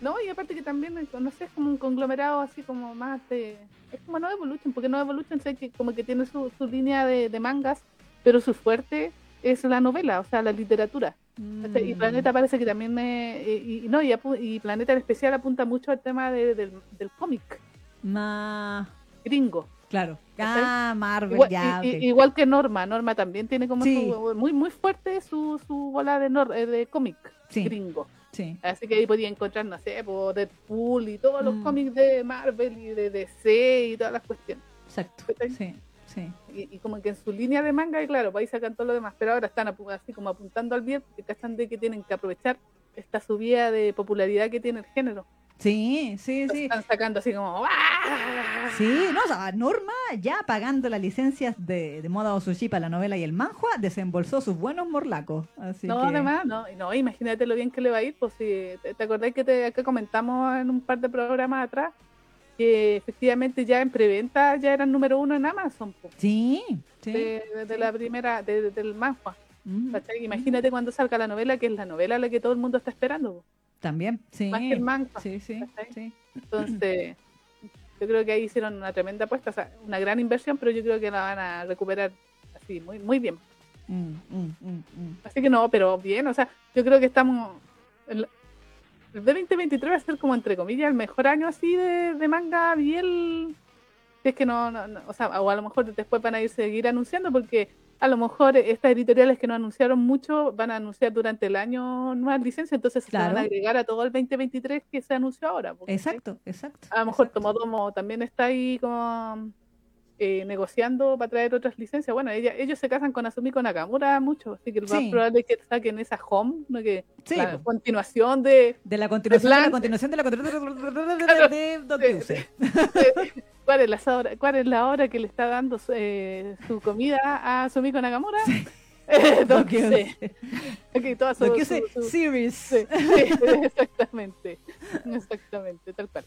No, y aparte que también, eh, no sé, es como un conglomerado así como más de... Es como No Evolution, porque No Evolution sé que como que tiene su, su línea de, de mangas, pero su fuerte es la novela, o sea, la literatura. Y
Mm.
Planeta parece que también me... Y, y- no, y, y Planeta en especial apunta mucho al tema de- del, del cómic
Ma-
gringo.
Claro. Ah, Marvel,
Igual,
ya.
igual que Norma, Norma también tiene como
Sí.
su, muy muy fuerte su, su bola de, nor- eh, de cómic
Sí.
gringo.
Sí.
Así que ahí podía encontrar, no sé, por Deadpool y todos los
Mm.
cómics de Marvel y de DC y todas las cuestiones.
Exacto. Sí, sí.
Y, y como que en su línea de manga, y claro, pues ahí sacan todo lo demás, pero ahora están así como apuntando al bien, porque cachan de que tienen que aprovechar esta subida de popularidad que tiene el género.
Sí, sí, sí.
Están sacando así como ¡ah!
Sí, no, o sea, Norma ya pagando las licencias de, de moda Osushi para la novela y el manhua, desembolsó sus buenos morlacos. Así
No,
que...
además, no, no, imagínate lo bien que le va a ir, pues si te, te acordás que te acá comentamos en un par de programas atrás que efectivamente ya en preventa ya eran número uno en Amazon, pues,
Sí, sí.
de, de- de
sí.
la primera, de- de- del manhua.
Mm.
Imagínate cuando salga la novela, que es la novela la que todo el mundo está esperando, pues,
También, sí.
más que el.
Sí, sí.
Entonces, yo creo que ahí hicieron una tremenda apuesta, o sea, una gran inversión, pero yo creo que la van a recuperar así, muy, muy bien.
Mm, mm, mm.
Así que no, pero bien, o sea, yo creo que estamos. El, el de 2023 va a ser como, entre comillas, el mejor año así de, de manga bien. Si es que no, no, no, o sea, o a lo mejor después van a ir seguir anunciando, porque a lo mejor estas editoriales que no anunciaron mucho van a anunciar durante el año nuevas licencias, entonces se van
Claro.
a agregar a todo el 2023 que se anunció ahora. porque,
Exacto, exacto.
A lo mejor
exacto.
Tomodomo también está ahí como eh, negociando para traer otras licencias. Bueno, ella, ellos se casan con Asumiko Nakamura mucho, así que lo más
Sí.
probable es que saquen esa home, ¿no? que
Sí,
la
po.
continuación de
De la continuación de la continuación de la continuación de, Don
cuál es la hora, cuál es la hora que le está dando su, eh, su comida a Asumiko Nakamura. Eh,
Don
Don Kyuse.
Kyuse.
Ok, toda su-
Don Kyuse
su- su-
Series.
sí, sí, exactamente, exactamente, tal cual.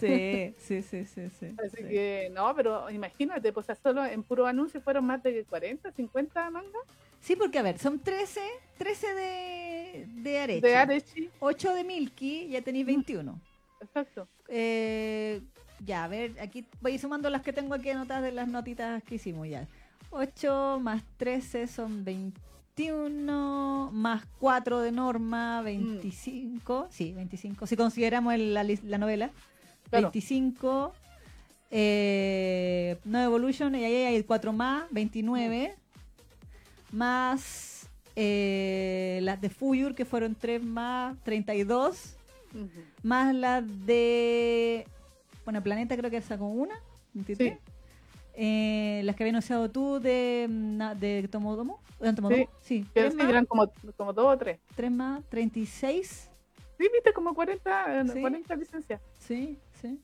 Sí, sí, sí, sí, sí.
Así
sí.
que, no, pero imagínate, pues solo en puro anuncio fueron más de 40, 50 mangas
Sí, porque a ver, son 13, 13 de, de Arechi,
de Arechi.
8 de Milky, ya tenéis 21.
Exacto.
Eh, ya, a ver, aquí voy sumando las que tengo aquí anotadas de las notitas que hicimos ya. 8 más 13 son 21, más 4 de Norma, 25. Sí, 25. Si consideramos el- la, la novela.
Claro.
25. Eh, no Evolution, y ahí hay 4 más, 29. Más eh, las de Fuyur, que fueron 3 más, 32
Ujú.
más la de. Bueno, Planeta creo que sacó una. 23.
Sí.
Eh, las que había anunciado tú de, mm, de Tomodomo. ¿De Tomodomo? Sí. Tres, más,
eran como, como dos o tres.
tres más, 36.
Sí, viste, como 40, eh,
Sí.
40 licencias.
Sí, sí.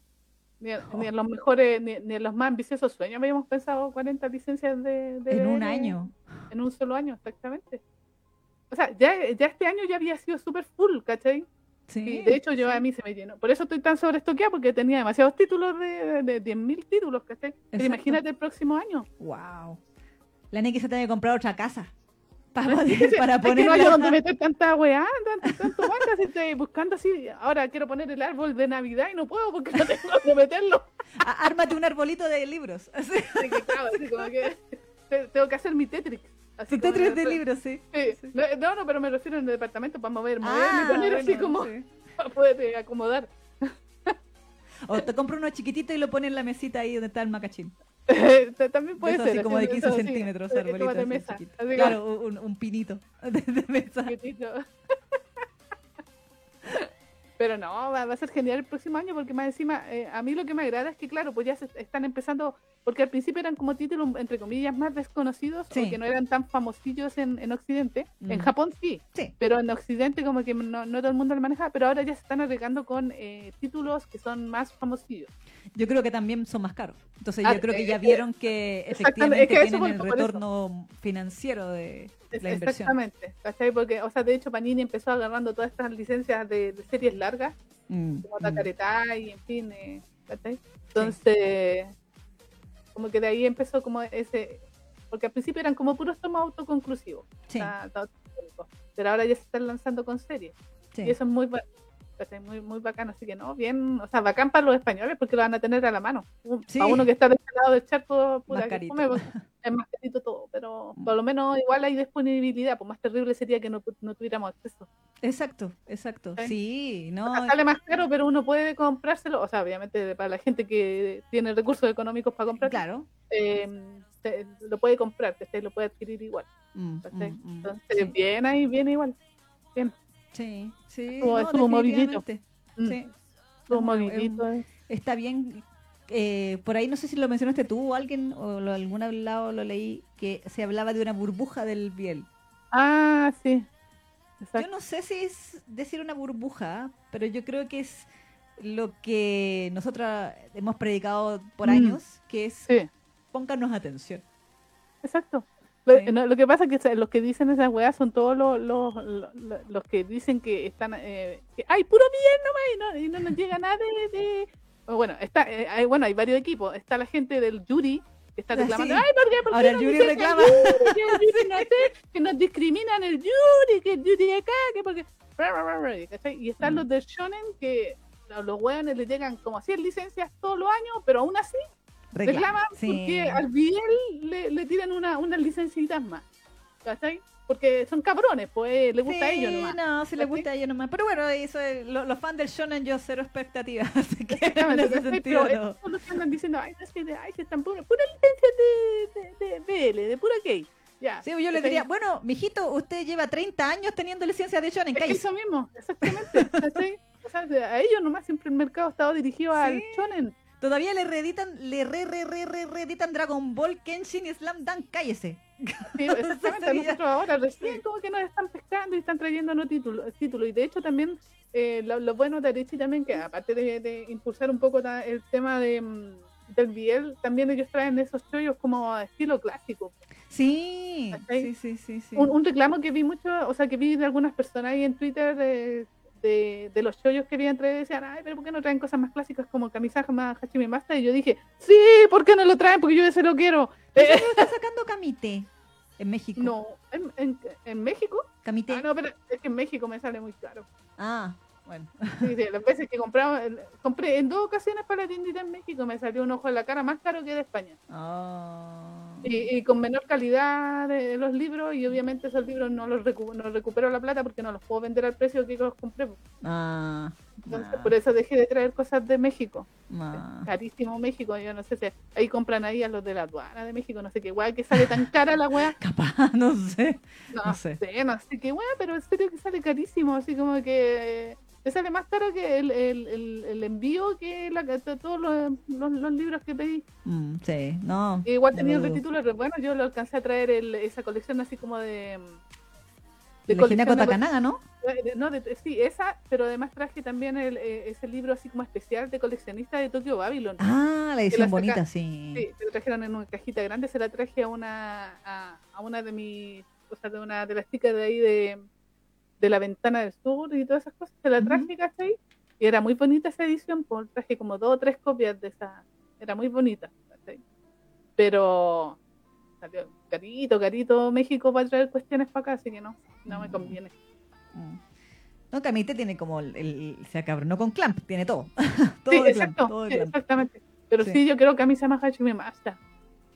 Ni, en- ni en los mejores, ni, ni en los más ambiciosos sueños habíamos pensado 40 licencias de, de
En un año.
En un solo año, exactamente. O sea, ya, ya este año ya había sido súper full, ¿cachai? Sí, de hecho, yo a mí se me llenó. Por eso estoy tan sobreestoqueada, porque tenía demasiados títulos de, de, 10.000 títulos, ¿cachai? Pero imagínate el próximo año.
Wow. La Neki se tiene que comprar otra casa. Para, para
poner. no hay donde meter tanta weá, tanto, tanto manga, si estoy buscando así. Ahora quiero poner el árbol de Navidad y no puedo porque no tengo donde meterlo.
Ármate un arbolito de libros.
Así. que, claro, así como que tengo que hacer mi Tetris.
Así tu Tetris de libros, sí.
No, no, pero me refiero en el departamento para mover, mover ah, y poner así como para poder acomodar.
O te compro uno chiquitito y lo pones en la mesita ahí donde está el macachín.
También puede ser.
Así como de 15 centímetros. De mesa. claro, un, un, pinito de, de mesa.
Pero no, va, a ser genial el próximo año porque más encima, eh, a mí lo que me agrada es que, claro, pues ya se están empezando, porque al principio eran como títulos, entre comillas, más desconocidos, sí. que no eran tan famosillos en, en Occidente. En Japón sí, sí, pero en Occidente como que no, todo el mundo lo maneja, pero ahora ya se están arreglando con eh, títulos que son más famosillos.
Yo creo que también son más caros. Entonces yo ah, creo que ya eh, vieron que efectivamente tienen el retorno financiero de la inversión.
Exactamente, ¿cachai? Porque, o sea, de hecho Panini empezó agarrando todas estas licencias de, series largas, mm, como mm. y en fin, eh, ¿cachai? Entonces, como que de ahí empezó como ese, porque al principio eran como puros tomos autoconclusivos, sí. pero ahora ya se están lanzando con series. Y eso es muy bueno muy, muy bacano, así que no, bien, o sea, bacán para los españoles porque lo van a tener a la mano. A uno que está de este lado del charco, que pues, es más carito todo, pero por lo menos igual hay disponibilidad, pues más terrible sería que no, no tuviéramos acceso.
Exacto, exacto, sí, no.
sale más caro, pero uno puede comprárselo, o sea, obviamente para la gente que tiene recursos económicos para comprar,
claro.
Eh, lo puede comprar, que lo puede adquirir igual. Mm, mm, mm, Entonces, bien ahí, viene igual. Bien.
Sí, sí.
no, es un movilito. Sí.
Está bien. Eh, por ahí no sé si lo mencionaste tú o alguien, o lo, algún lado lo leí, que se hablaba de una burbuja del biel.
Ah, sí.
Yo no sé si es decir una burbuja, pero yo creo que es lo que nosotros hemos predicado por mm. años, que es sí. pónganos atención.
Exacto. Lo, que pasa es que los que dicen esas weas son todos los, los, los, que dicen que están. Eh, que hay puro bien nomás y no, y no nos llega nada de. Bueno, está, eh, hay, bueno, hay varios equipos. Está la gente del jury que está ah, reclamando. Ay, ¿por qué? ¿Por qué
Ahora el jury reclama.
que nos discriminan el jury, que el jury de acá, que porque. Y están los de Shonen que los weones le llegan como 100 licencias todos los años, pero aún así reclaman porque al Biel le, le tiran una, unas licencitas más. ¿Cachai? Porque son cabrones, pues le gusta a ellos nomás.
No, si le gusta a ellos nomás. Pero bueno, eso es, los fans del shonen yo cero expectativas. Así que
en ese sentido no. Los que andan diciendo, ay, es que ay, se están pura, pura licencia de, de, de BL, de pura gay. Ya.
Sí, yo le diría, bueno, mijito, usted lleva 30 años teniendo licencia de shonen,
es Eso mismo, exactamente. o sea, a ellos nomás siempre el mercado ha estado dirigido al shonen.
Todavía le reeditan, le re, re, re, re, reeditan Dragon Ball, Kenshin y Slam Dunk, cállese.
Sí, exactamente, nosotros ahora recién como que nos están pescando y están trayendo no títulos. Título. Y de hecho también eh, lo, bueno de Arichi también, que aparte de, impulsar un poco el tema de, mm, del Biel, también ellos traen esos chollos como estilo clásico.
Sí, sí, sí, sí, sí.
Un, reclamo que vi mucho, o sea, que vi de algunas personas ahí en Twitter de de, de los chollos que habían traído decían, ay, pero ¿por qué no traen cosas más clásicas como Kamisama Hachime Master? Y yo dije, sí, ¿por qué no lo traen? Porque yo ese lo quiero.
está sacando Kamite en México?
No, ¿en, en, en México?
Kamite.
Ah, no, pero es que en México me sale muy caro.
Ah, bueno.
Sí, sí, las veces que compraba, compré en dos ocasiones para la tiendita en México, me salió un ojo en la cara más caro que de España.
Oh.
Y, con menor calidad de los libros, y obviamente esos libros no los no recupero la plata porque no los puedo vender al precio que los compré.
Ah,
Entonces, por eso dejé de traer cosas de México. Ah. Carísimo México, yo no sé si ahí compran ahí a los de la aduana de México, no sé qué guay que sale tan cara la weá.
Capaz, no sé.
No, sé. no sé qué weá, pero en serio que sale carísimo, así como que te sale más caro que el, el, el, envío que la, todos los, los, libros que pedí.
Mm, sí, no.
Igual tenía el título, bueno, yo lo alcancé a traer esa colección así como de...
De colección Takanaga, ¿no?
no, sí, esa, pero además traje también el, eh, ese libro así como especial de coleccionista de Tokyo Babylon.
Ah, la edición bonita, sí.
Sí, se lo trajeron en una cajita grande, se la traje a una, a, a una de mis, o sea, de una de las chicas de ahí de de la ventana del sur y todas esas cosas, se la traje, ¿cachai? Y era muy bonita esa edición, pues traje como dos o tres copias de esa, era muy bonita, ¿cachai? Pero salió carito, carito México para traer cuestiones para acá, así que no, no me
Mm.
conviene.
Mm. No, Camite tiene como el, el- se acabronó con Clamp, tiene todo. todo
Sí,
de Clamp,
exacto,
todo de
sí,
Clamp.
exactamente. Pero
Sí.
sí. yo creo que a mí se me Hachime Masta.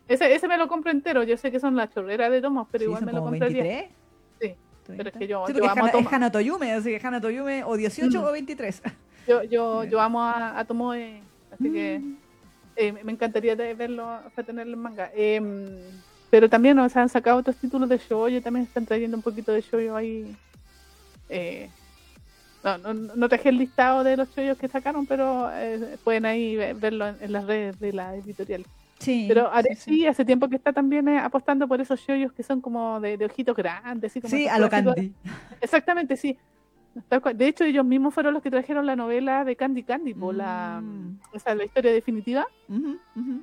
Ese, ese me lo compro entero, yo sé que son las chorreras de tomos, pero
Sí,
igual me lo compraría.
23.
Pero es que yo-
Sí,
yo amo
Hana- es Hana Toyume, así que Hana Toyume o 18
Mm.
o 23.
Yo, yo, yo amo a, a Tomoe, así que
Mm.
eh, me encantaría verlo, o sea, tenerlo en manga. Em, pero también, o sea, han sacado otros títulos de shoujo, también están trayendo un poquito de shoujo ahí. Eh, no, no, no traje el listado de los shoujos que sacaron, pero eh, pueden ahí ve- verlo en, en las redes de la editorial.
Sí,
Pero
sí,
hace tiempo que está también eh, apostando por esos shoujos que son como de, de ojitos grandes, así como
Sí, a lo. Candy.
Exactamente, sí. De hecho, ellos mismos fueron los que trajeron la novela de Candy Candy, po, la,
Mm.
o sea, la historia definitiva.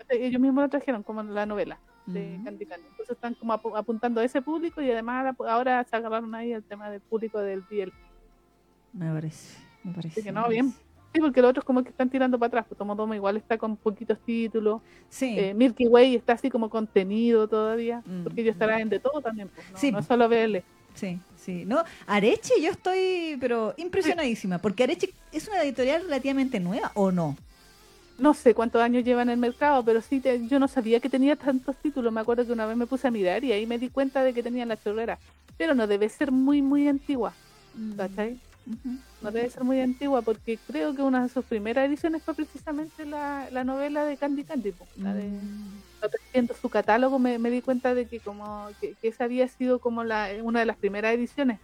Ellos mismos la trajeron como la novela de
ujú.
Candy Candy. Entonces están como apu- apuntando a ese público y además ahora- se agarraron ahí el tema del público del BL.
Me parece, me parece.
Así que no, bien. Sí, porque los otros como que están tirando para atrás. Pues Tomodomo igual está con poquitos títulos.
Sí.
Eh, Milky Way está así como contenido todavía.
Mm,
Porque ellos
mm.
estarán en de todo también. Pues, no,
Sí.
no solo BL.
Sí, sí. No, Areche yo estoy, pero impresionadísima, porque Areche es una editorial relativamente nueva, ¿o no?
No sé cuántos años lleva en el mercado, pero sí, te- yo no sabía que tenía tantos títulos. Me acuerdo que una vez me puse a mirar y ahí me di cuenta de que tenían la chorrera. Pero no debe ser muy, muy antigua, ¿cachai? No debe ser muy antigua porque creo que una de sus primeras ediciones fue precisamente la, la novela de Candy Candy. la de-
Mm.
su catálogo me, me di cuenta de que como que, que esa había sido como la una de las primeras ediciones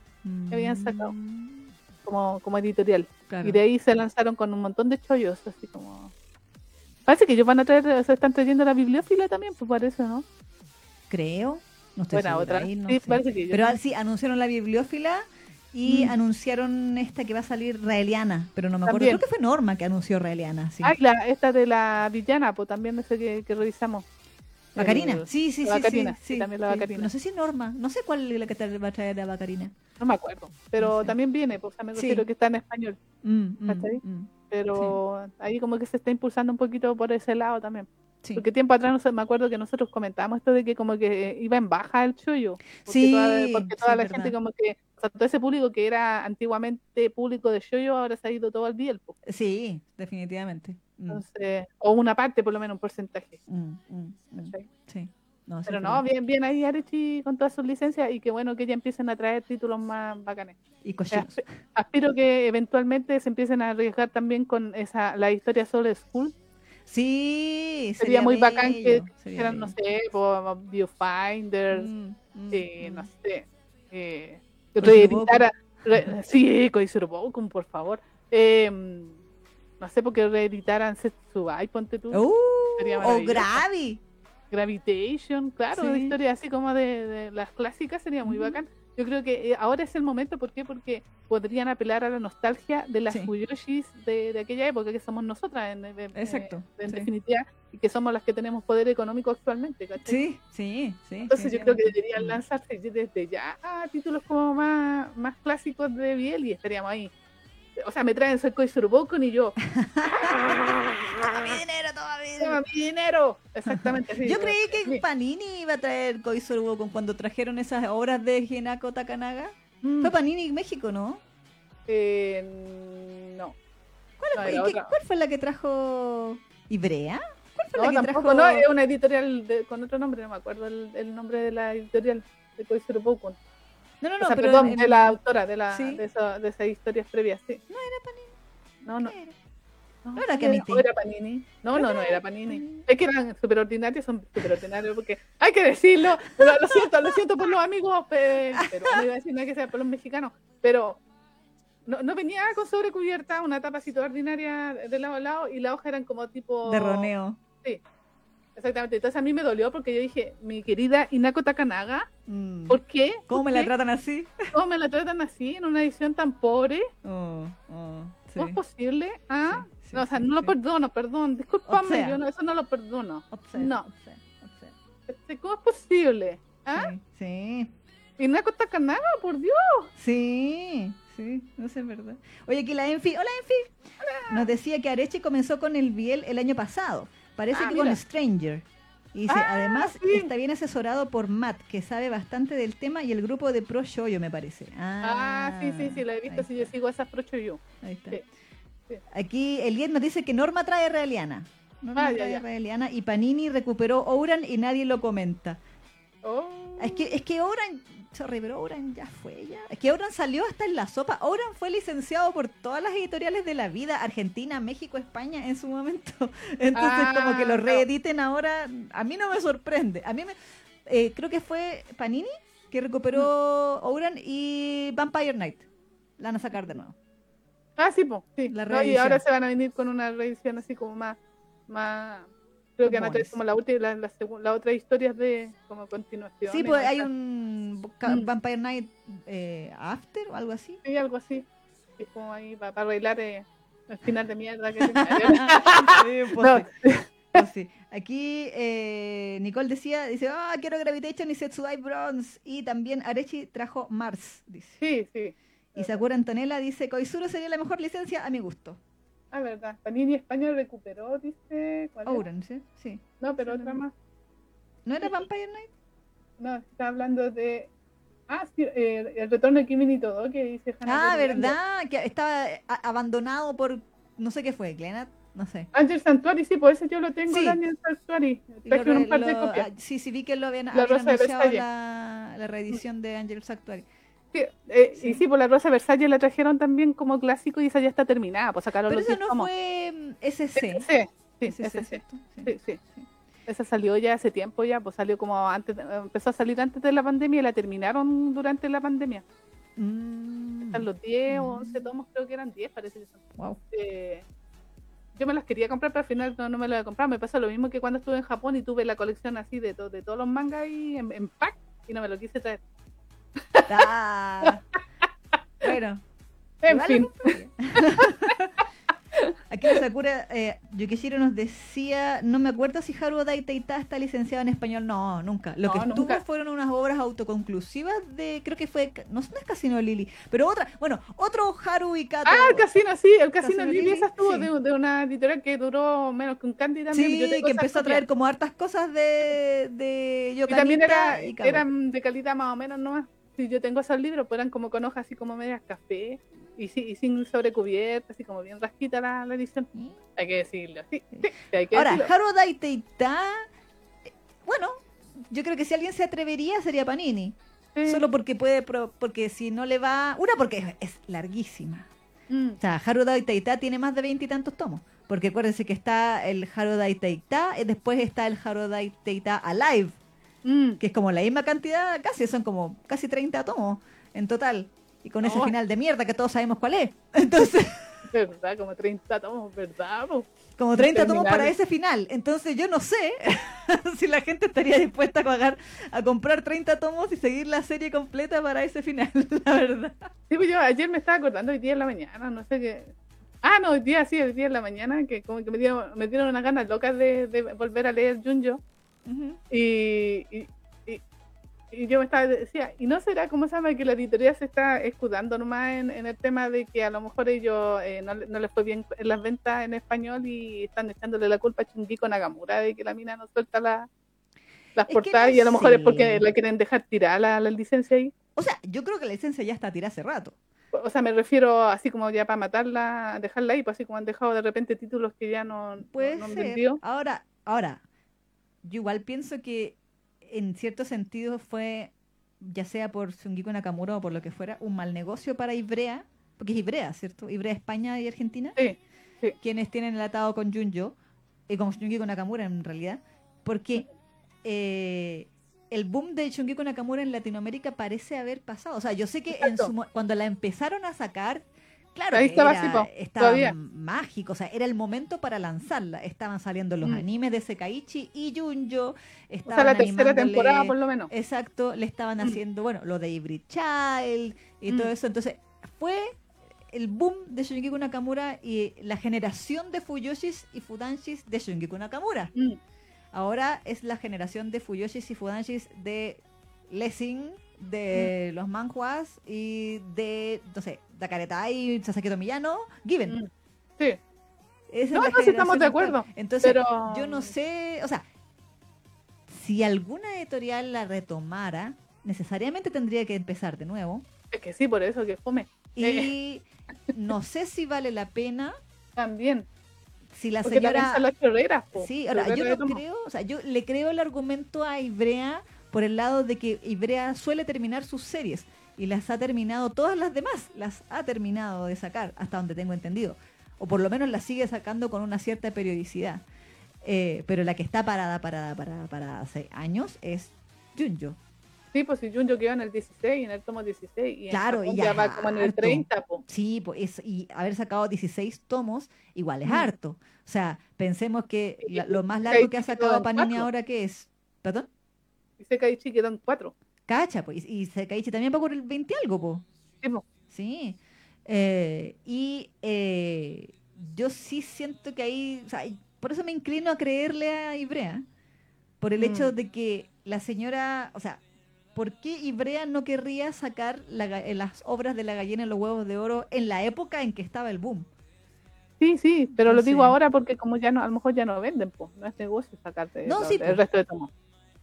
que habían sacado.
Mm.
como, como editorial.
Claro.
Y de ahí se lanzaron con un montón de chollos, así como... Parece que ellos van a traer, o sea, están trayendo la bibliófila también, pues parece, ¿no?
Creo. No estoy segura,
otra.
ahí no
Sí,
sé. Pero sí, anunciaron la bibliófila y
Mm.
anunciaron esta que va a salir Raeliana, pero no me acuerdo.
También.
Creo que fue Norma que anunció Raeliana, sí.
Ah, la, esta de la villana, pues también ese que, que revisamos.
Bacarina,
El-
sí, sí,
la
sí,
Bacarina,
sí,
sí,
sí,
también la. Bacarina.
No sé si Norma, no sé cuál es la que va a traer la Bacarina.
No me acuerdo, pero
No sé.
también viene, pues o sea, me refiero que está en español,
Mm, mm, mm,
pero ahí como que se está impulsando un poquito por ese lado también.
sí.
Porque tiempo atrás no sé, me acuerdo que nosotros comentamos esto de que como que iba en baja el. Porque
Sí,
toda, porque toda
sí,
la gente como que, o sea, todo ese público que era antiguamente público de shoyo ahora se ha ido todo al biel.
Sí, definitivamente. Mm,
o una parte por lo menos, un porcentaje.
mm, mm. Sí. No,
Pero no, bien, bien ahí Arechi con todas sus licencias y qué bueno que ya empiecen a traer títulos más bacanes.
Y cochinos.
Asp- Aspiro que eventualmente se empiecen a arriesgar también con esa la historia sobre School.
Sí,
Sería, muy bacán que
bello, sería
hicieran, no
bello.
sé, por Viewfinder, eh, no sé, eh,
Koizuru
reeditara, re- sí, por favor, eh, no sé, porque reeditaran Setsubai, ponte tú,
Uh, o. Gravi.
Gravitation, claro,
Sí.
de historia así como de, de las clásicas sería muy
Ujú.
bacán. Yo creo que eh, ahora es el momento, ¿por qué? Porque podrían apelar a la nostalgia de las
Sí.
Fuyoshis de, de aquella época, que somos nosotras, en, en- en-
Exacto,
en
sí.
definitiva, que somos las que tenemos poder económico actualmente, ¿cachai?
Sí, sí, sí.
Entonces yo creo que deberían lanzarse desde ya a títulos como más, más clásicos de Biel y estaríamos ahí. O sea, me traen Soy Koizuru Boku y yo,
Toma mi dinero, toma mi
¡toma
dinero.
mi dinero! Exactamente así.
Yo creí que
Sí.
Panini iba a traer Koizuru Boku cuando trajeron esas obras de Hinako Takanaga.
Mm,
Fue Panini México, ¿no?
eh, no.
¿Cuál,
No,
fue,
era
¿qué- cuál fue la que trajo Ibrea? ¿Cuál fue
No, tampoco,
trajo?
no, es una editorial de- con otro nombre, no me acuerdo el, el nombre de la editorial de Koizuru Boku.
No, no,
o
no,
sea,
pero
perdón, de la autora, de, la,
Sí.
de, esa- de esas historias previas, sí.
No
era Panini. No, no. No,
No era
Panini. No, no, no era Panini.
Panini.
Es que eran súper ordinarios, son súper ordinarios porque hay que decirlo. Lo, lo siento, lo siento por los amigos, pe- pero no iba a decir nada que sea por los mexicanos. Pero no, no venía con sobrecubierta, una tapa así toda ordinaria de lado a lado y la hoja eran como tipo.
De Roneo.
Exactamente. Entonces a mí me dolió porque yo dije, mi querida Inako Takanaga,
Mm.
¿por qué?
¿Cómo me
¿Por
la tratan así?
¿Cómo me la tratan así en una edición tan pobre?
Oh, oh, sí.
¿Cómo es posible? ¿Ah?
Sí, sí,
no, o sea,
sí,
no lo
sí.
perdono, perdón. Discúlpame,
sea.
yo no, eso no lo perdono.
Upset,
No.
upset, upset.
Este, ¿Cómo es posible? ¿Ah?
Sí, sí.
Y Nako Takanaga, por Dios.
Sí, sí, no sé, verdad. Oye, aquí la Enfi, hola Enfi, nos decía que Areche comenzó con el Biel el año pasado. Parece
Ah,
que con
mira.
Stranger. Y dice,
Ah,
además
sí.
está bien asesorado por Matt, que sabe bastante del tema, y el grupo de Pro Shoyo, me parece. Ah,
Ah, sí, sí, sí, la he visto.
ahí
Si yo sigo esas procho yo.
ahí está.
Sí, sí.
Aquí Eliet nos dice que Norma trae Realiana. Norma
Ah,
trae
ya.
Realiana y Panini recuperó Ouran y nadie lo comenta.
Oh.
Es que, es que Ouran, sorry, pero Ouran ya fue ya. Es que Ouran salió hasta en la sopa. Ouran fue licenciado por todas las editoriales de la vida, Argentina, México, España en su momento. Entonces,
Ah,
como que lo
no.
reediten ahora, a mí no me sorprende. A mí me, eh, creo que fue Panini que recuperó Ouran y Vampire Knight. La van a sacar de nuevo.
Ah, sí, po, sí.
La
No, y ahora se van a venir con una reedición así como más, más creo que van a traer como la última, la, la, la otra historia de como continuación.
Sí, pues hay un
Mm.
Vampire Knight eh, After o algo así.
Sí, algo así. Es como ahí para arreglar eh, el final de mierda que.
Sí,
No,
Pues sí. Aquí eh, Nicole decía, dice, ah, quiero Gravitation y Setsudai Bronze. Y también Arechi trajo Mars, dice.
sí, sí.
Y Sakura Antonella dice, Koizuru sería la mejor licencia a mi gusto.
Ah, verdad. Panini España recuperó, dice. ¿cuál era?
Ouran, ¿sí?
No, pero
Sí,
otra
no.
más.
¿No era Vampire Knight?
No, está hablando de. Ah, sí, eh, el retorno de Kimi y todo, que dice Hannah
Ah. ¿verdad? Que estaba eh, abandonado por, no sé qué fue, Glenat, no sé.
Angel Sanctuary, sí, por eso yo lo tengo,
Sí.
el Angel Sanctuary.
Y
Traje
lo
un par de
lo-
copias.
ah, sí, sí, vi que lo habían,
La
habían
de
anunciado la, la reedición de Angel Sanctuary.
Sí, eh,
Sí.
Y sí, por la Rosa Versalles la trajeron también como clásico y esa ya está terminada, pues sacaron
Pero
los
eso no
tomos.
fue mm, SC.
Sí, sí,
SC,
sí.
Sí.
Sí. Esa salió ya hace tiempo ya, pues salió como antes, empezó a salir antes de la pandemia y la terminaron durante la pandemia.
Mm,
Están los 10 o
Mm.
11 tomos, creo que eran 10, parece que son.
wow.
Eh, yo me las quería comprar, pero al final no, no me las he comprado. Me pasa lo mismo que cuando estuve en Japón y tuve la colección así de, to- de todos los mangas ahí en, en pack y no me lo quise traer.
Ah. bueno.
En fin.
Aquí la Sakura eh, Yukishiro nos decía, no me acuerdo si Haru Daiteita está licenciado en español. No, nunca. Lo
No,
que estuvo
nunca.
fueron unas obras autoconclusivas de, creo que fue, no, no es Casino Lily, pero otra, bueno, otro Haru y Kato.
Ah, el casino, sí, el casino Lily,
Lily,
esa estuvo
sí.
de, de una editorial que duró menos que un Candy también.
Sí,
Yo
que empezó a traer como hartas cosas de, de
Y también
Yokanita
era,
y
eran de calidad más o menos nomás. Sí, yo tengo esos libros, pues eran como con hojas así como medias café y, sí, y sin sobrecubierta, así como bien rasquita la, la edición.
¿Sí?
Hay que decirlo, sí, sí, hay que
Ahora,
decirlo.
Haru Daiteita, eh, bueno, yo creo que si alguien se atrevería sería Panini. Solo porque puede, porque si no le va. Una, porque es, es larguísima.
Mm,
O sea, Haru Daiteita tiene más de veintitantos tomos. Porque acuérdense que está el Haru Daiteita y después está el Haru Daiteita Alive,
mm.
que es como la misma cantidad, casi, son como casi 30 tomos en total. Y con ese
Oh.
final de mierda que todos sabemos cuál es. Entonces,
¿Verdad? Como 30 tomos, ¿verdad? po?
como 30 tomos para ese final. Entonces, yo no sé si la gente estaría dispuesta a pagar, a comprar 30 tomos y seguir la serie completa para ese final, la verdad.
Sí, pues yo ayer me estaba acordando hoy día en la mañana, no sé qué. Ah, no, hoy día sí, hoy día en la mañana, que como que me dieron, me dieron unas ganas locas de, de volver a leer Junjo. Y, y, y- y yo me estaba decía, ¿y no será, cómo se llama, que la editorial se está escudando nomás en, en el tema de que a lo mejor ellos eh, no, no les fue bien en las ventas en español y están echándole la culpa a Chungiko Nagamura de que la mina no suelta la- las
Es
portadas
no
y a lo mejor es porque la quieren dejar tirar la, la licencia ahí?
O sea, yo creo que la licencia ya está tirada hace rato.
O sea, me refiero así como ya para matarla, dejarla ahí, pues así como han dejado de repente títulos que ya no,
Puede
no, no han
ser.
vendido.
Ahora, ahora, yo igual pienso que en cierto sentido fue, ya sea por Sungiku Nakamura o por lo que fuera, un mal negocio para Ibrea, porque es Ibrea, ¿cierto? Ibrea España y Argentina,
Sí,
quienes tienen el atado con Junjo, y con Shungiku Nakamura en realidad, porque eh, el boom de Shungiku Nakamura en Latinoamérica parece haber pasado. O sea, yo sé que en su cuando la empezaron a sacar, claro,
Ahí estaba
era-
así, po,
estaba
todavía.
mágico, o sea, era el momento para lanzarla. Estaban saliendo los
Mm.
animes de Sekaiichi y Junjo,
o sea,
estaban
la tercera temporada por lo menos.
Exacto, le estaban
Mm.
haciendo, bueno, lo de Hybrid Child y todo
Mm.
eso. Entonces, fue el boom de Shungiku Nakamura y la generación de Fuyoshis y Fudanshis de Shungiku Nakamura. Ahora es la generación de Fuyoshis y Fudanshis de Lessing de los manjuas y de, no sé, Dakaretai, Sasaki Tomillano, Given.
Mm. Sí,
Esa
No, no, sí estamos de
actual.
acuerdo,
Entonces,
pero-
yo no sé, o sea, si alguna editorial la retomara, necesariamente tendría que empezar de nuevo.
es que sí, por eso que fome.
Y
Eh.
no sé si vale la pena
También.
si la
Porque
señora...
las po.
Sí, ahora, yo no creo, o sea, yo le creo el argumento a Ibrea por el lado de que Ibrea suele terminar sus series y las ha terminado, todas las demás las ha terminado de sacar, hasta donde tengo entendido. O por lo menos las sigue sacando con una cierta periodicidad. Eh, pero la que está parada, parada, parada, parada hace años es Junjo.
Sí, pues si Junjo quedó en el 16, en el tomo 16, y
Claro, y
ya
ya
va como en el
harto.
30, po.
Sí, pues, y haber sacado 16 tomos igual es
Mm.
harto. O sea, pensemos que la- lo más largo que ha sacado Panini ahora que es, ¿perdón?
Y Sekaiichi quedó en 4.
Cacha, pues, y Sekaiichi también va por el 20 algo, pues.
Sí, po.
Sí. Eh, y eh, yo sí siento que ahí, o sea, por eso me inclino a creerle a Ibrea, por el hecho
Mm.
de que la señora, o sea, ¿por qué Ibrea no querría sacar la eh, las obras de la gallina en los huevos de oro en la época en que estaba el boom?
Sí, sí, pero lo digo ahora porque como ya no, a lo mejor ya no venden, pues, no es negocio sacarte
No, sí,
el resto de tomos.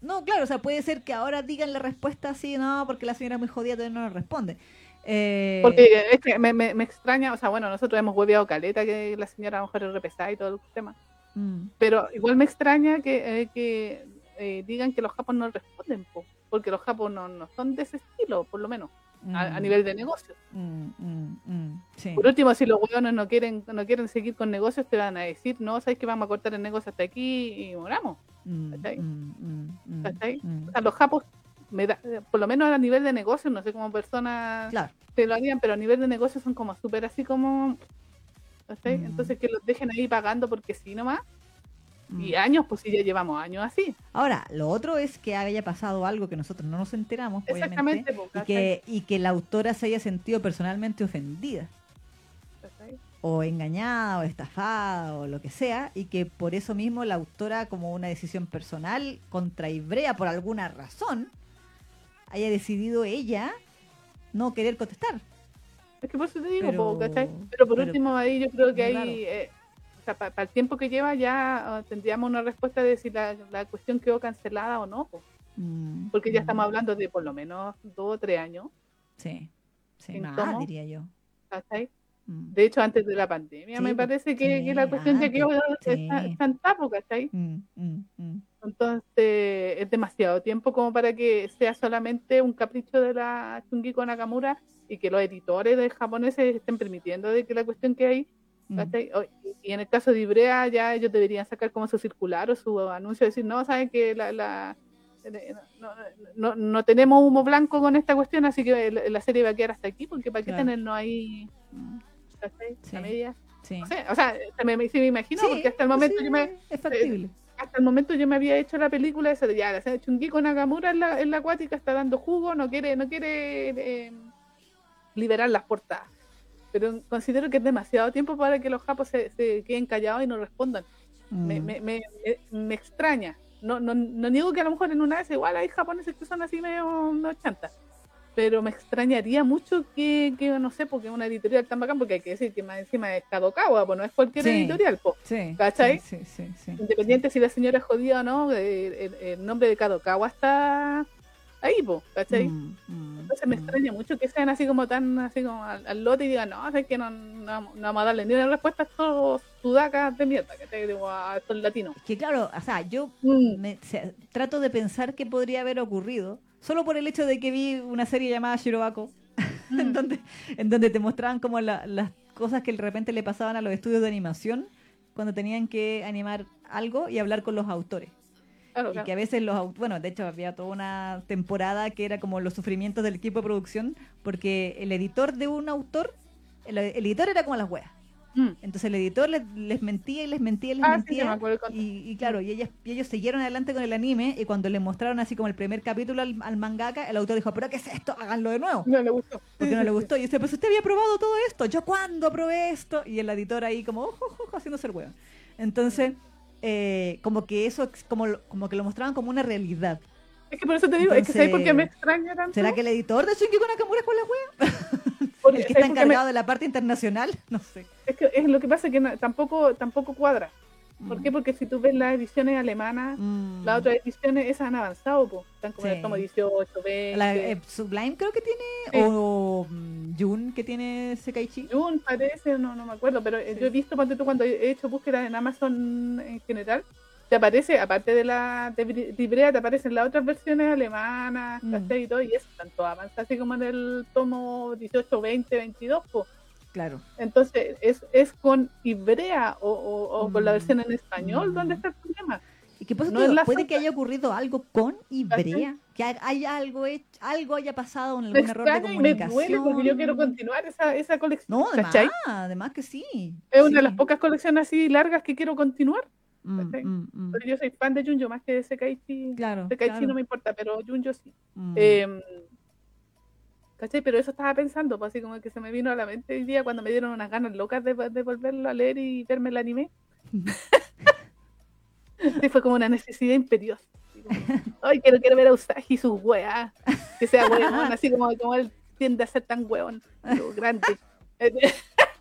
No, claro, o sea, puede ser que ahora digan la respuesta así, no, porque la señora muy jodida, todavía no nos responde. Eh,
Porque es que me, me, me extraña, o sea, bueno, nosotros hemos hueveado caleta que la señora a lo mejor es repesada y todo el tema,
mm,
pero igual me extraña que, eh, que eh, digan que los japos no responden, po, porque los japos no, no son de ese estilo, por lo menos, a, a
mm,
nivel de negocio.
mm, sí.
Por último, si los hueones no quieren, no quieren seguir con negocios, te van a decir, no, sabes que vamos a cortar el negocio hasta aquí y moramos. ¿Cachai?
mm, mm, mm,
¿cachai? O sea, los japos, me da- por lo menos a nivel de negocio, no sé cómo personas
Claro.
te lo harían, pero a nivel de negocio son como súper así como... ¿cachai? Entonces que los dejen ahí pagando porque sí nomás. Y años, pues sí, ya llevamos años así.
Ahora, lo otro es que haya pasado algo que nosotros no nos enteramos, obviamente,
Exactamente. pues,
y que, y que la autora se haya sentido personalmente ofendida. O engañada, o estafada, o lo que sea, y que por eso mismo la autora, como una decisión personal contra Ibrea por alguna razón, haya decidido ella no querer contestar.
Es que por eso te digo,
Pero-
po, ¿cachai? Pero por
pero-
último, ahí yo creo que ahí, eh, o sea, para el tiempo que lleva ya ah, tendríamos una respuesta de si la, la cuestión quedó cancelada o no, po.
Mm,
porque ya
mm,
estamos hablando de por lo menos dos o tres años,
Sí, sí,
¿En
más, diría yo.
¿cachai?
Mm,
De hecho, antes de la pandemia,
Sí,
me
po.
parece que, que la cuestión
antes,
quedó
sí.
está, está en tapo, ¿cachai?
mm, mm, mm.
Entonces, es demasiado tiempo como para que sea solamente un capricho de la Chungiko Nakamura y que los editores de japoneses estén permitiendo de que la cuestión que hay,
Mm.
y en el caso de Ibrea, ya ellos deberían sacar como su circular o su anuncio, decir, no, saben que la, la- eh, no, no- no tenemos humo blanco con esta cuestión, así que la, serie va a quedar hasta aquí, porque para qué
Claro.
tenernos ahí, ¿cachai?
Sí.
A.
Sí.
No sé, o sea, se me, sí me imagino,
Sí,
porque hasta el momento
sí,
yo me,
es factible.
hasta el momento yo me había hecho la película esa de ya, la Chungiko Nakamura en la, en la acuática está dando jugo, no quiere, no quiere eh, liberar las portadas. Pero considero que es demasiado tiempo para que los japos se, se queden callados y no respondan. Me,
Mm.
me, me, me- me extraña. No, no, no niego que a lo mejor en una vez igual hay japoneses que son así medio, medio chantas. Pero me extrañaría mucho que, que, no sé, porque una editorial tan bacán, porque hay que decir que más encima es Kadokawa, pues no es cualquier
Sí.
editorial, pues.
Sí,
¿Cachai?
Sí.
Independiente si la señora es jodida o no, el, el- el nombre de Kadokawa está ahí, po, ¿cachai?
Mm, mm,
Entonces me
mm.
extraña mucho que sean así como tan así como al, al lote y digan, no, es que no, no, no vamos a darle ni una respuesta a estos sudacas de mierda, ¿cachai? Digo, a estos latinos.
Es que claro, o sea, yo
Mm,
me- trato de pensar qué podría haber ocurrido, solo por el hecho de que vi una serie llamada Shirobako, en,
mm,
donde, en donde te mostraban como la- las cosas que de repente le pasaban a los estudios de animación cuando tenían que animar algo y hablar con los autores.
claro,
Y que a veces los bueno, de hecho había toda una temporada que era como los sufrimientos del equipo de producción, porque el editor de un autor, el, el editor era como las weas.
Mm.
Entonces el editor les, les mentía y les mentía y les
Ah, sí,
mentía.
me
y, y claro, y, ellas, y ellos siguieron adelante con el anime y cuando le mostraron así como el primer capítulo al, al mangaka, el autor dijo, pero ¿qué es esto? Háganlo de nuevo.
No le gustó.
Porque no le gustó. Y dice, pues usted había probado todo esto. ¿Yo cuándo probé esto? Y el editor ahí como, ojo, ojo, ojo, haciéndose el huevo. Entonces, eh, como que eso, como, como que lo mostraban como una realidad.
Es que por eso te digo, es que ¿sabes por qué me extraña tanto?
¿Será que el editor de Shingeki Nakamura es con la wea?
Porque-
el que está encargado de la parte internacional, no sé.
Es que es lo que pasa que no- tampoco, tampoco cuadra. ¿Por qué? Porque si tú ves las ediciones alemanas,
Mm.
las otras ediciones, esas han avanzado, pues. Están como en
Sí.
el tomo 18, 20.
La, eh, Sublime creo que tiene,
Sí.
o mm, Jun que tiene Sekaichi.
Jun parece, no, no me acuerdo, pero eh,
Sí.
yo he visto tú, cuando he hecho búsquedas en Amazon en general, te aparece, aparte de la de Librea, te aparecen las otras versiones alemanas,
Mm.
Y todo, y eso tanto avanza así como en el tomo 18, 20, 22, pues.
Claro.
Entonces, es, es con Ibrea o, o- o con la
Mm.
versión en español
Mm.
donde está el problema.
Y que por eso
No la
puede que haya ocurrido algo con Ibrea, que hay- haya algo hecho, algo haya pasado en algún
Me
error de
y me
comunicación.
duele porque yo quiero continuar esa, esa colección.
No, además, además que sí.
Es una de las pocas colecciones así largas que quiero continuar.
Mm, mm, mm.
Yo soy fan de Junjo más que de Sekaichi.
Claro,
Sekaichi
claro.
no me importa, pero Junjo sí. Eh, ¿Cachai? Pero eso estaba pensando, pues así como que se me vino a la mente hoy día cuando me dieron unas ganas locas de, de volverlo a leer y verme el anime. Sí, fue como una necesidad imperiosa. como, Ay, quiero, quiero ver a Usagi y sus weas. Que sea weón, así como, como él tiende a ser tan weón, grande.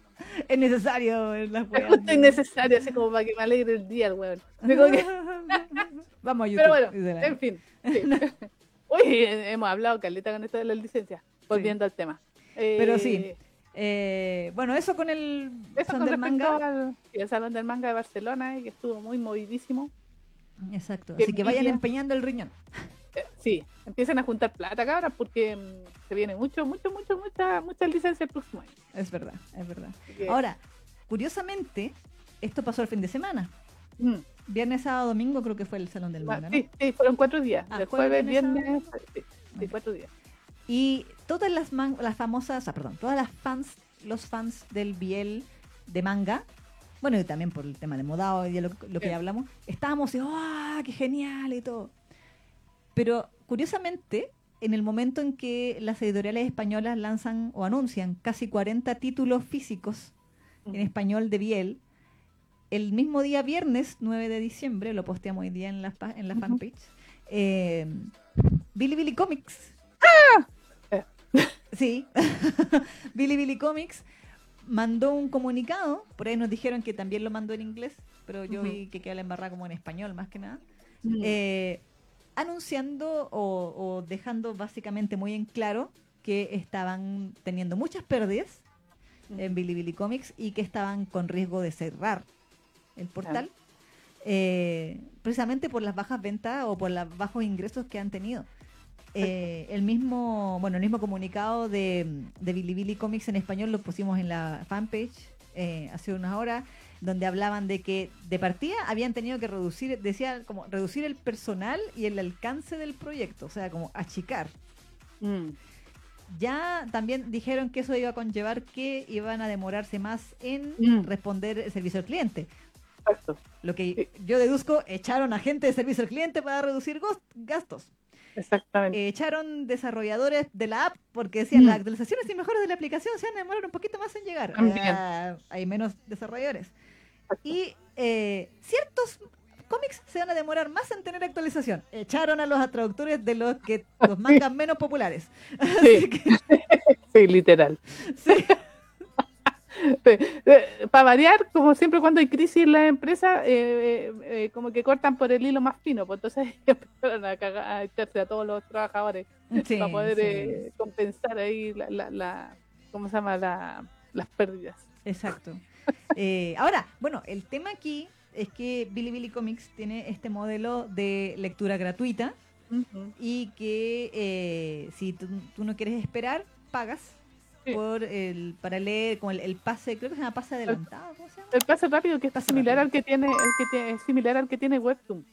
es necesario ver las
Es
weas.
justo innecesario, así como para que me alegre el día el weón. Que-
Vamos a YouTube.
Pero bueno, en fin. sí. Uy, hemos hablado, Carlita, con esto de las licencias. Volviendo al tema.
Pero
Eh,
sí, Eh, bueno, eso con el
Eso
Salón
con
del manga.
al el Salón del Manga de Barcelona, eh, que estuvo muy movidísimo.
Exacto. Así que vayan empeñando el riñón.
Sí, empiecen a juntar plata, cabras, porque mm, se viene mucho, mucho, mucho, mucha, muchas licencias el próximo año.
Es verdad, es verdad. Ahora, curiosamente, esto pasó el fin de semana.
mm,
Viernes, sábado, domingo creo que fue el Salón del
va-
Manga, ¿no?
sí, sí, fueron cuatro días.
Ah,
el
jueves, viernes,
viernes, sí, sí, cuatro días.
Y todas las, man- las famosas, ah, perdón, todas las fans, los fans del Biel de manga, bueno, y también por el tema de modado y de lo, lo que
Sí.
hablamos, estábamos, ¡ah, qué genial! y todo. Pero curiosamente, en el momento en que las editoriales españolas lanzan o anuncian casi 40 títulos físicos en español de Biel, el mismo día viernes 9 de diciembre, lo posteamos hoy día en la, en la fanpage, eh, Billy Billy Comics.
Eh.
Sí, Billy Billy Comics mandó un comunicado, por ahí nos dijeron que también lo mandó en inglés, pero yo vi que queda la embarrada como en español más que nada,
Mm.
eh, anunciando o, o dejando básicamente muy en claro que estaban teniendo muchas pérdidas en Bilibili Comics y que estaban con riesgo de cerrar el portal, eh, precisamente por las bajas ventas o por los bajos ingresos que han tenido. Eh, el mismo, bueno, el mismo comunicado de, de Bilibili Comics en español lo pusimos en la fanpage eh, hace unas horas, donde hablaban de que de partida habían tenido que reducir, decía como reducir el personal y el alcance del proyecto, o sea, como achicar.
Mm.
Ya también dijeron que eso iba a conllevar que iban a demorarse más en
Mm.
responder el servicio al cliente.
Exacto,
Lo que yo deduzco, echaron a gente de servicio al cliente para reducir gastos.
exactamente.
Eh, echaron desarrolladores de la app porque decían
Mm.
las actualizaciones y mejoras de la aplicación se van a demorar un poquito más en llegar. Ah, hay menos desarrolladores. Y eh, ciertos cómics se van a demorar más en tener actualización. Echaron a los traductores de los que los mangas menos populares.
Sí. sí, literal.
Sí.
Para variar, como siempre cuando hay crisis en la empresa, eh, eh, eh, como que cortan por el hilo más fino, pues entonces empezaron a, cagar, a echarse a todos los trabajadores para poder eh, compensar ahí la, la, la- ¿cómo se llama? La, las pérdidas.
Exacto. Eh, ahora, bueno, el tema aquí es que Bilibili Comics tiene este modelo de lectura gratuita y que eh, si tú, tú no quieres esperar, pagas
Sí.
por el para leer con el, el pase, creo que se llama pase adelantado, ¿cómo se llama?
El pase rápido que es
Pase
similar
rápido.
al que tiene, el que tiene, es similar al que tiene Webtoon,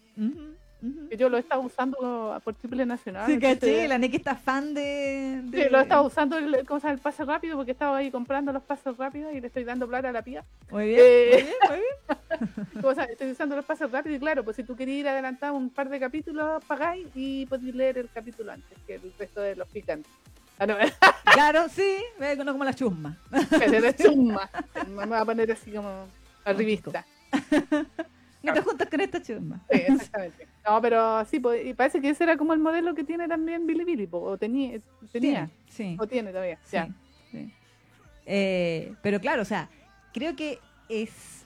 Que yo lo he estado usando por triple nacional.
Sí,
entonces-
caché, la Neki está fan de...
Sí,
de-
lo he estado usando el, ¿cómo se llama? el pase rápido porque estaba ahí comprando los pases rápidos y le estoy dando plata a la pía.
Muy bien,
Eh.
muy bien, muy bien.
Sea, estoy usando los pases rápidos y claro, pues si tú querías ir adelantado un par de capítulos, pagáis y podéis leer el capítulo antes que el resto de los picantes. Ah, no,
Claro, sí, ve, no como la chusma.
es chumma. Me voy a poner así como arribista.
No te juntas con esta chusma.
Sí, exactamente. No, pero sí, pues, y parece que ese era como el modelo que tiene también Bilibili, po, o tenía, tenía,
Sí.
o tiene todavía.
Sí,
Ya.
sí. Eh, pero claro, o sea, creo que es,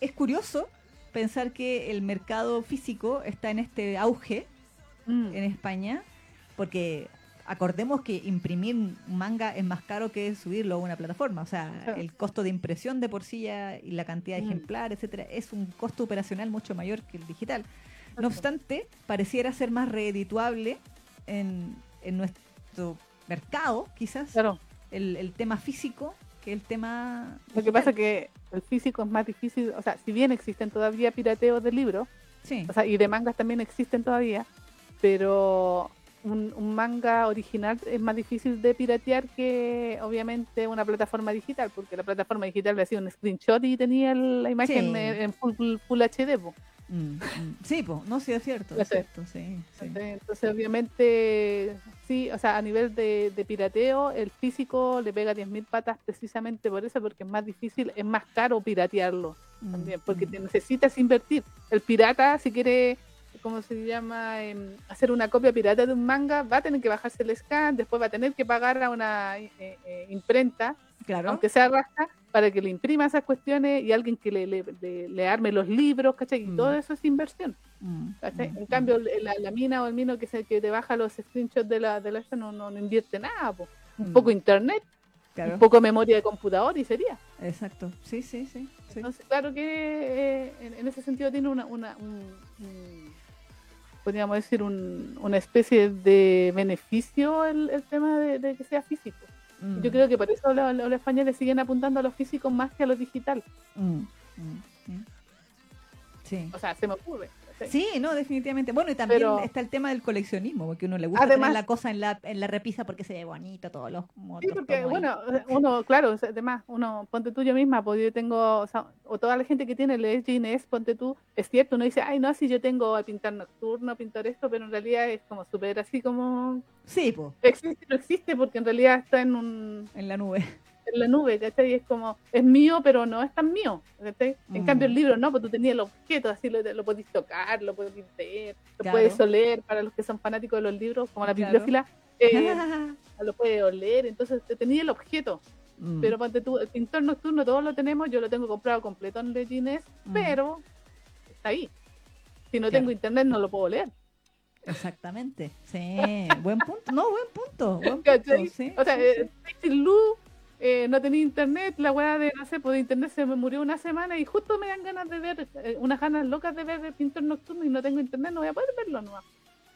es curioso pensar que el mercado físico está en este auge
Mm.
en España, porque acordemos que imprimir manga es más caro que subirlo a una plataforma. O sea, el costo de impresión de por sí ya y la cantidad de
Mm.
ejemplares, etcétera, es un costo operacional mucho mayor que el digital. No obstante, pareciera ser más redituable en, en nuestro mercado, quizás,
Claro.
el, el tema físico que el tema.
Lo que pasa es que el físico es más difícil, o sea, si bien existen todavía pirateos de libros,
Sí,
o sea, y de mangas también existen todavía, pero un, un manga original es más difícil de piratear que obviamente una plataforma digital, porque la plataforma digital le hacía un screenshot y tenía la imagen
Sí.
en, full, full HD. po.
Mm, mm. sí, po, no, sí, es cierto. Es cierto sí, sí.
Entonces, obviamente, sí, o sea, a nivel de, de pirateo, el físico le pega 10.000 patas precisamente por eso, porque es más difícil, es más caro piratearlo
Mm,
también, porque te necesitas invertir. El pirata, si quiere, ¿cómo se llama? Em, hacer una copia pirata de un manga, va a tener que bajarse el scan, después va a tener que pagar a una eh, eh, imprenta,
Claro.
aunque sea rasca, para que le imprima esas cuestiones y alguien que le, le, le- le arme los libros, ¿cachai? Y
Mm.
todo eso es inversión.
Mm, mm,
En cambio, la, la mina o el mino que, se, que te baja los screenshots de la de la no, no, no invierte nada. po. Un
Mm.
poco internet,
Claro.
un poco memoria de computador y sería.
Exacto. Sí, sí, sí. sí.
Entonces, claro que eh, en, en ese sentido tiene una, una un, un- podríamos decir, un- una especie de beneficio el, el tema de, de que sea físico.
Mm,
Yo creo que por eso los, los españoles siguen apuntando a lo físico más que a lo digital.
mm, mm, mm. Sí.
O sea, se me ocurre.
Sí, no, definitivamente. Bueno, y también
Pero-
está el tema del coleccionismo, porque uno le gusta
Además-
tener la cosa en la, en la repisa porque se ve bonito, todos los
Sí, porque
ahí.
bueno, uno, claro, además, uno, ponte tú yo misma, pues yo tengo, o, sea, o toda la gente que tiene el Gines, ponte tú, es cierto, uno dice, ay, no, si yo tengo a pintar nocturno, pintar esto, pero en realidad es como súper así como,
Sí, pues,
existe, no existe, porque en realidad está en un,
en la nube.
En la nube, ¿cachai? Y es como, es mío, pero no es tan mío, ¿cachai? En
Mm.
cambio el libro no, pues tú tenías el objeto, así lo, lo podéis tocar, lo podéis ver, lo
Claro.
puedes oler, para los que son fanáticos de los libros, como la
Claro.
bibliófila, eh, lo puedes oler, entonces te tenía el objeto.
Mm,
Pero ponte tú, el pintor nocturno todos lo tenemos, yo lo tengo comprado completo en Legines,
mm,
pero está ahí. Si no
Claro.
tengo internet no lo puedo leer.
Exactamente. Sí, buen punto. No, buen punto. Buen punto. Sí,
o sea,
sí,
eh, Lu, eh, no tenía internet, la weá de, no sé, pues de internet se me murió una semana y justo me dan ganas de ver, eh, unas ganas locas de ver el pintor nocturno y no tengo internet, no voy a poder verlo no.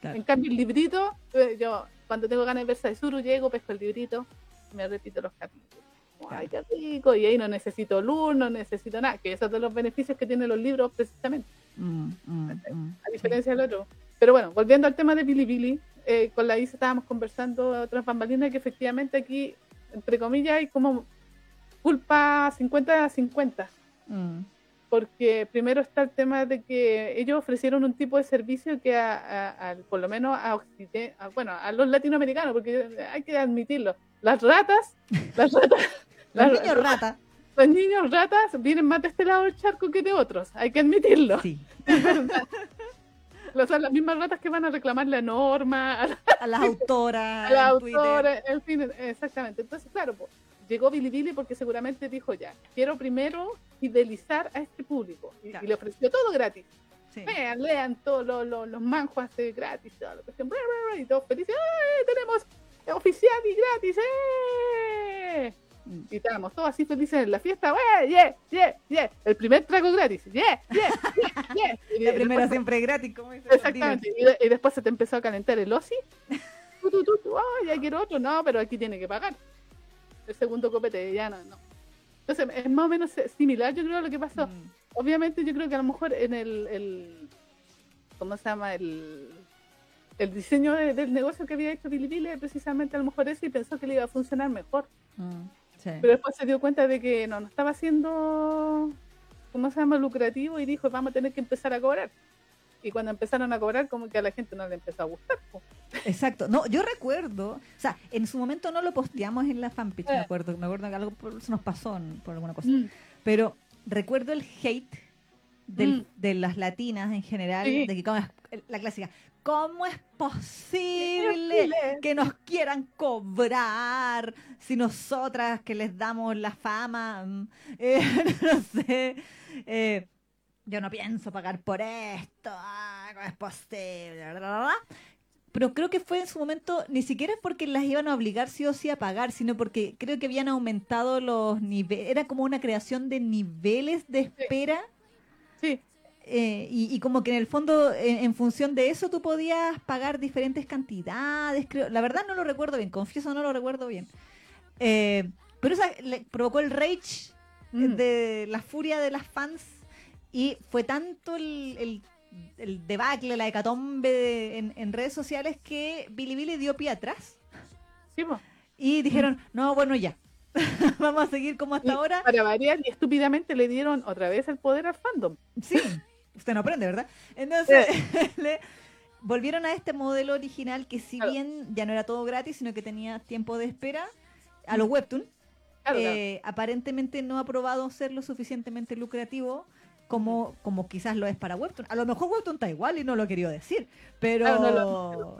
Claro.
En cambio el librito, eh, yo cuando tengo ganas de ver Saizuru llego, pesco el librito, me repito los capítulos. Ay, qué rico, y ahí no necesito luz, no necesito nada, que esos son los beneficios que tienen los libros precisamente.
Mm, mm, mm,
a diferencia del otro. Pero bueno, volviendo al tema de Bilibili, eh, con la Isa estábamos conversando otras bambalinas que efectivamente aquí, entre comillas, hay como culpa 50 a 50.
Mm,
Porque primero está el tema de que ellos ofrecieron un tipo de servicio que a, a- a- por lo menos a, bueno, a los latinoamericanos, porque hay que admitirlo, las ratas, las ratas,
Los
las-
niños rata.
los niños ratas vienen más de este lado del charco que de otros, hay que admitirlo.
Sí.
Es verdad. O sea, las mismas ratas que van a reclamarle a Norma, a la,
A las autoras.
a la
en Twitter.
autora, en fin, exactamente. Entonces, claro, pues, llegó Bilibili porque seguramente dijo ya, quiero primero fidelizar a este público. Y,
Claro.
y le ofreció todo gratis.
Sí.
Vean, lean todos los, los, los manjuas de gratis, toda la cuestión, y todos felices, ¡eh! Tenemos oficial y gratis, ¡eh! Y estábamos todos así felices en la fiesta. ¡Yeah! ¡Yeah! ¡Yeah! El primer trago gratis, ¡yeah! ¡Yeah! ¡Yeah! yeah.
La
después
primera
se-
siempre gratis, como dice.
Exactamente. Y, y después se te empezó a calentar el OSI. Tú, tú, tú, "Ay, ya quiero otro. No, pero aquí tiene que pagar. El segundo copete, ya no, no. Entonces, es más o menos similar, yo creo, a lo que pasó.
Mm,
Obviamente, yo creo que a lo mejor en el. el ¿Cómo se llama? El, el diseño de- del negocio que había hecho Bilibili, precisamente a lo mejor ese y pensó que le iba a funcionar mejor.
mm, sí.
Pero después se dio cuenta de que no, no estaba siendo, ¿cómo se llama?, lucrativo y dijo, vamos a tener que empezar a cobrar. Y cuando empezaron a cobrar, como que a la gente no le empezó a gustar.
Exacto. No, yo recuerdo, o sea, en su momento no lo posteamos en la fanpage, me
Eh.
acuerdo, me acuerdo que algo por- se nos pasó por alguna cosa.
Mm.
Pero recuerdo el hate del-
Mm.
de las latinas en general,
Sí.
de que cómo es- la clásica, ¿cómo es posible que nos quieran cobrar si nosotras que les damos la fama, mm, eh, no sé, eh, yo no pienso pagar por esto, ah, ¿cómo es posible? Bla, bla, bla, bla. Pero creo que fue en su momento, ni siquiera porque las iban a obligar sí o sí a pagar, sino porque creo que habían aumentado los niveles, era como una creación de niveles de espera.
Sí,
eh, y, y como que en el fondo, en, en función de eso, tú podías pagar diferentes cantidades. Creo. La verdad no lo recuerdo bien, confieso no lo recuerdo bien. Eh, pero eso le provocó el rage
Mm.
de la furia de las fans y fue tanto el, el, el debacle, la hecatombe de- en, en redes sociales que Bilibili dio pie atrás
sí,
y dijeron, no, bueno, ya, vamos a seguir como hasta
Y
ahora.
Para variar, y estúpidamente le dieron otra vez el poder al fandom.
Sí, usted no aprende, ¿verdad? Entonces, le volvieron a este modelo original que si
Claro.
bien ya no era todo gratis, sino que tenía tiempo de espera, a los webtoon,
Claro, claro.
eh, aparentemente no ha probado ser lo suficientemente lucrativo como, como quizás lo es para webtoon. A lo mejor webtoon está igual y no lo he querido decir, pero...
No lo- no.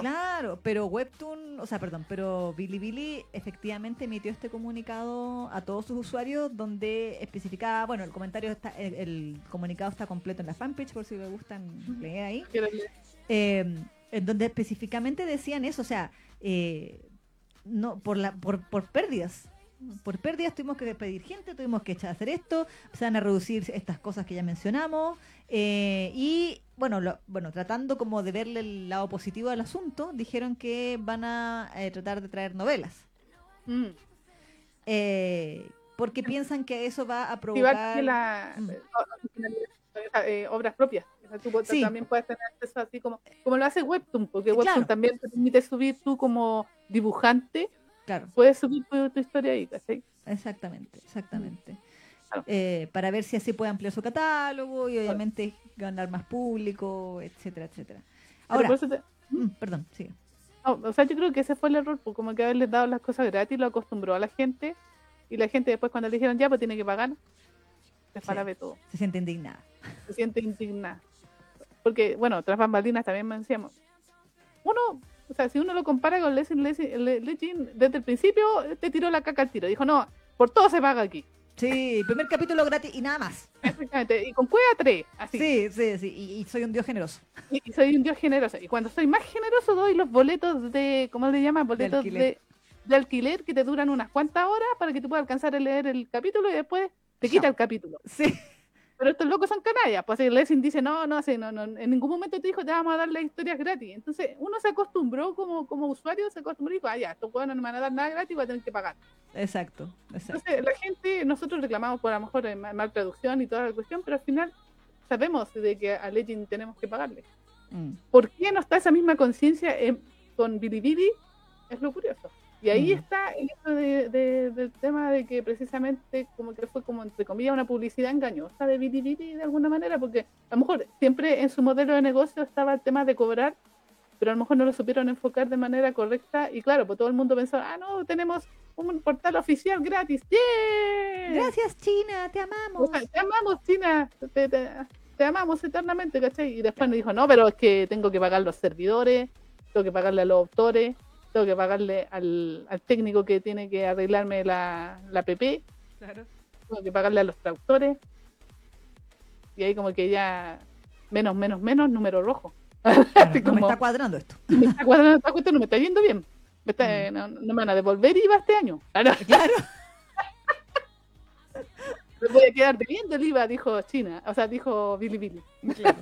Claro.
Claro, pero Webtoon, o sea, perdón, pero Bilibili efectivamente emitió este comunicado a todos sus usuarios donde especificaba, bueno, el comentario está, el, el comunicado está completo en la fanpage por si le gustan leer ahí, eh, en donde específicamente decían eso, o sea, eh, no por la por, por pérdidas. Por pérdidas tuvimos que pedir gente, tuvimos que echar a hacer esto, se van a reducir estas cosas que ya mencionamos eh, y bueno, lo- bueno, tratando como de verle el lado positivo al asunto, dijeron que van a eh, tratar de traer novelas,
Mm.
eh, porque piensan que eso va a provocar...
tener la,
Mm.
eh, eh, obras propias. Tú
Sí.
también puedes tener acceso así como, como lo hace Webtoon, porque Webtoon
claro.
también te permite subir tú como dibujante,
Claro.
puedes subir tu, tu historia ahí, ¿cachai?
Exactamente, exactamente.
Claro.
Eh, para ver si así puede ampliar su catálogo y obviamente ganar más público, etcétera, etcétera. Ahora,
te-
mm, perdón, sigue.
no, o sea, yo creo que ese fue el error, pues, como que haberles dado las cosas gratis lo acostumbró a la gente, y la gente después cuando le dijeron ya, pues tiene que pagar, se
Sí.
para ver todo.
Se siente indignada.
se siente indignada. Porque, bueno, tras bambalinas también me decíamos, uno, o sea, si uno lo compara con Lessing, Lessing- Le- Legend, desde el principio te tiró la caca al tiro. Dijo, no, por todo se paga aquí.
Sí, primer capítulo gratis y nada más.
Exactamente. Y con cueva 3, así.
Sí, sí, sí. Y, y soy un dios generoso.
Y, y soy un dios generoso. Y cuando soy más generoso, doy los boletos de, ¿cómo le llaman? Boletos de
alquiler.
de, alquiler que te duran unas cuantas horas para que tú puedas alcanzar a leer el capítulo y después te quita el capítulo.
Sí.
Pero estos locos son canallas. Pues Lessing dice, no, no, sí, no, no, en ningún momento te dijo, te vamos a dar las historias gratis. Entonces, uno se acostumbró como, como usuario, se acostumbró y dijo, ah, ya, estos huevos no me van a dar nada gratis, voy a tener que pagar.
Exacto, exacto.
Entonces, la gente, nosotros reclamamos por a lo mejor eh, mal, mal traducción y toda la cuestión, pero al final sabemos de que a Legend tenemos que pagarle.
Mm.
¿Por qué no está esa misma conciencia en- con Bilibili? Es lo curioso. Y ahí
Mm.
está el hecho de- de- del tema de que precisamente como que fue como entre comillas una publicidad engañosa de Bilibili de alguna manera, porque a lo mejor siempre en su modelo de negocio estaba el tema de cobrar, pero a lo mejor no lo supieron enfocar de manera correcta y claro, pues todo el mundo pensó, ah, no, tenemos un portal oficial gratis. ¡Yeah!
Gracias, China, te
O
amamos.
sea, te amamos, China, te, te- te amamos eternamente, ¿cachai? Y después nos dijo, no, pero es que tengo que pagar los servidores, tengo que pagarle a los autores, tengo que pagarle al, al técnico que tiene que arreglarme la, la PP,
Claro.
tengo que pagarle a los traductores. Y ahí como que ya, menos, menos, menos, número rojo.
Claro,
Así
no me está cuadrando esto.
me está cuadrando esta cuestión, no me está yendo bien. Me está-
Mm.
no, no me van a devolver IVA este año. Claro,
Claro.
me voy a quedar debiendo el IVA, dijo China. O sea, dijo Billy Billy.
claro.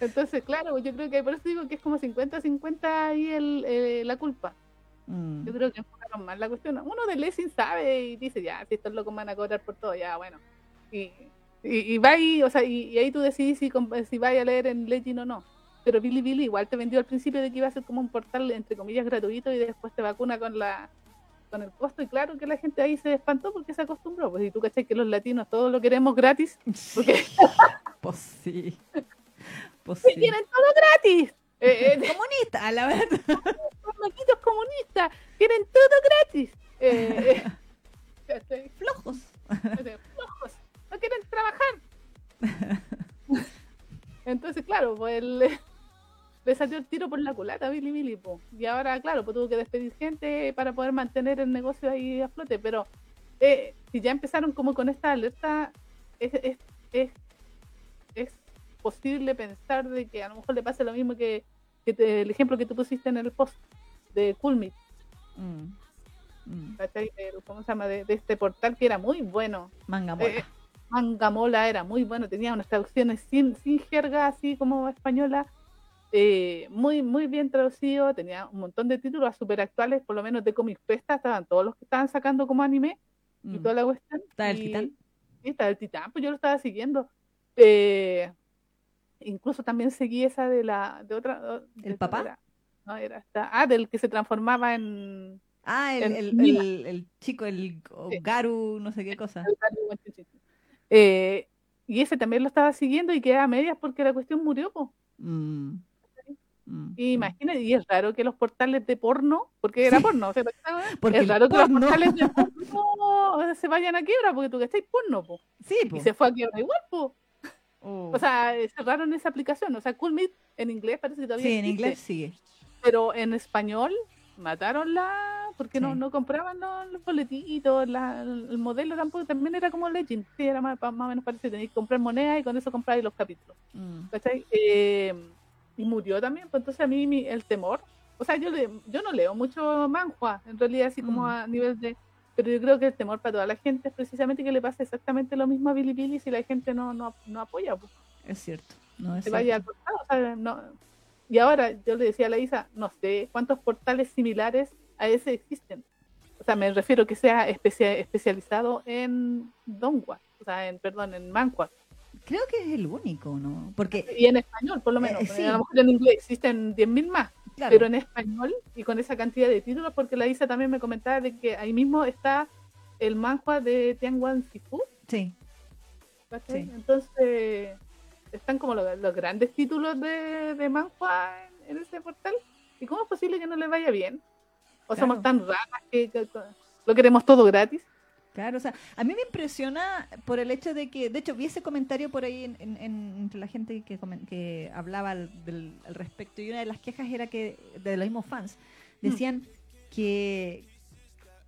Entonces, claro, yo creo que por eso digo que es como 50-50 ahí el, eh, la culpa.
Mm.
Yo creo que enfocaron mal la cuestión. Uno de Lessing sabe y dice, ya, si estos locos van a cobrar por todo, ya, bueno. Y, y, y va ahí, o sea, y, y ahí tú decidís si, si vais a leer en Legend o no. Pero Billy Billy igual te vendió al principio de que iba a ser como un portal, entre comillas, gratuito y después te vacuna con la con el costo. Y claro que la gente ahí se espantó porque se acostumbró. Pues si tú cachai que los latinos todos lo queremos gratis, porque
Pues sí. Pues
¡que
sí.
tienen todo gratis! Eh, eh,
Comunista, la verdad.
los loquitos comunistas, tienen todo gratis. Eh, eh.
Flojos.
Flojos, no quieren trabajar. Entonces, claro, pues le, le salió el tiro por la culata a Billy Billy, po. y ahora, claro, pues tuvo que despedir gente para poder mantener el negocio ahí a flote, pero eh, si ya empezaron como con esta alerta, es, es, es, es posible pensar de que a lo mejor le pase lo mismo que, que te- el ejemplo que tú pusiste en el post de Coolmeet,
Mm. Mm.
¿cómo se llama? De, de este portal que era muy bueno.
Manga mola.
Eh, Mangamola era muy bueno, tenía unas traducciones sin, sin jerga, así como española, eh, muy muy bien traducido, tenía un montón de títulos súper actuales, por lo menos de Comic Festa, estaban todos los que estaban sacando como anime y
Mm.
toda la cuestión.
¿Está el
y-
titán?
Sí, estaba el titán, pues yo lo estaba siguiendo. Eh, incluso también seguí esa de la, de otra. de-
¿El papá?
era- no, era esta, ah, del que se transformaba en...
Ah, el, el, el, el chico, el
Sí.
Garu, no sé qué cosa.
Eh, y ese también lo estaba siguiendo y quedaba a medias porque la cuestión murió, pues.
Mm. Mm.
Y imagínate, y es raro que los portales de porno, porque era porno, o sea,
Porque
es raro que los portales de porno se vayan a quiebra, porque tú que estáis porno, po.
Sí,
y
po.
se fue a quiebra igual, po.
Oh.
O sea, cerraron esa aplicación, o sea, Cool Meet en inglés parece que todavía
sí, en inglés sigue.
pero en español mataron la, porque no,
Sí.
no compraban los, los boletitos, la- el modelo tampoco, también era como Legend, sí, era más, más o menos parecido, tenéis que comprar moneda y con eso compráis los capítulos.
Mm.
Eh, y murió también, pues entonces a mí mi- el temor, o sea, yo, le, yo no leo mucho manhua, en realidad así como
Mm.
a nivel de, pero yo creo que el temor para toda la gente es precisamente que le pase exactamente lo mismo a Billy Billy si la gente no, no, no apoya, pues,
Es cierto. No, es
se
cierto.
vaya a cortar, o sea, no. Y ahora yo le decía a la Isa, no sé cuántos portales similares a ese existen. O sea, me refiero que sea especia- especializado en Donghua, o sea, en, perdón, en manhua.
Creo que es el único, ¿no? Porque,
Y en español, por lo
Eh,
menos.
sí.
A lo mejor en inglés existen 10.000 más.
Claro,
pero en español y con esa cantidad de títulos, porque la Isa también me comentaba de que ahí mismo está el manhua de Tianguan Sifu,
sí. Sí.
Entonces, están como los, los grandes títulos de, de manhua en, en ese portal. ¿Y cómo es posible que no le vaya bien? ¿O
Claro.
somos tan que, que- que lo queremos todo gratis?
Claro, o sea, a mí me impresiona por el hecho de que, de hecho, vi ese comentario por ahí en, en- en- entre la gente que, que hablaba al, del- al respecto y una de las quejas era que, de los mismos fans,
Mm.
decían que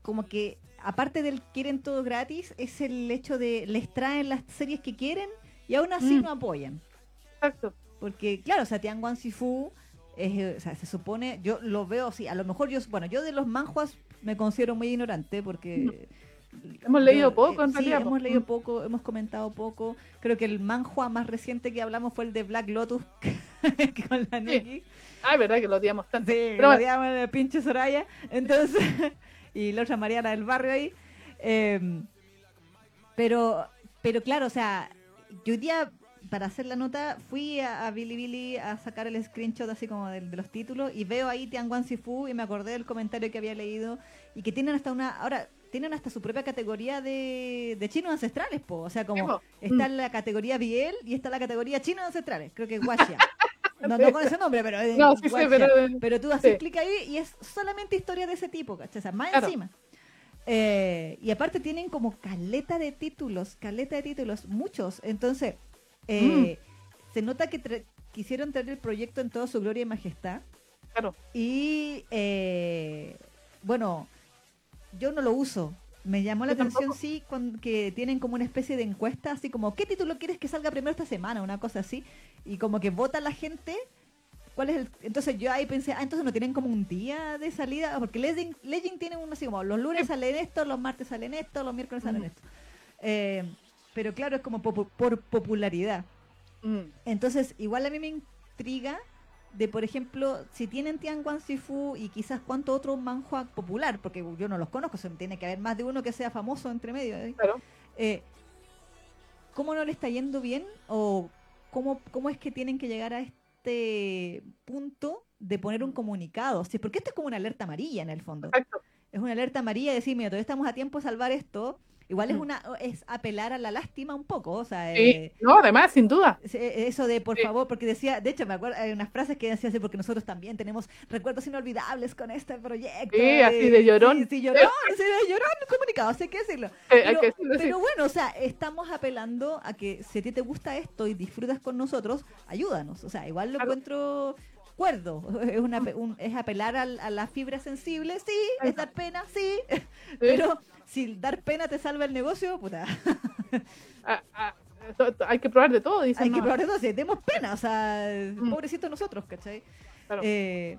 como que aparte del quieren todo gratis, es el hecho de les traen las series que quieren y aún así
Mm.
no apoyan.
Exacto.
Porque, claro, o sea, Tianguan Sifu, es, eh, o sea, se supone, yo lo veo así, a lo mejor yo, bueno, yo de los manjuas me considero muy ignorante porque...
Hemos leído poco, en
sí,
realidad,
hemos leído
Mm.
poco, hemos comentado poco. Creo que el manhua más reciente que hablamos fue el de Black Lotus con la Neki.
Ah, es verdad que lo odiamos tanto.
Sí,
Pero
lo
bueno,
odiaban de pinche Soraya. Entonces, y la otra Mariana del barrio ahí. Eh, pero, pero claro, o sea, yo hoy día, para hacer la nota, fui a, a Bilibili a sacar el screenshot así como del- de, los títulos y veo ahí Tianguan Sifu y me acordé del comentario que había leído y que tienen hasta una, ahora, tienen hasta su propia categoría de, de chinos ancestrales, po. O sea, como está
Mm.
la categoría Biel y está la categoría chinos ancestrales. Creo que es Guaxia. No, no con ese nombre, pero
no, sí pero...
Pero tú haces
Sí.
clic ahí y es solamente historia de ese tipo, ¿cachai? O sea, más
Claro.
encima. Eh, y aparte tienen como caleta de títulos, caleta de títulos, muchos. Entonces, eh,
Mm.
se nota que tra- quisieron traer el proyecto en toda su gloria y majestad.
Claro.
Y eh, bueno, yo no lo uso. Me llamó la atención,
tampoco.
sí, con, que tienen como una especie de encuesta, así como, ¿qué título quieres que salga primero esta semana? Una cosa así. Y como que vota la gente. ¿Cuál es el...? Entonces yo ahí pensé, ah, entonces no tienen como un día de salida, porque Legend, Legend tiene uno así como, los lunes salen esto, los martes salen esto, los miércoles salen
Mm.
esto. Eh, pero claro, es como popu- por popularidad.
Mm.
Entonces, igual a mí me intriga de, por ejemplo, si tienen Tianguan Sifu y quizás cuánto otro manhua popular, porque yo no los conozco, o sea, tiene que haber más de uno que sea famoso entre medio. ¿eh?
Claro.
Eh, ¿Cómo no le está yendo bien? ¿O cómo, cómo es que tienen que llegar a este punto de poner un comunicado? Sí, porque esto es como una alerta amarilla en el fondo.
Exacto.
Es una alerta amarilla de decir, mira, todavía estamos a tiempo de salvar esto. Igual es una es apelar a la lástima un poco, o sea,
Sí,
eh,
no, además, sin duda.
se- eso de por
Sí.
favor, porque decía, de hecho me acuerdo, hay unas frases que decía así, porque nosotros también tenemos recuerdos inolvidables con este proyecto.
Sí, así
eh,
de llorón.
Sí, sí, llorón, sí, de llorón comunicado, hay que decirlo.
Eh, hay
Pero,
que decirlo así.
pero bueno, o sea, estamos apelando a que si a ti te gusta esto y disfrutas con nosotros, ayúdanos. O sea, igual lo
Claro.
encuentro cuerdo. Es, una, pe- un- es apelar al- a, la fibra sensible, sí. Es dar pena, sí. Pero si dar pena te salva el negocio, puta.
Ah, ah, hay que probar de todo, dicen.
Hay que probar de todo, sí, demos pena. O sea,
Mm.
pobrecitos nosotros, ¿cachai?
Claro.
Eh,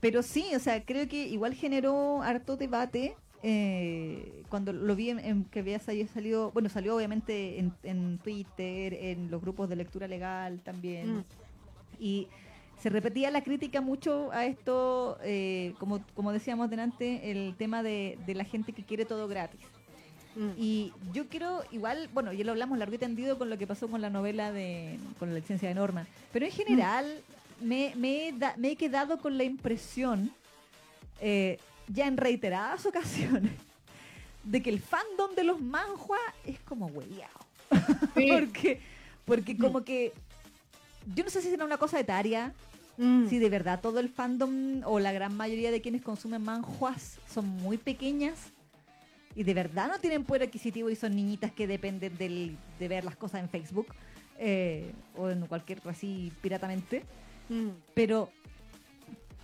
pero sí, o sea, creo que igual generó harto debate eh, cuando lo vi en, en que había sali- salido, bueno, salió obviamente en, en Twitter, en los grupos de lectura legal también.
Mm.
Y se repetía la crítica mucho a esto, eh, como, como decíamos delante, el tema de, de la gente que quiere todo gratis.
Mm.
Y yo quiero, igual, bueno, ya lo hablamos largo y tendido con lo que pasó con la novela de, con la licencia de Norma, pero en general me, me, he da- me he quedado con la impresión, eh, ya en reiteradas ocasiones, de que el fandom de los manhua es como hueviado.
Sí.
porque, porque como que, yo no sé si será una cosa etaria,
Mm.
si de verdad todo el fandom o la gran mayoría de quienes consumen manjuas son muy pequeñas y de verdad no tienen poder adquisitivo y son niñitas que dependen del- de ver las cosas en Facebook eh, o en cualquier así piratamente.
Mm.
Pero,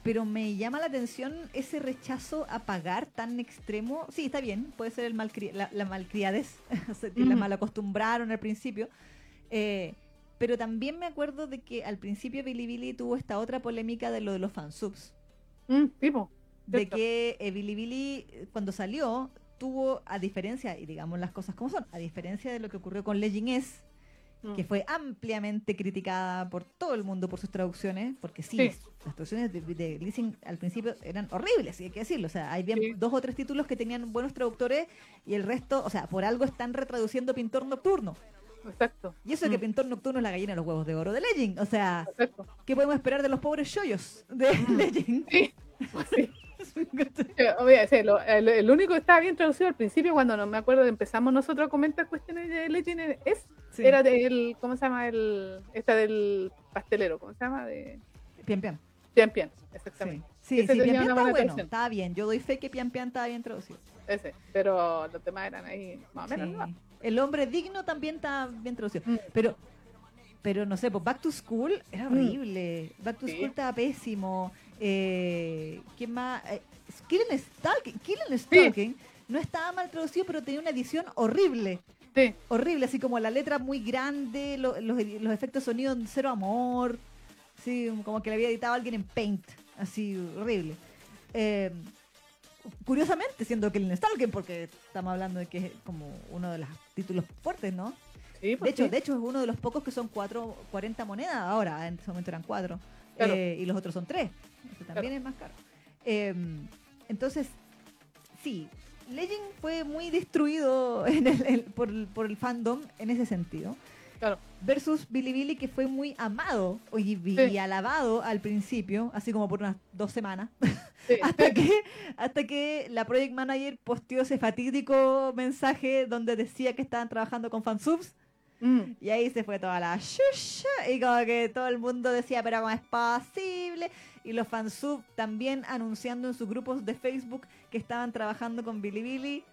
pero me llama la atención ese rechazo a pagar tan extremo. Sí, está bien, puede ser el malcri- la, la malcriadez, la
Ujú.
malacostumbraron al principio. Eh, pero también me acuerdo de que al principio Bilibili tuvo esta otra polémica de lo de los fansubs.
Mm, tipo.
De
Cierto.
que eh, Bilibili, cuando salió, tuvo, a diferencia, y digamos las cosas como son, a diferencia de lo que ocurrió con Legend S,
Mm.
que fue ampliamente criticada por todo el mundo por sus traducciones, porque sí,
Sí.
las traducciones de, de Leasing al principio eran horribles, y hay que decirlo. O sea, hay bien
Sí.
dos o tres títulos que tenían buenos traductores y el resto, o sea, por algo están retraduciendo Pintor Nocturno.
Exacto.
Y eso que
Mm.
Pintor Nocturno es la gallina de los huevos de oro de Legend. O sea,
Exacto.
¿qué podemos esperar de los pobres shoyos de Legend?
Sí. Sí. Eh, sí, lo- el, el único que estaba bien traducido al principio, cuando no me acuerdo, empezamos nosotros a comentar cuestiones de Legend es,
Sí.
era del, ¿cómo se llama? El, esta del pastelero, ¿cómo se llama? De
Pian Pian.
Pian Pian,
Sí,
exactamente.
sí, sí,
tenía
Pian Pian está bueno,
traducción.
estaba bien. Yo doy fe que Pian Pian estaba bien traducido.
Ese, pero los demás eran ahí más o menos,
Sí.
¿no?
El hombre digno también está bien traducido.
Mm.
Pero, pero no sé, pues Back to School era
Mm.
horrible. Back to
Sí.
School estaba pésimo. Eh, ¿Quién más? Eh, Killing Stalking. Killing Stalking no estaba mal traducido, pero tenía una edición horrible.
Sí,
Horrible, así como la letra muy grande, lo- los, los efectos de sonido en cero amor. Sí, como que le había editado alguien en Paint. Así, horrible. Eh, curiosamente, siendo Killing Stalking, porque estamos hablando de que es como uno de los títulos fuertes, ¿no?
sí,
De
pues
hecho,
sí.
de hecho es uno de los pocos que son cuatro, 40 monedas ahora, en ese momento eran cuatro,
Claro.
Eh, y los otros son tres, Eso también es más caro. Eh, entonces, sí, Legend fue muy destruido en el- el- por, el- por el fandom en ese sentido.
Claro.
Versus Bilibili que fue muy amado y, y
Sí.
alabado al principio, así como por unas dos semanas,
Sí,
hasta que, hasta que la project manager posteó ese fatídico mensaje donde decía que estaban trabajando con fansubs
Mm,
y ahí se fue toda la shusha y como que todo el mundo decía, pero ¿cómo es posible? Y los fansub también anunciando en sus grupos de Facebook que estaban trabajando con Bilibili,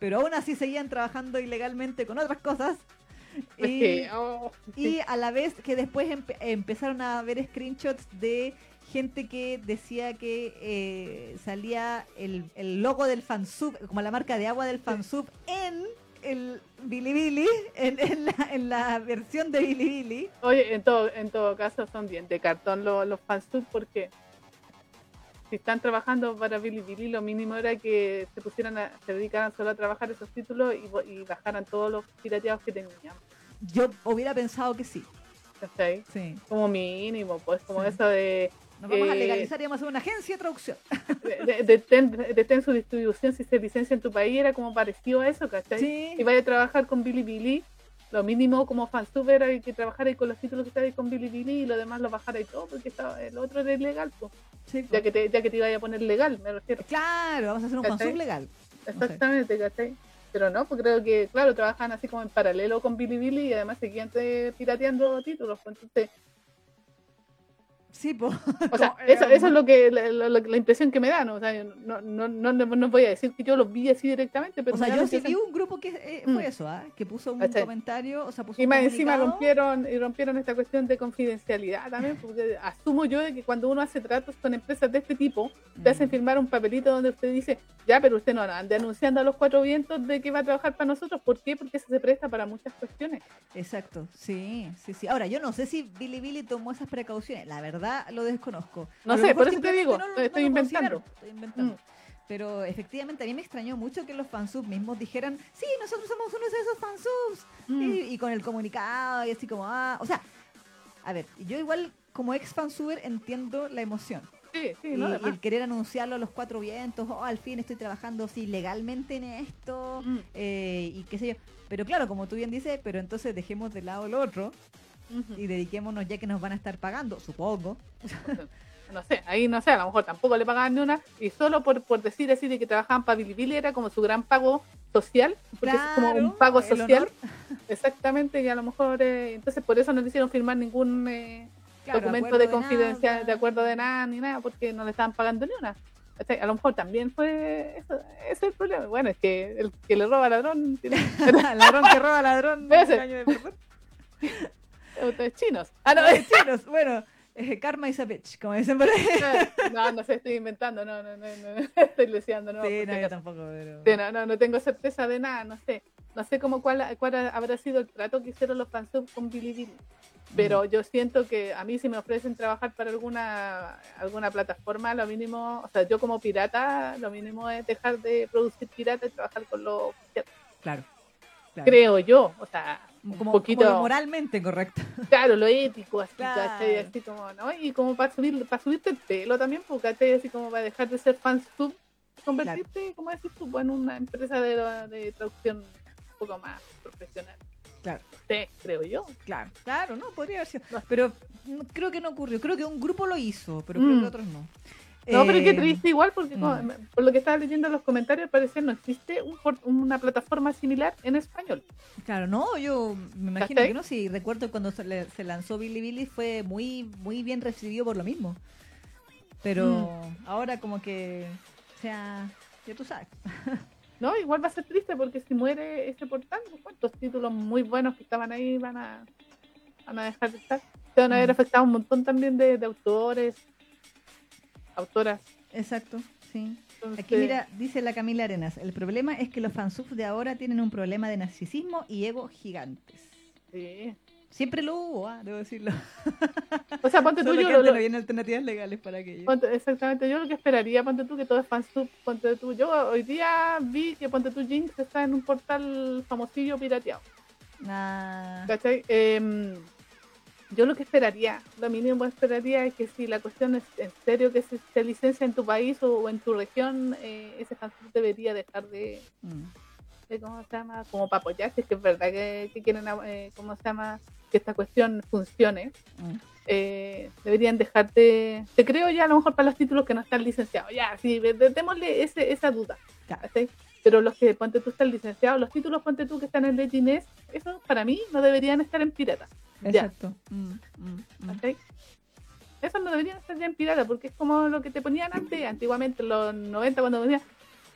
pero aún así seguían trabajando ilegalmente con otras cosas. Y,
oh,
y a la vez que después empe- empezaron a ver screenshots de gente que decía que eh, salía el, el logo del fansub, como la marca de agua del fansub en el Bilibili, en, en, la, en la versión de Bilibili.
Oye, en todo, en todo caso son bien de cartón los, los fansub porque si están trabajando para Bilibili, lo mínimo era que se pusieran a, se dedicaran solo a trabajar esos títulos y, y bajaran todos los pirateados que tenían.
Yo hubiera pensado que sí.
¿Cachai?
sí.
Como mínimo, pues como
Sí.
eso de,
Nos vamos a
Eh,
legalizar y vamos a hacer una agencia de traducción.
de, de- de su distribución si se licencia en tu país, era como parecido a eso, ¿cachai?
Sí.
Si vaya a trabajar con Bilibili, lo mínimo como fansub era que trabajara ahí con los títulos que ahí con Bilibili y lo demás lo bajara y todo, porque estaba, el otro era ilegal, pues.
Sí,
ya que te, ya que te iba a poner legal, me refiero.
Claro, vamos a hacer un
¿Cachai?
legal.
Exactamente, ¿cachai? pero no, porque creo que, claro, trabajan así como en paralelo con Bilibili y además seguían pirateando títulos. Pues, entonces,
Sí, pues.
o sea, eso, eso es lo que la, la- la impresión que me da, ¿no? O sea, yo no, no, no, no, voy a decir que yo los vi así directamente, pero
O sea, yo sí vi un grupo que eh,
Mm.
fue eso, ¿ah? que puso un
¿Cachai?
comentario, o sea, puso
Y más encima rompieron, y rompieron esta cuestión de confidencialidad también, porque asumo yo de que cuando uno hace tratos con empresas de este tipo, te hacen
Mm.
firmar un papelito donde usted dice, ya, pero usted no ande anunciando a los cuatro vientos de que va a trabajar para nosotros. ¿Por qué? Porque eso se presta para muchas cuestiones.
Exacto, sí, sí, sí. Ahora, yo no sé si Billy Billy tomó esas precauciones, la verdad lo desconozco.
No sé, por eso te digo,
no
estoy
no
inventando.
Estoy inventando.
Mm.
Pero efectivamente a mí me extrañó mucho que los fansubs mismos dijeran, sí, nosotros somos uno de esos fansubs.
Mm.
Y, y con el comunicado y así como, ah, o sea, a ver, yo igual como ex fansuber entiendo la emoción.
Sí, sí,
y,
¿no?
y el querer anunciarlo a los cuatro vientos, oh, al fin estoy trabajando sí, legalmente en esto,
Mm.
eh, y qué sé yo. Pero claro, como tú bien dices, pero entonces dejemos de lado lo otro Y dediquémonos ya que nos van a estar pagando, supongo.
No sé, ahí no sé, a lo mejor tampoco le pagaban ni una, y solo por, por decir así de que trabajaban para Bilibili era como su gran pago social, porque es como un pago social,
honor.
exactamente, y a lo mejor, eh, entonces por eso no le hicieron firmar ningún eh,
Claro,
documento de
de
confidencialidad,
nada.
de acuerdo de nada, ni nada, porque no le estaban pagando ni una. ¿Cachai? A lo mejor también fue eso, ese es el problema. Bueno, es que el que le roba al ladrón tiene
ladrón que roba ladrón.
Ese.
un año de
chinos. Ah, no,
de chinos, bueno, eh, karma is a bitch, como dicen por ahí.
no, no sé, estoy inventando, no, no, no, no, estoy luciando, no.
sí, no, yo tampoco, pero...
Sí, no, no, no tengo certeza de nada, no sé. No sé cómo cuál, cuál habrá sido el trato que hicieron los fansubs con Bilibili. Pero yo siento que a mí si me ofrecen trabajar para alguna alguna plataforma, lo mínimo, o sea, yo como pirata, lo mínimo es dejar de producir pirata y trabajar con lo oficial.
Claro. claro.
Creo yo, o sea, un
Como,
poquito,
como moralmente correcto.
claro, lo ético, así,
Claro.
¿cachai? Así como, ¿no? Y como para subir, para subirte el pelo también, ¿cachai? Así como para dejar de ser fansub, convertirte, como decís tú, en una empresa de, de traducción un poco más profesional.
Claro.
Sí, creo yo.
Claro, claro, no, podría haber sido.
No.
Pero no- creo que no ocurrió. Creo que un grupo lo hizo, pero creo
Mm.
que otros no.
No, pero qué
Eh,
triste igual, porque
mm.
por lo que estaba leyendo en los comentarios, al parecer no existe un una plataforma similar en español.
Claro, no, yo me imagino que no. Sí, recuerdo cuando se, le- se lanzó Billy Billy fue muy, muy bien recibido por lo mismo. Pero
Mm.
ahora como que, o sea, ya tú sabes.
No, igual va a ser triste porque si muere ese portal, pues, ¿cuántos títulos muy buenos que estaban ahí van a, van a dejar de estar? Se van a haber
Mm.
afectado un montón también de, de autores, autoras.
Exacto, sí.
Entonces,
Aquí mira, dice la Camila Arenas, el problema es que los fansubs de ahora tienen un problema de narcisismo y ego gigantes.
sí.
Siempre lo hubo, ah, debo decirlo.
O sea, ponte tú, yo lo-
no habían alternativas legales para aquello.
ponte- exactamente, yo lo que esperaría, ponte tú, que todo es fansub, ponte tú. Yo hoy día vi que ponte tú Jinx está en un portal famosillo pirateado.
Ah,
¿Cachai? Em, yo lo que esperaría, lo mínimo que esperaría es que si la cuestión es en serio que se, se licencia en tu país o, o en tu región, eh, ese fansub debería dejar de,
mm,
de, ¿cómo se llama? Como para apoyar, si es que es verdad que, que quieren, eh, ¿cómo se llama? Que esta cuestión funcione.
mm.
eh, deberían dejar de, te creo ya a lo mejor para los títulos que no están licenciados, ya, sí, démosle ese, esa duda,
Claro.
¿cachai? Pero los que, ponte tú, están licenciados, los títulos, ponte tú, que están en Legines, eso para mí no deberían estar en pirata.
Exacto. Mm, mm, mm.
Esos no deberían estar ya en pirata, porque es como lo que te ponían antes, antiguamente en los 90, cuando decían,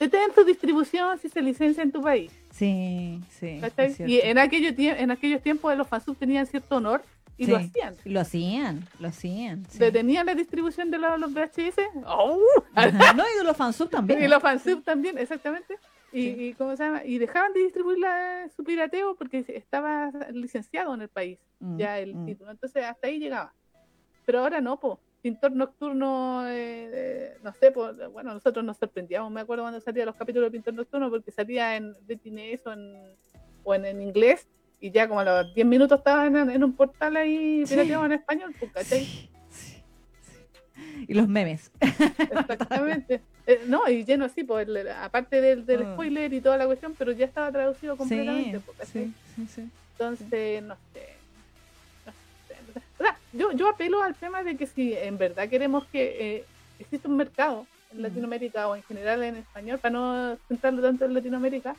detén tu distribución si se licencia en tu país.
Sí, sí.
Y en, aquello, en aquellos tiempos los fansubs tenían cierto honor y lo hacían.
Lo hacían, lo hacían. sí.
Detenían la distribución de los, los VHS. ¡Oh!
Ajá, No, y de los fansub también.
Y los fansub también, exactamente. Y,
Sí.
y, ¿cómo se llama? y dejaban de distribuir la- su pirateo porque estaba licenciado en el país
Mm,
ya el
mm.
título. Entonces hasta ahí llegaba. Pero ahora no, po. Pintor Nocturno, eh, eh, no sé, po, bueno, nosotros nos sorprendíamos, me acuerdo cuando salía los capítulos de Pintor Nocturno porque salía en o en, o en, en inglés y ya como a los 10 minutos estaba en, en un portal ahí
Sí.
pirateado en español, pues, ¿cachai?
Sí. Y los memes.
Exactamente. Eh, no, y lleno así, pues, el- aparte del, del
Ah.
spoiler y toda la cuestión, pero ya estaba traducido completamente.
Sí,
pues,
sí, sí, sí.
Entonces, no sé. No sé. O sea, yo, yo apelo al tema de que si en verdad queremos que eh, exista un mercado en
Mm.
Latinoamérica o en general en español, para no centrarlo tanto en Latinoamérica,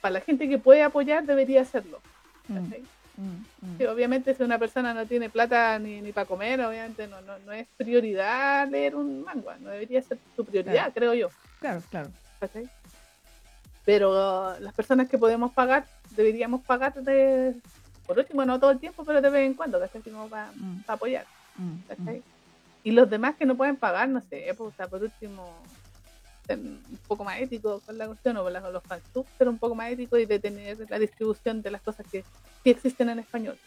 para la gente que puede apoyar debería hacerlo.
Mm. Mm, mm.
Obviamente si una persona no tiene plata ni, ni para comer, obviamente no, no, no es prioridad leer un manga, no debería ser su prioridad,
Claro.
creo yo.
Claro, claro.
Pero las personas que podemos pagar, deberíamos pagar de, por último, no todo el tiempo, pero de vez en cuando, ¿cachai? Como para
Mm,
apoyar,
mm,
¿cachai?
mm.
Y los demás que no pueden pagar, no sé, pues, o sea, por último, un poco más ético con la cuestión, o con la- con los fansubs, ser un poco más ético y detener la distribución de las cosas que sí existen en español,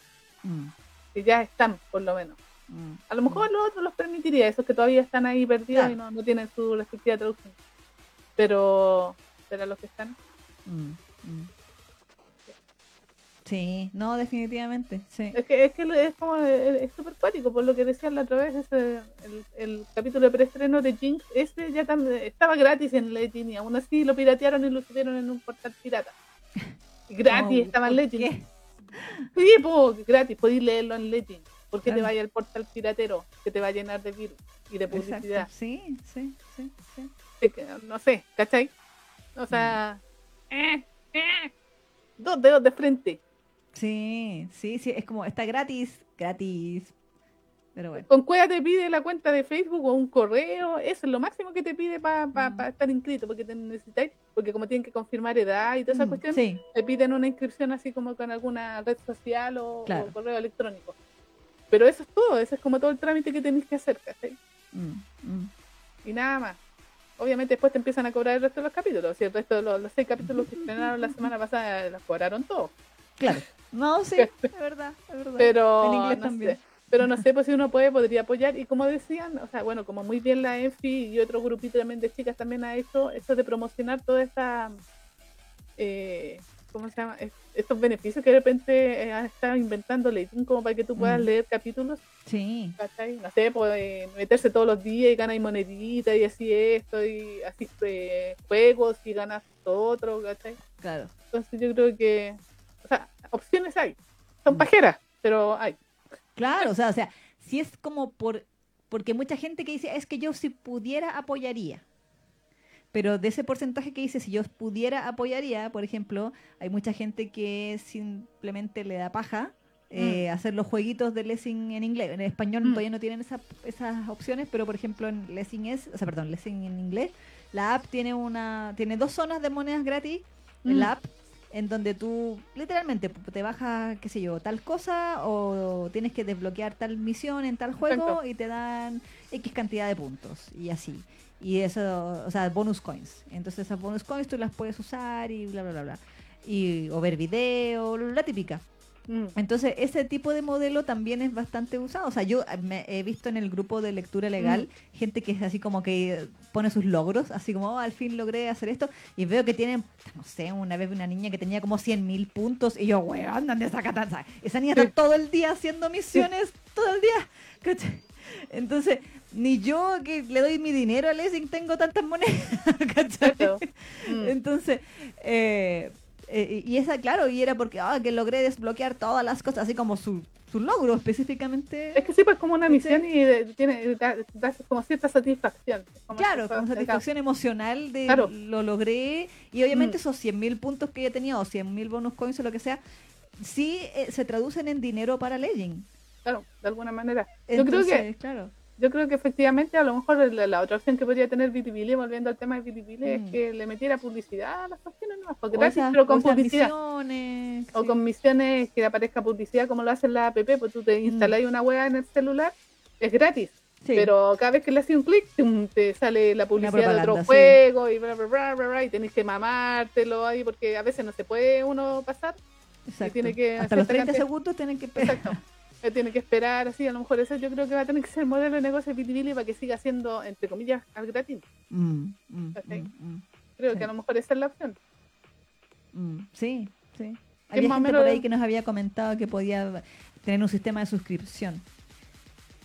Mm,
que ya están, por lo menos.
mm,
A lo mejor los otros los permitiría, esos que todavía están ahí perdidos
Claro.
y no, no tienen su respectiva traducción. Pero, pero los que están,
mm, mm. Sí, no, definitivamente, sí.
es que es, que es como es súper cuático, por lo que decían la otra vez, ese, el, el capítulo de preestreno de Jinx, ese ya tam- estaba gratis en Legend y aún así lo piratearon y lo subieron en un portal pirata. Gratis
Oh,
estaba en
¿por
Legend.
qué?
Sí, pues, gratis, podéis leerlo en Legend. ¿Por qué te
Claro.
vaya al portal piratero que te va a llenar de virus y de publicidad?
Exacto, sí, sí, sí, sí.
no sé, ¿cachai? O sea, eh, eh, dos dedos de frente.
Sí, sí, sí, es como, está gratis, gratis. Pero bueno.
Con Cueva te pide la cuenta de Facebook o un correo, eso es lo máximo que te pide para
Mm.
estar inscrito, porque te necesitáis, porque como tienen que confirmar edad y toda esa
Mm,
cuestión,
Sí,
te piden una inscripción así como con alguna red social o,
Claro.
o correo electrónico. Pero eso es todo, eso es como todo el trámite que tenéis que hacer, ¿cachai?
mm, mm.
Y nada más. Obviamente después te empiezan a cobrar el resto de los capítulos. Si el resto de los, los seis capítulos que estrenaron la semana pasada los cobraron todos.
claro. No, sí, es verdad, es verdad.
Pero
En inglés
no
también.
sé. Pero no sé, pues si uno puede, podría apoyar. Y como decían, o sea, bueno, como muy bien la ENFI y otro grupito también de chicas también ha hecho eso de promocionar toda esta, eh, ¿cómo se llama? Es- Estos beneficios que de repente eh, han estado inventando Leitin como para que tú puedas
Mm.
leer capítulos,
Sí,
¿cachai? No sé, pues eh, meterse todos los días y ganar moneditas y así esto, y así eh, juegos y ganas otro, ¿cachai?
claro.
Entonces yo creo que, opciones hay. Son
Mm.
pajeras, pero hay.
Claro, o sea, o sea, si es como por porque mucha gente que dice, es que yo si pudiera apoyaría. Pero de ese porcentaje que dice, si yo pudiera apoyaría, por ejemplo, hay mucha gente que simplemente le da paja eh, hacer los jueguitos de Lessing en inglés. En español
Mm.
todavía no tienen esa- esas opciones, pero por ejemplo en Lessing es, o sea, perdón, Lessing en inglés, la app tiene una tiene dos zonas de monedas gratis en
Mm.
la app en donde tú literalmente te bajas, qué sé yo, tal cosa o tienes que desbloquear tal misión en tal juego y te dan X cantidad de puntos y así. Y eso, o sea, bonus coins. Entonces esas bonus coins tú las puedes usar y bla, bla, bla, bla. Y, o ver video, la típica.
Mm.
Entonces, ese tipo de modelo también es bastante usado. O sea, yo eh, me he visto en el grupo de lectura legal gente que es así como que pone sus logros, así como, "Oh, al fin logré hacer esto. Y veo que tienen, no sé, una vez una niña que tenía como 100 mil puntos. Y yo, weón, ¿dónde saca tanta? Esa niña está
Sí.
todo el día haciendo misiones, todo el día. Entonces, ni yo que le doy mi dinero a Lessing tengo tantas monedas. ¿cachai?
Mm.
Entonces, eh, eh, y esa, claro, y era porque ah, que logré desbloquear todas las cosas, así como su, su logro específicamente.
Es que sí, pues como una misión y de- tiene da, da como cierta satisfacción. Como
Claro, con satisfacción emocional de
Claro.
lo logré. Y obviamente
Mm.
esos 100.000 puntos que yo tenía, o 100.000 bonus coins o lo que sea, sí eh, se traducen en dinero para Legend.
Claro, de alguna manera. yo creo
Entonces,
que
claro.
Yo creo que efectivamente a lo mejor la, la otra opción que podría tener Bitibili, volviendo al tema de Bitibili,
Mm.
es que le metiera publicidad a las cuestiones no porque gratis,
esas-
pero con publicidad.
misiones,
O
sí.
con misiones que aparezca publicidad como lo hace la app, pues tú te
Mm.
instalas una web en el celular, es gratis.
Sí.
Pero cada vez que le haces un clic, te sale la publicidad de otro
sí.
juego y bla, bla, bla, bla, bla, y tenés que mamártelo ahí porque a veces no se puede uno pasar.
Exacto.
tiene que
Hasta los 30
cantidad-
segundos tienen que
Exacto. Eh, Tiene que esperar así, a lo mejor eso yo creo que va a tener que ser el modelo de negocio de Bitibili para que siga siendo, entre comillas, al gratis.
Mm, mm, mm.
Creo
Sí.
que a lo mejor esa es la opción.
Sí, sí. Había gente por ahí que nos había comentado que podía tener un sistema de suscripción.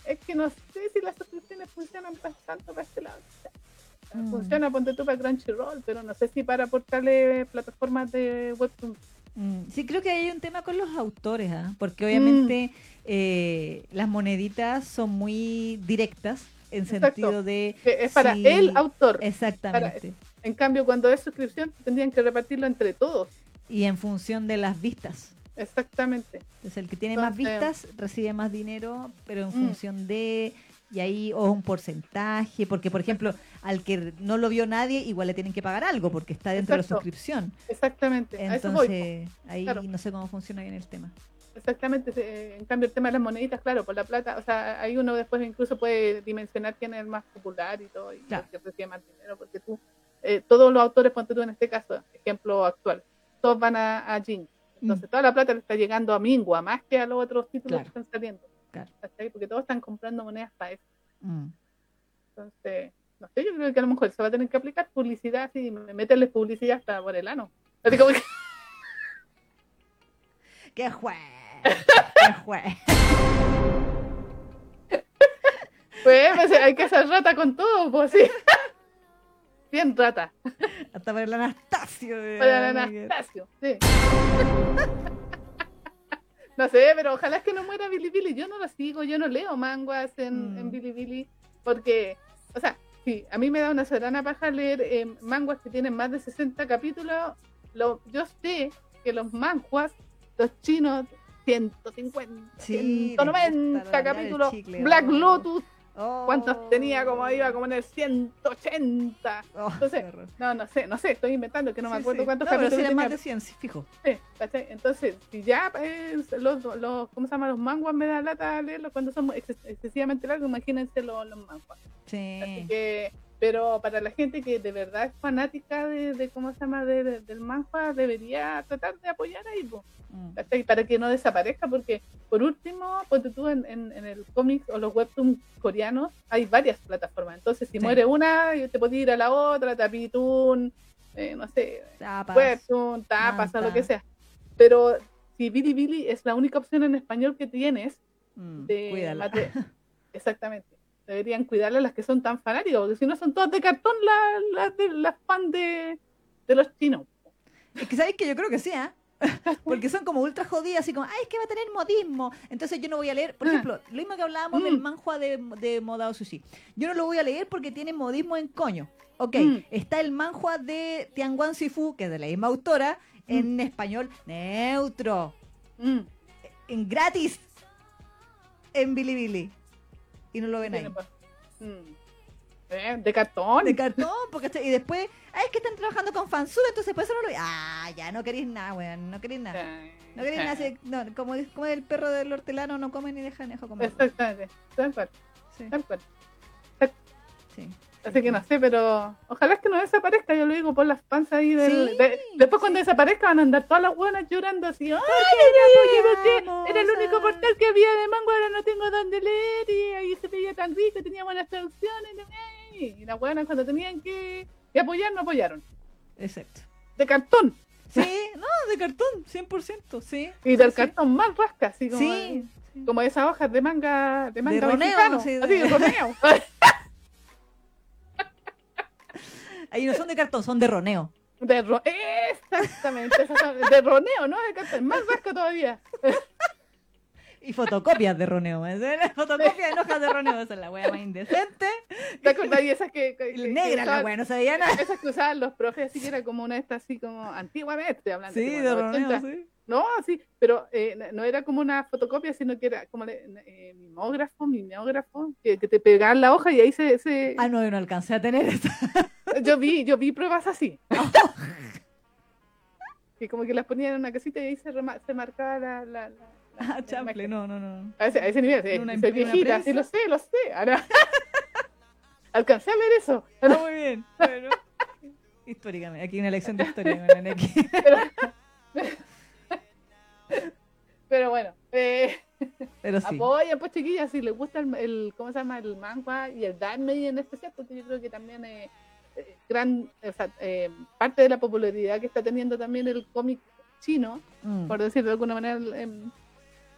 Es que no sé si las suscripciones funcionan tanto para este lado. Funciona, ponte tú para Crunchyroll, pero no sé si para aportarle plataformas de webtoon.
Mm, Sí, creo que hay un tema con los autores, ¿ah? porque
Mm.
obviamente eh, las moneditas son muy directas en
Exacto.
sentido de...
Que es para el autor.
Exactamente.
En cambio, cuando es suscripción, tendrían que repartirlo entre todos.
Y en función de las vistas.
Exactamente.
Entonces el que tiene más vistas recibe más dinero, pero en
Mm.
función de... Y ahí o un porcentaje, porque por ejemplo, al que no lo vio nadie, igual le tienen que pagar algo porque está dentro de la suscripción.
Exactamente.
Entonces, ahí
Claro.
no sé cómo funciona bien el tema.
Exactamente, se- en cambio el tema de las moneditas, claro, por la plata, o sea, ahí uno después incluso puede dimensionar quién es el más popular y todo, y
Claro.
que recibe más dinero, porque tú, eh, todos los autores, ponte tú en este caso, ejemplo actual, todos van a, a Jin, entonces toda la plata le está llegando a Mingua, más que a los otros títulos
Mm. Claro.
que están saliendo, Porque todos están comprando monedas para eso,
Mm.
entonces, no sé, yo creo que a lo mejor se va a tener que aplicar publicidad, así, meterles publicidad hasta por el ano, así como que,
¡Qué juez! ¡Qué juez!
pues, pues, hay que hacer rata con todo, pues sí, bien rata.
Hasta para el Anastasio.
Para el Anastasio, sí. No sé, pero ojalá es que no muera Bilibili. Yo no lo sigo, yo no leo manguas en,
Mm.
en Bilibili porque, o sea, sí, a mí me da una soberana paja leer eh, manguas que tienen más de 60 capítulos. Lo, yo sé que los manguas, los chinos, 150,
Sí, les gusta
190
alargar el
capítulos, Black. Lotus,
Oh.
¿cuántos tenía? Como iba como en el 180.
Oh,
Entonces. No, no sé, no sé, estoy inventando que no me acuerdo
sí.
cuántos
No, pero sí eran más
tenía.
de 100, sí, fijo.
Sí, ¿cachai? Entonces, si ya pues, los, los, ¿cómo se llama? Los manguas me da lata leerlos cuando son ex- excesivamente largos, imagínense los, los manguas. Así
Sí.
que, pero para la gente que de verdad es fanática de, de ¿cómo se llama? De, de- del manga, debería tratar de apoyar ahí, po,
Mm.
Para que no desaparezca, porque por último, ponte tú en, en, en el cómic o los webtoons coreanos, hay varias plataformas. Entonces, si
Sí.
muere una, te puedes ir a la otra, Tapitoon, eh, no sé,
Tapas.
webtoon, tapas, o lo que sea. Pero si Bilibili es la única opción en español que tienes,
Mm,
de
Cuídala.
exactamente. Deberían cuidarle a las que son tan fanáticos, porque si no son todas de cartón las las de las fan de, de los chinos.
Es que sabéis que yo creo que sí, ¿ah? Porque son como ultra jodidas, así como, ay, es que va a tener modismo. Entonces yo no voy a leer, por ejemplo, lo mismo que hablábamos del
Mm.
manhua de, de Modao Sushi. Yo no lo voy a leer porque tiene modismo en coño. Ok,
Mm.
está el manhua de Tianguan Sifu, que es de la misma autora, en español neutro,
Mm,
en gratis, en Bilibili. Y no lo ven ahí.
mm. Eh, de cartón.
De cartón, porque y después, ay, es que están trabajando con fansub, entonces por eso no lo Ah, ya no queréis nada, weón, no queréis nada. No queréis nada, así- no, como, como el perro del hortelano, no come ni deja ni deja comer.
Exactamente, tal cual,
Sí,
tal cual.
sí.
Así que no sé, pero ojalá es que no desaparezca, yo lo digo por las panzas ahí del...
Sí,
de- después
sí.
cuando desaparezca van a andar todas las buenas llorando así, ¡ay,
ya
¿por qué?
llegamos
Era el único portal que había de mango, ahora no tengo dónde leer y ahí se veía tan rico, tenía buenas traducciones y, las buenas cuando tenían que, que apoyar no apoyaron.
Exacto.
De cartón,
Sí, no, de cartón, 100%, sí.
y del
Sí,
cartón más rasca, así como,
Sí.
como esas hojas de manga de manga
roneo,
mexicano,
sí, de-
así de roneo.
Ahí no son de cartón, son de roneo.
De ro Exactamente, de roneo, ¿no? De cartón, más rasca todavía.
Y fotocopias de roneo. ¿eh? Fotocopias en hojas de roneo. Esa es la wea más indecente.
¿Te acordás? Y esas que, que-
negra
que
la wea, no se veía nada.
Esas que usaban los profes, así que era como una de estas, así como antiguamente, hablando
Sí, de roneo,
80.
sí.
No, sí, pero eh, no- era como una fotocopia, sino que era como eh, mimógrafo, mimeógrafo, que, que te pegaban la hoja y ahí se... se-
Ah, no, yo no alcancé a tener esa.
Yo vi, yo vi pruebas así. que como que las ponían en una casita y ahí se, rema- se marcaba la... la, la-
Ah, chample, no, no, no.
A ese, a ese nivel,
una-
soy viejita, sí, lo sé, lo sé. Ahora... Alcancé a ver eso.
Ah, muy bien. Bueno. Históricamente, aquí una lección de historia.
Pero
Pero sí.
apoyen, pues chiquillas, si les gusta el, el- ¿cómo se llama? El manga y el anime en especial, porque yo creo que también es gran, o sea, eh, parte de la popularidad que está teniendo también el cómic chino,
Mm,
por decirlo de alguna manera, em,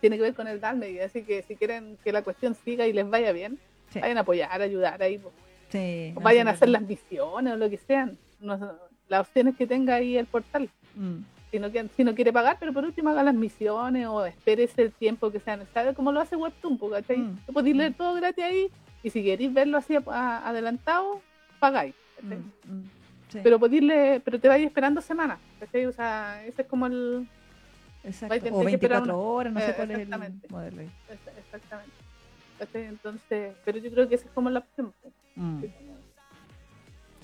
tiene que ver con el anime, así que si quieren que la cuestión siga y les vaya bien,
Sí.
vayan a apoyar, ayudar ahí, pues.
sí,
O
no,
vayan a hacer las misiones o lo que sean, no- las opciones que tenga ahí el portal.
Mm,
si no, quiere- si no quiere pagar, pero por último haga las misiones o espérese el tiempo que sea necesario, como lo hace Webtoon, ¿cachai?
Mm.
Tú podéis leer todo gratis ahí y si queréis verlo así a- a- adelantado, pagáis.
mm, mm, sí.
Pero podéis leer- pero te vais esperando semanas. ¿cachai? O sea, ese es como el...
Exacto. O
que esperar
24
una-
horas, no sé
eh,
cuál es el
exactamente.
modelo.
Exactamente. ¿cachai? Entonces, pero yo creo que esa es como la opción.
Mm,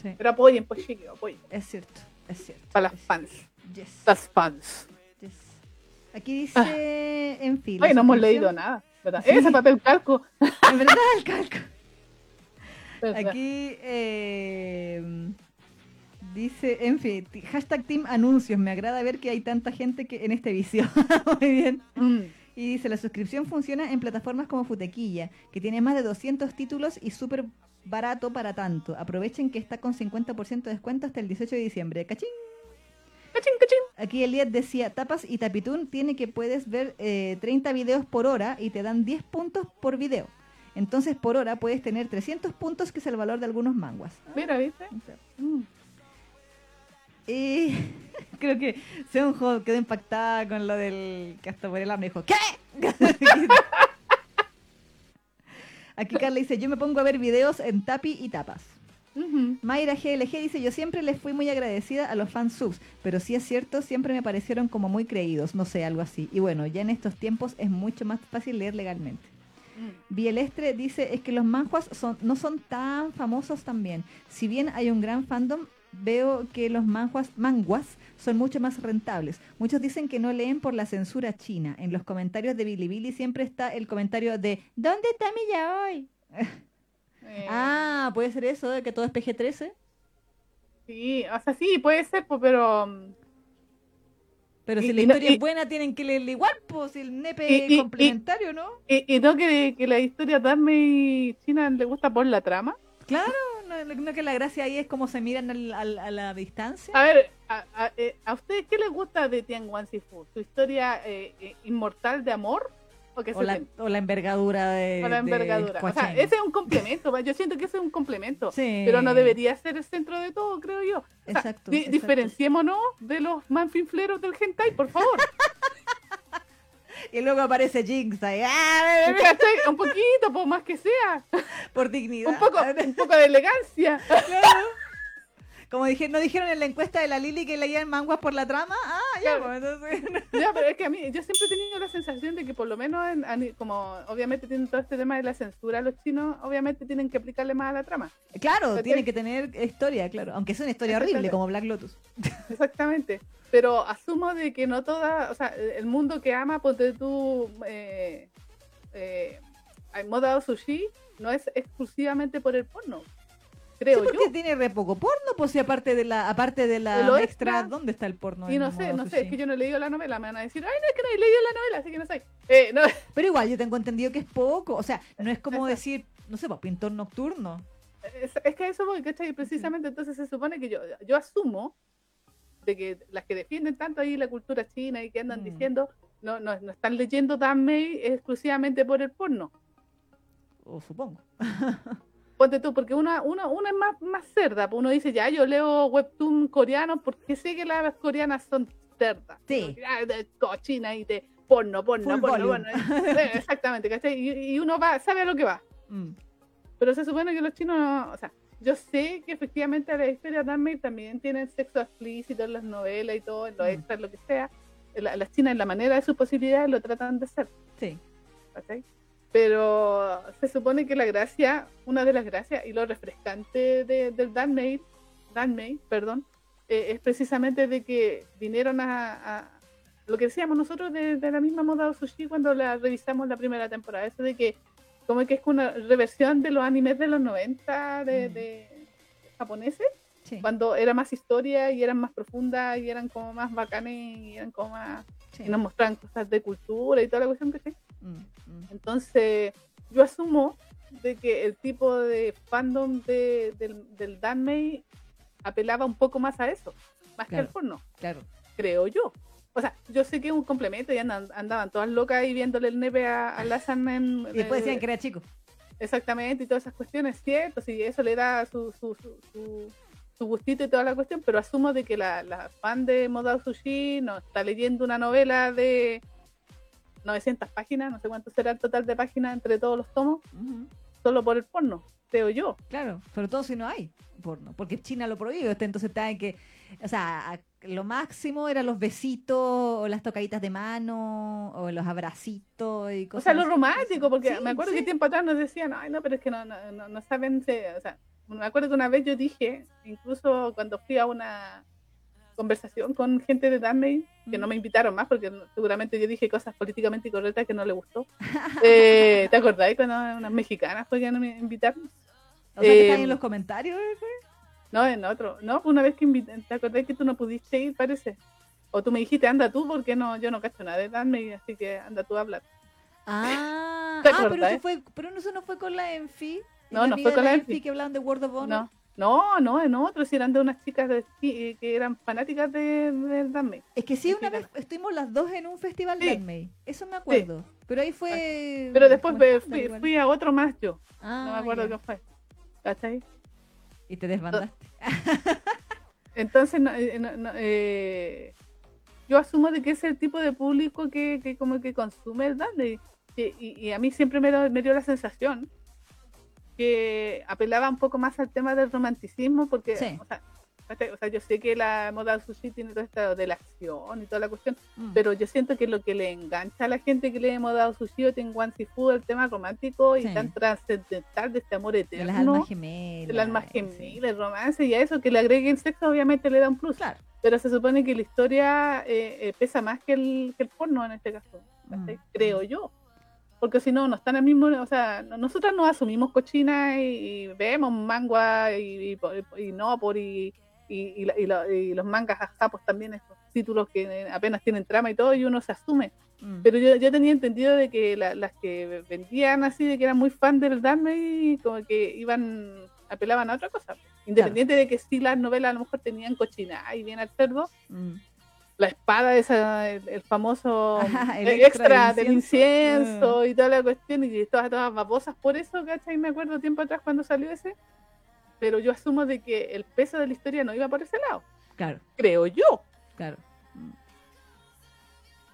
sí,
Pero apoyen, pues chiquillos, apoyen.
es cierto, es cierto.
Para las fans.
Yes,
Las fans.
Yes. Aquí dice, en fin.
Ay, no hemos leído nada. ¿verdad?
Sí.
Ese papel calco.
En verdad, el calco.
¿verdad?
Aquí eh, dice, en fin, hashtag team anuncios. Me agrada ver que hay tanta gente que en este vicio. Muy bien.
Mm.
Y dice, la suscripción funciona en plataformas como Futequilla, que tiene más de 200 títulos y súper barato para tanto. Aprovechen que está con 50% de descuento hasta el 18 de diciembre. ¡Cachín!
Cachín, cachín.
Aquí Eliad decía, Tapas y Tapitún tiene que puedes ver eh, 30 videos por hora y te dan 10 puntos por video. Entonces por hora puedes tener 300 puntos, que es el valor de algunos manguas.
Mira, ¿viste? Mm.
Y creo que Seonjo quedó impactada con lo del que hasta por el hambre dijo, ¿qué? Aquí Carla dice, yo me pongo a ver videos en Tapi y Tapas.
Ujú.
Mayra GLG dice, yo siempre les fui muy agradecida a los fans subs, pero sí es cierto, siempre me parecieron como muy creídos, no sé, algo así. Y bueno, ya en estos tiempos es mucho más fácil leer legalmente.
Mm.
Bielestre dice, es que los manjuas son, no son tan famosos también. Si bien hay un gran fandom, veo que los manjuas, manguas son mucho más rentables. Muchos dicen que no leen por la censura china. En los comentarios de Bilibili siempre está el comentario de ¿Dónde está mi yaoi?
Eh,
Ah, puede ser eso, de que todo es PG-13.
Sí, o sea, sí, puede ser, pero...
Pero
Y-
si la
y no-
historia
y-
es buena, tienen que leerla igual, pues si el nepe
Y- y-
es complementario, ¿no?
Y, y no que, que la historia Dame China le gusta por la trama.
Claro, no, no que la gracia ahí es cómo se miran al- al- a la distancia.
A ver, a, a- eh, ¿a ustedes qué les gusta de Tian Wan Sifu? ¿Su historia eh, eh, inmortal de amor? ¿O que
O
se
la, o la envergadura de.
o la
de
envergadura? O sea, ese es un complemento, yo siento que ese es un complemento.
Sí.
Pero no debería ser el centro de todo, creo yo. Sea,
Exacto,
di-
exacto.
Diferenciémonos de los manfinfleros del hentai, por favor.
Y luego aparece Jinx ahí. ¡ah!
Un poquito, por más que sea.
Por dignidad.
Un poco, un poco de elegancia.
Claro. Como dije, no dijeron en la encuesta de la Lili que leían manguas por la trama. Ah, ya,
Claro.
pues entonces.
Ya, pero es que a mí, yo siempre he tenido la sensación de que por lo menos, en- como obviamente tienen todo este tema de la censura, los chinos obviamente tienen que aplicarle más a la trama.
Claro,
¿Cachai?
tiene que tener historia, claro. Aunque es una historia horrible, como Black Lotus.
Exactamente. Pero asumo de que no toda, o sea, el mundo que ama, ponte tú, eh, eh, moda sushi, no es exclusivamente por el porno, creo
sí, porque
yo.
tiene re poco porno, pues si aparte de la, aparte de la extra,
extra.
¿dónde está el porno?
Y no sé, no sé, es que yo no he leído la novela, me van a decir, ay, no, es que no he leído la novela, así que no sé. Eh, no,
Pero igual, yo tengo entendido que es poco. O sea, no es como
Exacto.
decir, no sé, pues pintor nocturno.
Es, es que eso voy, ¿cachai? Precisamente entonces se supone que yo, yo asumo de que las que defienden tanto ahí la cultura china y que andan
Mm.
diciendo no, no, no están leyendo Danmei exclusivamente por el porno.
O supongo.
Ponte tú, porque una, una, una es más, más cerda, pues uno dice, ya, yo leo webtoon coreano porque sé que las coreanas son cerdas.
Sí.
Ah, cochina y de porno, porno,
Full
porno, porno. Exactamente, ¿cachai? Y, y uno va, sabe a lo que va.
Mm.
Pero se supone que los chinos, no- o sea, yo sé que efectivamente las historias Danmei también tienen sexo explícito en las novelas y todo, en los
Mm.
extras, lo que sea. La- las chinas, en la manera de sus posibilidades, lo tratan de hacer,
Sí.
¿cachai? Pero se supone que la gracia, una de las gracias y lo refrescante de, del Danmei, Danmei, perdón, eh, es precisamente de que vinieron a, a- lo que decíamos nosotros de, de la misma moda sushi cuando la revisamos la primera temporada, eso de que como que es una reversión de los animes de los 90 de,
Mm.
de japoneses,
Sí.
cuando era más historia y eran más profundas y eran como más bacanes y eran como más
sí.
y nos mostraban cosas de cultura y toda la cuestión que
mm.
Entonces, yo asumo de que el tipo de fandom de, del, del Danmei apelaba un poco más a eso, más que al porno,
Claro.
creo yo. O sea, yo sé que es un complemento y andan, andaban todas locas ahí viéndole el nepe a, a en...
Y después decían
eh,
que era chico.
Exactamente, y todas esas cuestiones, cierto, sí, eso le da su, su, su, su- su gustito y toda la cuestión, pero asumo de que la, la fan de Moda Sushi no está leyendo una novela de 900 páginas, no sé cuánto será el total de páginas entre todos los tomos, solo por el porno, creo yo.
Claro, sobre todo si no hay porno, porque China lo prohíbe, este, entonces está en que, o sea, lo máximo eran los besitos, o las tocaditas de mano, o los abracitos y
O
cosas
sea, lo romántico, porque
Sí,
me acuerdo
sí.
que tiempo atrás nos decían, ay, no, pero es que no, no, no, no saben, o sea, me acuerdo que una vez yo dije, incluso cuando fui a una conversación con gente de Disney, que no me invitaron más porque seguramente yo dije cosas políticamente incorrectas que no le gustó. Eh, ¿Te acordás cuando unas mexicanas fue que no me invitaron?
O sea, que ahí
Eh,
en los comentarios.
No, en otro. No, fue una vez que invité, ¿te acordás que tú no pudiste ir, parece? O tú me dijiste, anda tú, porque no, yo no cacho nada de Disney, así que anda tú a hablar.
Ah,
¿Te
ah, pero eso fue, pero eso no fue con la Enfi.
No, no fue con la Enfi.
que hablaban de World of Honor.
No, no, no, en otro, si eran de unas chicas de, que que eran fanáticas de, de.
Es que sí, una vez estuvimos las dos en un festival
Sí.
de Anime. Eso me acuerdo. Pero ahí fue.
Pero después me fui, a otro más yo,
Ah,
no me acuerdo
ya.
qué fue. ¿Cachai?
Y te desbandaste.
Entonces, no, eh, no, no, eh, yo asumo de que es el tipo de público que, que como que consume el Disney. Y, y- y a mí siempre me dio la sensación que apelaba un poco más al tema del romanticismo, porque,
Sí.
o, sea, ¿cachai? O sea, yo sé que la moda sushi tiene todo esto de la acción y toda la cuestión,
Mm.
pero yo siento que lo que le engancha a la gente que lee moda sushi o Tenguan Sifu el tema romántico y
Sí.
tan trascendental de este amor
de
eterno.
las almas gemelas.
del alma gemela, el romance y a eso que le agreguen sexo obviamente le da un plus.
Claro.
Pero se supone que la historia eh, eh, pesa más que el, que el porno en este caso.
Mm.
creo yo. Porque si no, no están al mismo, o sea, no- nosotras nos asumimos cochinas y, y vemos mangua y, y, y no por y, y, y y y los mangas japos también, estos títulos que apenas tienen trama y todo, y uno se asume.
Mm.
Pero yo, yo tenía entendido de que la- las que vendían así, de que eran muy fan del Disney, como que iban, apelaban a otra cosa. Independiente de que sí las novelas a lo mejor tenían cochina y bien al cerdo,
Mm.
La espada esa, el, el famoso
Ajá, el
eh,
extra
extra,
del incienso.
y toda la cuestión, y todas, todas babosas por eso, ¿cachai? Me acuerdo tiempo atrás cuando salió ese. Pero yo asumo de que el peso de la historia no iba por ese lado,
Claro,
creo yo.
claro.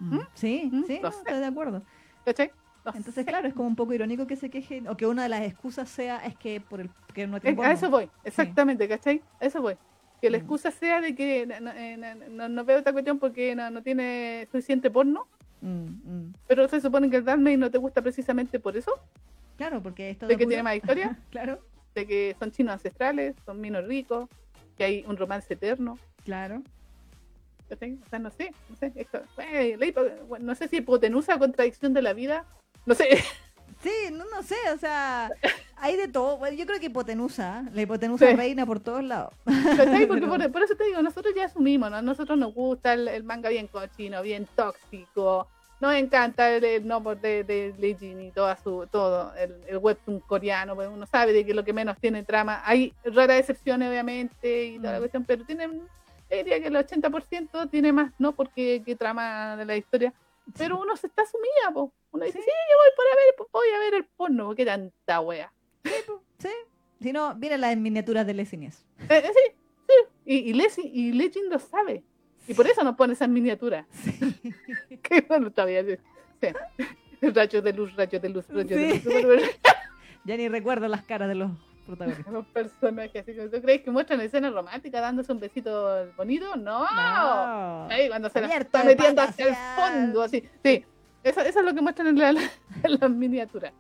Mm. Sí,
¿Mm?
sí,
No
estoy de acuerdo.
¿Cachai? No
Entonces,
sé.
claro, es como un poco irónico que se quejen, o que una de las excusas sea es que por el que no tiene
a eso voy, exactamente, ¿cachai? A eso voy. Que la
Mm.
excusa sea de que no, no- eh, no- veo esta cuestión porque no, tiene suficiente porno,
Mm, mm.
pero se supone que el Disney no te gusta precisamente por eso,
Claro, porque esto
de que tiene más historia,
Claro,
de que son chinos ancestrales, son minos ricos, que hay un romance eterno.
claro.
O sea, no sé, no sé, esto- eh, la no sé si hipotenusa contradicción de la vida, no sé,
Sí, no, no sé, o sea, hay de todo. Bueno, yo creo que hipotenusa, la hipotenusa
Sí.
reina por todos lados.
¿cachai? Porque
Pero-
por, por eso te digo, nosotros ya asumimos, ¿no? A nosotros nos gusta el, el manga bien cochino, bien tóxico, nos encanta el, el no de, de Leijin y toda su, todo, el, el webtoon coreano, pues uno sabe de que lo que menos tiene trama, hay raras excepciones obviamente y toda la
Mm.
cuestión, pero tienen, diría que el 80% tiene más, no porque que trama de la historia, pero uno se está sumida, po. uno dice,
Sí.
sí, yo voy por a ver, voy a ver el porno, porque tanta wea.
Sí. Si no, mira las miniaturas de Lesinies.
Eh, eh, sí, sí. Y, y, Lesi- y Legend lo sabe. Y por eso nos pone esas miniaturas. que bueno, todavía. Sí. sí. Rayos de luz, rayos de luz, rayos de
Sí.
luz. Super, super-
Ya ni recuerdo las caras de los protagonistas.
Los personajes. ¿Tú crees que muestran escenas románticas dándose un besito bonito? No.
No.
Ahí cuando se la
Abierto
está
de
metiendo hacia el fondo, así. Sí. Eso, eso es lo que muestran en, la- en las miniaturas.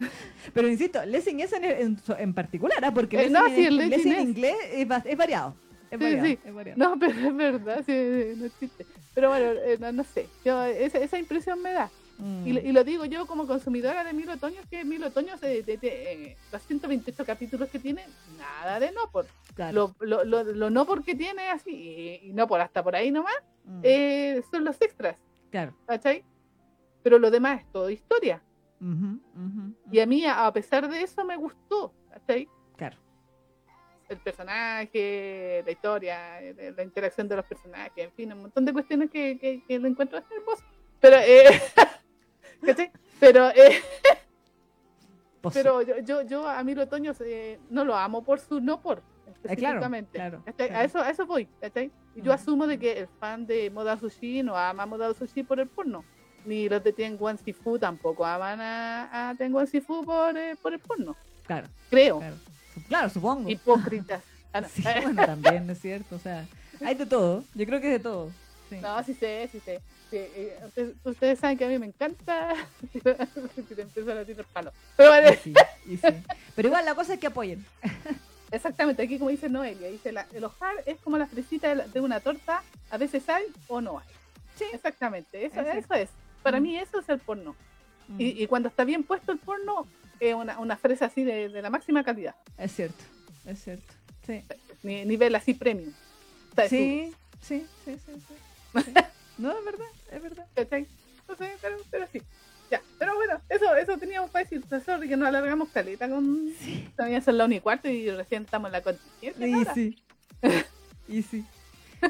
Pero insisto, Lessing es en, en, en particular, ¿ah? porque
Eh,
Lessing,
no,
en-
sí, Lessing
Lessing en
es.
inglés es, es variado. Es
Sí,
variado,
sí.
es variado.
No, pero es verdad, sí, no existe. Pero bueno, eh, no, no sé. Yo, esa, esa impresión me da.
Mm.
Y, lo- y lo digo yo como consumidora de Mil Otoños, que Mil Otoños, de, de- de, eh, los 128 capítulos que tiene, nada de no por.
Claro.
Lo, lo, lo, lo no porque tiene así, y, y no por hasta por ahí nomás,
Mm.
eh, son los extras,
claro.
¿cachai? Pero lo demás es todo historia. Y a mí, a pesar de eso, me gustó.
Claro.
El personaje, la historia, la interacción de los personajes, en fin, un montón de cuestiones que, que, que lo encuentro hermoso. Pero, eh, ¿cachai? Pero, eh,
Pues.
Pero yo, yo, yo a Milo Otoño eh, no lo amo por su no por,
Eh, claro,
específicamente.
claro, claro.
A, eso, a eso voy. ¿cachai? Yo asumo de que el fan de Moda Sushi no ama Moda Sushi por el porno. Ni los de Tenguan Sifu tampoco aman a, a Tenguan Sifu por, eh, por el porno.
Claro,
Creo.
claro. Su- Claro, supongo.
Hipócritas. Ah, no.
Sí, bueno, también, ¿no es cierto? O sea, Hay de todo. Yo creo que es de todo. Sí.
No, sí sé, sí sé. Sí, eh, ustedes, ustedes saben que a mí me encanta que te empiezan a tirar palo. Pero vale,
Y sí, y sí. Pero igual la cosa es que apoyen.
exactamente, aquí como dice Noelia, dice la, el hojar es como la fresita de, la- de una torta, a veces hay o no hay.
Sí.
Exactamente, eso,
Es
eso es. Para mí eso es el porno.
Mm,
Y, y cuando está bien puesto el porno, es una, una fresa así de, de la máxima calidad.
Es cierto, es cierto. Sí,
Ni- nivel así premium.
Sí, sí, sí, sí. sí. Sí. No, es verdad, es verdad.
No sé, pero, pero sí. Ya, pero bueno, eso, eso teníamos para decir. Sorry que nos alargamos caleta con.
Sí.
Todavía son la 1 y cuarto y recién estamos en la contingencia.
Y sí. Y sí.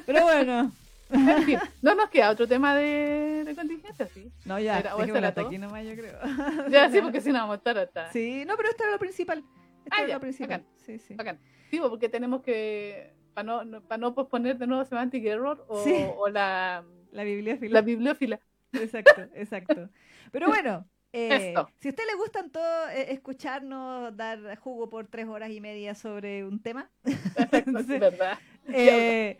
Pero bueno.
En fin, no nos queda otro tema de, de contingencia, sí.
No, ya,
Era- era
hasta aquí nomás, yo creo.
Ya, sí, porque si no vamos a estar hasta.
Sí, no, pero esto era lo principal. Esto
Ah,
era
ya,
lo principal.
bacán.
Sí, sí.
Bacán. Sí, pues, porque tenemos que. Para no, no- para no posponer de nuevo Semantic Error o,
Sí.
o la,
La bibliófila.
la bibliófila.
Exacto, exacto. Pero bueno, eh, si a usted le gustan todo eh, escucharnos dar jugo por tres horas y media sobre un tema,
Es verdad.
eh,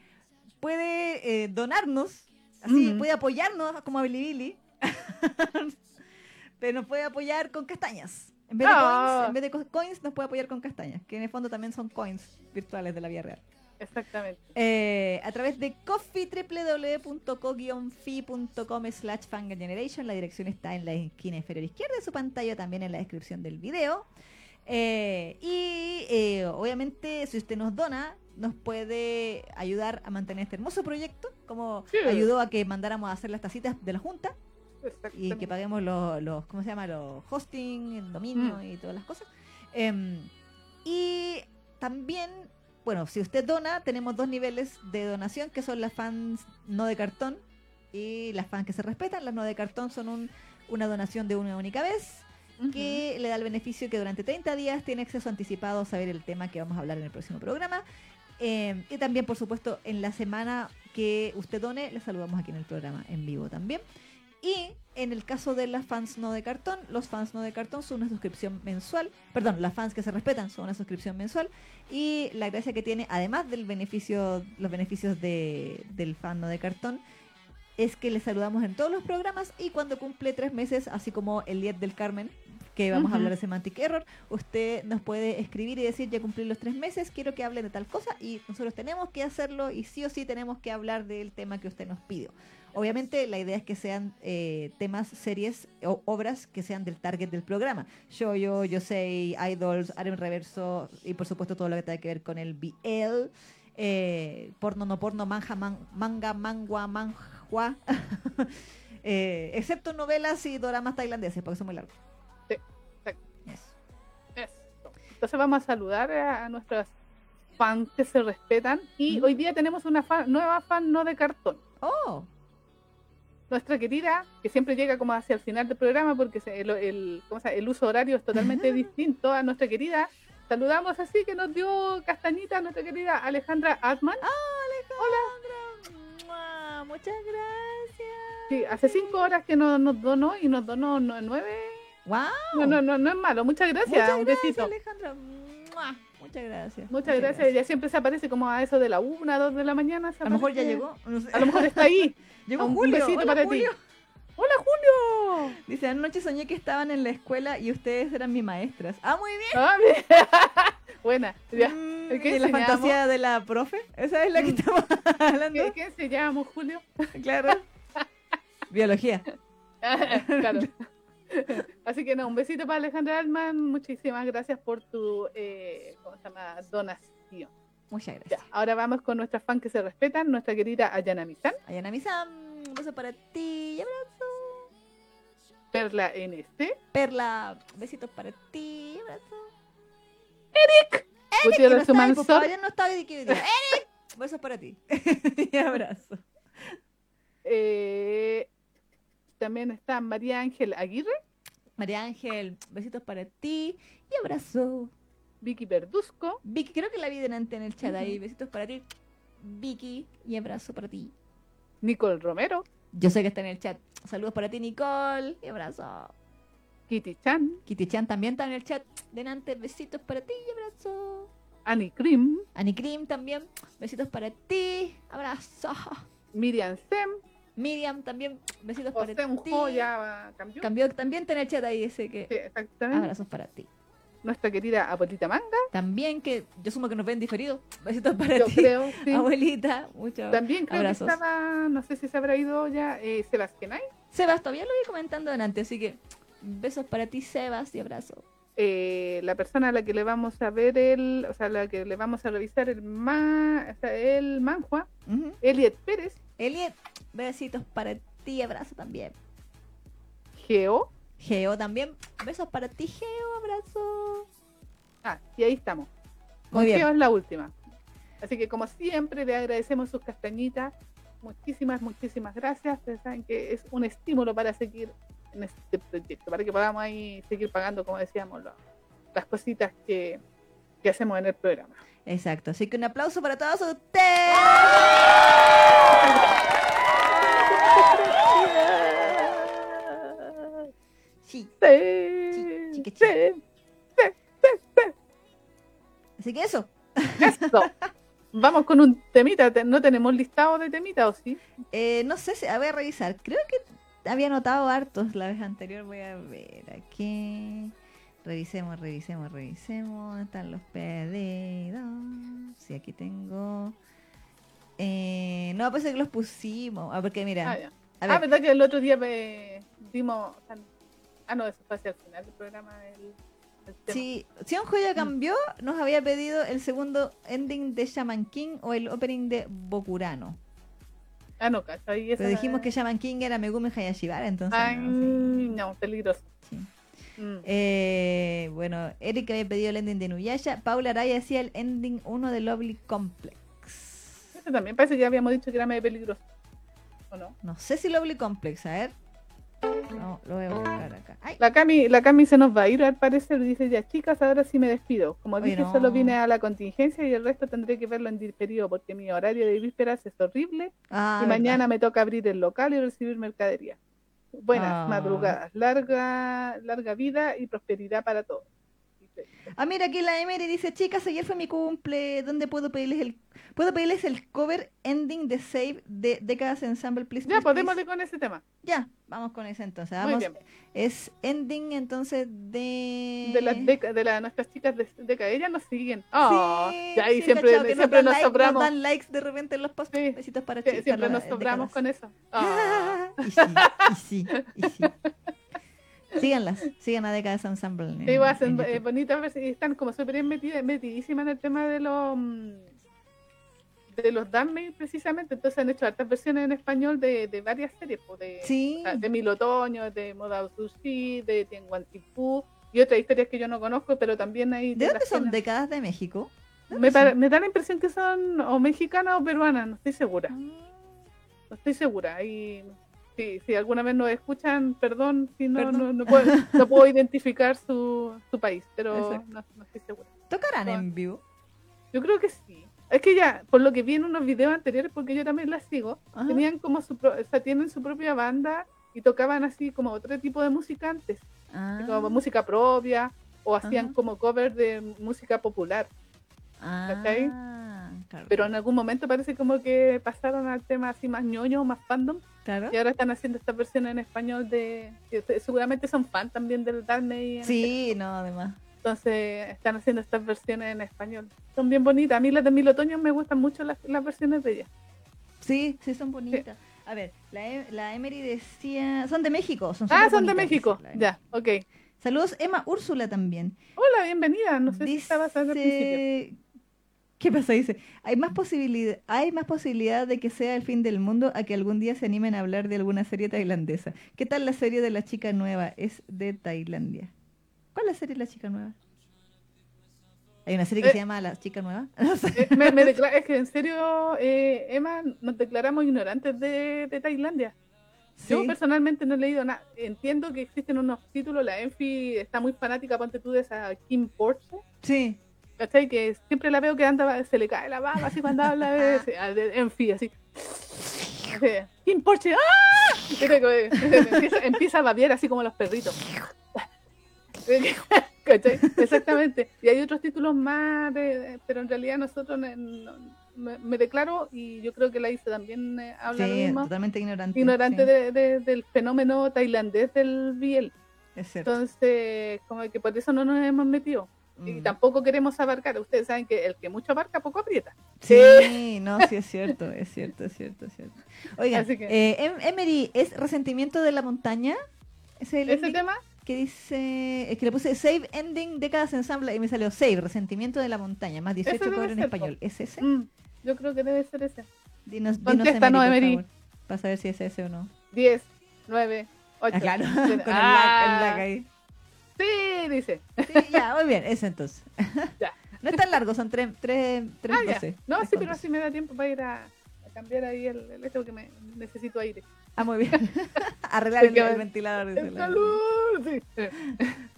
puede eh, donarnos, así, puede apoyarnos como a Bilibili, pero nos puede apoyar con castañas. En vez, de
Ah.
coins, en vez de co- coins, nos puede apoyar con castañas, que en el fondo también son coins virtuales de la vida real.
Exactamente.
Eh, a través de coffee www.co-fi.com slash fangeneration la dirección está en la esquina inferior izquierda de su pantalla también en la descripción del video Eh, y eh, obviamente si usted nos dona nos puede ayudar a mantener este hermoso proyecto como
Sí.
ayudó a que mandáramos a hacer las tacitas de la junta y que paguemos los, los ¿cómo se llama? Los hosting, el dominio
Mm.
y todas las cosas. Em, y también, bueno, si usted dona, tenemos dos niveles de donación, que son las fans no de cartón y las fans que se respetan. Las no de cartón son un- una donación de una única vez, que le da el beneficio que durante 30 días tiene acceso anticipado a saber el tema que vamos a hablar en el próximo programa. Em, y también, por supuesto, en la semana que usted done, le saludamos aquí en el programa en vivo también. Y en el caso de las fans no de cartón, los fans no de cartón son una suscripción mensual. Perdón, las fans que se respetan son una suscripción mensual. Y la gracia que tiene, además del beneficio, los beneficios de, del fan no de cartón, es que le saludamos en todos los programas y cuando cumple tres meses, así como el 10 del Carmen, que vamos a hablar de Semantic Error, usted nos puede escribir y decir, ya cumplí los tres meses, quiero que hable de tal cosa y nosotros tenemos que hacerlo y sí o sí tenemos que hablar del tema que usted nos pidió. Obviamente la idea es que sean eh, temas, series o obras que sean del target del programa. Yo, yo, yo sé, Idols, Aren Reverso y por supuesto todo lo que tenga que ver con el BL, eh, porno, no porno, manja, man- manga, mangua, manhua, eh, excepto novelas y doramas tailandeses porque son muy largos.
Entonces vamos a saludar a, nuestras fans que se respetan. Y
Ujú.
hoy día tenemos una fan- nueva fan no de cartón.
Oh,
Nuestra querida, que siempre llega como hacia el final del programa porque el, el- ¿cómo se el uso horario es totalmente distinto a nuestra querida. Saludamos así que nos dio castañita nuestra querida Alejandra Atman.
Mua, muchas gracias.
Sí, hace cinco horas que nos, nos donó y nos donó nueve.
Wow.
No, no, no, no es malo. Muchas gracias.
Muchas
un
gracias,
besito.
Alejandra. Mua, Muchas gracias.
Muchas gracias. Ella siempre se aparece como a eso de la una, dos de la mañana.
A lo mejor ya llegó. no sé.
A lo mejor está ahí.
Llegó
un
Julio.
besito
Hola,
para ti.
Julio.
¡Hola, Julio!
Dice, anoche soñé que estaban en la escuela y ustedes eran mis maestras. Ah, muy bien.
Ah, bien. Buena. Ya.
Mm,
¿qué
¿Y la
enseñamos?
fantasía de la profe? Esa es la que
Mm.
estamos hablando.
¿Qué, qué se llama, Julio?
Claro. Biología.
claro. Así que no, un besito para Alejandra Alman. Muchísimas gracias por tu eh, ¿cómo se llama? donación.
Muchas
Ya,
gracias.
ahora vamos con nuestras fans que se respetan, nuestra querida Ayana Mizan,
Ayana Misam, un beso para ti. y abrazo.
Perla NS,
Perla, besitos para ti. y abrazo. Que no
Gutiérrez
está ahí, pues,
Sumansor,
todavía no hoy de que. ¡Eric! Besos para ti. y abrazo.
eh, también está María Ángel Aguirre,
María Ángel, besitos para ti y abrazo.
Vicky Verduzco,
Vicky, creo que la vi delante en el chat ahí. Besitos para ti. Vicky y abrazo para ti.
Nicole Romero,
Yo sé que está en el chat. Saludos para ti, Nicole. Y abrazo.
Kitty Chan,
Kitty Chan también está en el chat. Delante, besitos para ti y abrazo.
Annie Cream,
Annie Cream también. Besitos para ti. Abrazo.
Miriam Sem,
Miriam también. Besitos para ti.
Ya cambió.
Cambió también tener chat ahí ese que.
Sí, exactamente.
Abrazos para ti.
Nuestra querida Abuelita Manga,
También que yo sumo que nos ven diferido. Besitos para
yo
ti.
creo. sí.
Abuelita, muchas
También creo
abrazos.
que estaba, no sé si se habrá ido ya, eh, Sebastián
Sebas, todavía lo iba comentando delante, así que besos para ti, Sebas, y abrazo.
eh, la persona a la que le vamos a ver el, o sea, a la que le vamos a revisar el ma, o sea, el manhua,
Ujú.
Eliet Pérez,
Eliet, besitos para ti, abrazo también.
Geo,
Geo también, besos para ti, Geo, abrazo.
ah, y ahí estamos.
Muy
Con
bien.
Geo es la última. Así que como siempre le agradecemos sus castañitas. Muchísimas, muchísimas gracias. Ustedes saben que es un estímulo para seguir en este proyecto, para que podamos ahí seguir pagando, como decíamos, lo- las cositas que, que hacemos en el programa.
Exacto, así que un aplauso para todos ustedes. Sí,
Sí,
chique,
sí,
así que eso.
eso. Vamos con un temita. Te- ¿No tenemos listado de temita o sí?
Eh, no sé si, a ver, revisar. Creo que había anotado hartos la vez anterior. Voy a ver aquí. Revisemos, revisemos, revisemos. ¿Dónde están los pedidos? Sí, aquí tengo. Eh, no, parece que los pusimos. Ah, porque mira.
Ah, Ah,
ver,
verdad que el otro día me dimos. Ah, no, eso fue hacia el final del programa. El, el tema.
si Sion Joya cambió, nos había pedido el segundo ending de Shaman King o el opening de Bokurano.
Ah, no, cacho.
Pero dijimos que Shaman King era Megumi Hayashibara, entonces.
Ay,
no,
peligroso.
Sí.
Mm.
Eh, bueno, Eric había pedido el ending de Nuyasha. Paula Araya hacía el ending 1 de Lovely Complex.
Ese también parece que habíamos dicho que era medio peligroso. ¿O no?
No sé si Lovely Complex, a ver. No, lo voy a buscar acá. Ay,
La Cami, la Cami se nos va a ir al parecer. Dice ya, chicas, ahora sí me despido. Como dije, solo vine a la contingencia y el resto tendré que verlo en diferido porque mi horario de vísperas es horrible
ah,
y
verdad.
mañana me toca abrir el local y recibir mercadería. Buenas
Ah.
madrugadas, larga, larga vida y prosperidad para todos.
Ah, mira, aquí la Emery dice, chicas, ayer fue mi cumple, ¿dónde puedo pedirles el puedo pedirles el cover ending de Save de Décadas Ensemble, please?
Ya, podemos
please"?
ir con ese tema.
Ya, vamos con ese entonces.
Muy
Vamos.
bien.
Es ending entonces de
De las deca- de la, nuestras chicas de Deca, ellas nos siguen. Ah,
Sí,
ya ahí
sí,
siempre,
cachao, que
siempre
dan
nos
like,
sobramos.
dan likes de repente en los posts.
Sí,
Besitos para chicas.
siempre nos sobramos con
décadas.
eso. Ah.
y sí, y sí, y sí. Síganlas, sigan a Décadas Ensemble. en-
Sí, hacen
en
eh, bonitas y están como súper metidísimas en el tema de los mm, de los Danme precisamente, entonces han hecho hartas versiones en español de, de varias series, pues, de,
Sí.
o sea, de Mil Otoño, de Moda Sushi, de Tianguantipú y otras historias que yo no conozco, pero también hay
¿De dónde son décadas de México?
Me da la impresión que son o mexicanas o peruanas, no estoy segura,
Ah,
no estoy segura. Y si, si alguna vez nos escuchan, perdón si no,
Perdón.
no, no puedo, no puedo identificar su, su país, pero no, no estoy segura.
¿Tocarán
Ah.
en vivo?
Yo creo que sí. Es que ya, por lo que vi en unos videos anteriores, porque yo también las sigo,
Ajá.
tenían como su, pro- o sea, tienen su propia banda y tocaban así como otro tipo de música antes,
Ah,
como música propia, o hacían
Ajá.
como cover de música popular. ¿cachai?
Claro.
Pero en algún momento parece como que pasaron al tema así más ñoño, más fandom,
claro.
y ahora están haciendo esta versión en español de... seguramente son fan también del Disney.
Sí, no, además.
Entonces están haciendo estas versiones en español. Son bien bonitas. A mí las de Mil Otoños me gustan mucho las, las versiones de ellas.
Sí, sí, son bonitas. A ver, la, E- la Emery decía. Son de México. Son
Ah, son de México.
dice.
Ya, ok.
Saludos, Emma Úrsula también.
Hola, bienvenida. No sé si estabas al principio.
¿Qué pasa? Dice, hay más posibilidad, hay más posibilidad de que sea el fin del mundo a que algún día se animen a hablar de alguna serie tailandesa. ¿Qué tal la serie de la chica nueva? Es de Tailandia. ¿Cuál es la serie de la chica nueva? ¿Hay una serie que
Eh.
se llama La chica nueva?
Eh, me- me es que en serio, eh, Emma, nos declaramos ignorantes de, de Tailandia. Yo personalmente no he leído nada. Entiendo que existen unos títulos. La Enfi está muy fanática, ponte tú, de esa Kim Porsche.
Sí.
¿Cachai? Que siempre la veo que anda, se le cae la baba así cuando habla de, de- de Enfi, así. Así, Kim Porsche, ¡ah! Empieza, empieza a babear así como los perritos. ¿Cachai? Exactamente. Y hay otros títulos más, de- pero en realidad nosotros no- me, me declaro, y yo creo que la hice también eh, habla lo
Sí,
mismo,
totalmente ignorante.
ignorante
sí,
de- de- del fenómeno tailandés del biel.
Es cierto.
Entonces, como que por eso no nos hemos metido. Y
Mm.
tampoco queremos abarcar. Ustedes saben que el que mucho abarca, poco aprieta.
Sí, no, sí es cierto, es cierto, es cierto, es cierto. Oigan,
que-
eh, Em- Emery, ¿es resentimiento de la montaña? ¿Ese es el
Ese tema,
que dice, es que le puse save ending décadas ensamble y me salió save, resentimiento de la montaña, más 18
debe
cobre en español. ¿Es ese?
mm, yo creo que debe ser ese.
Dinos, dinos
Contéstanos,
por
Emery.
para saber si es ese o no.
10, 9, 8.
Ah, claro, con el lag, el lag ahí.
Sí, dice.
Sí, ya, muy bien, ese entonces.
Ya.
No es tan largo, son 3, 3, 3
Ah, ya.
12.
No,
Tres
sí, pero así me da tiempo para ir a, a cambiar ahí el, el este porque me necesito aire.
Ah, muy bien. Arreglar el, ventilador.
¡El calor! Sí,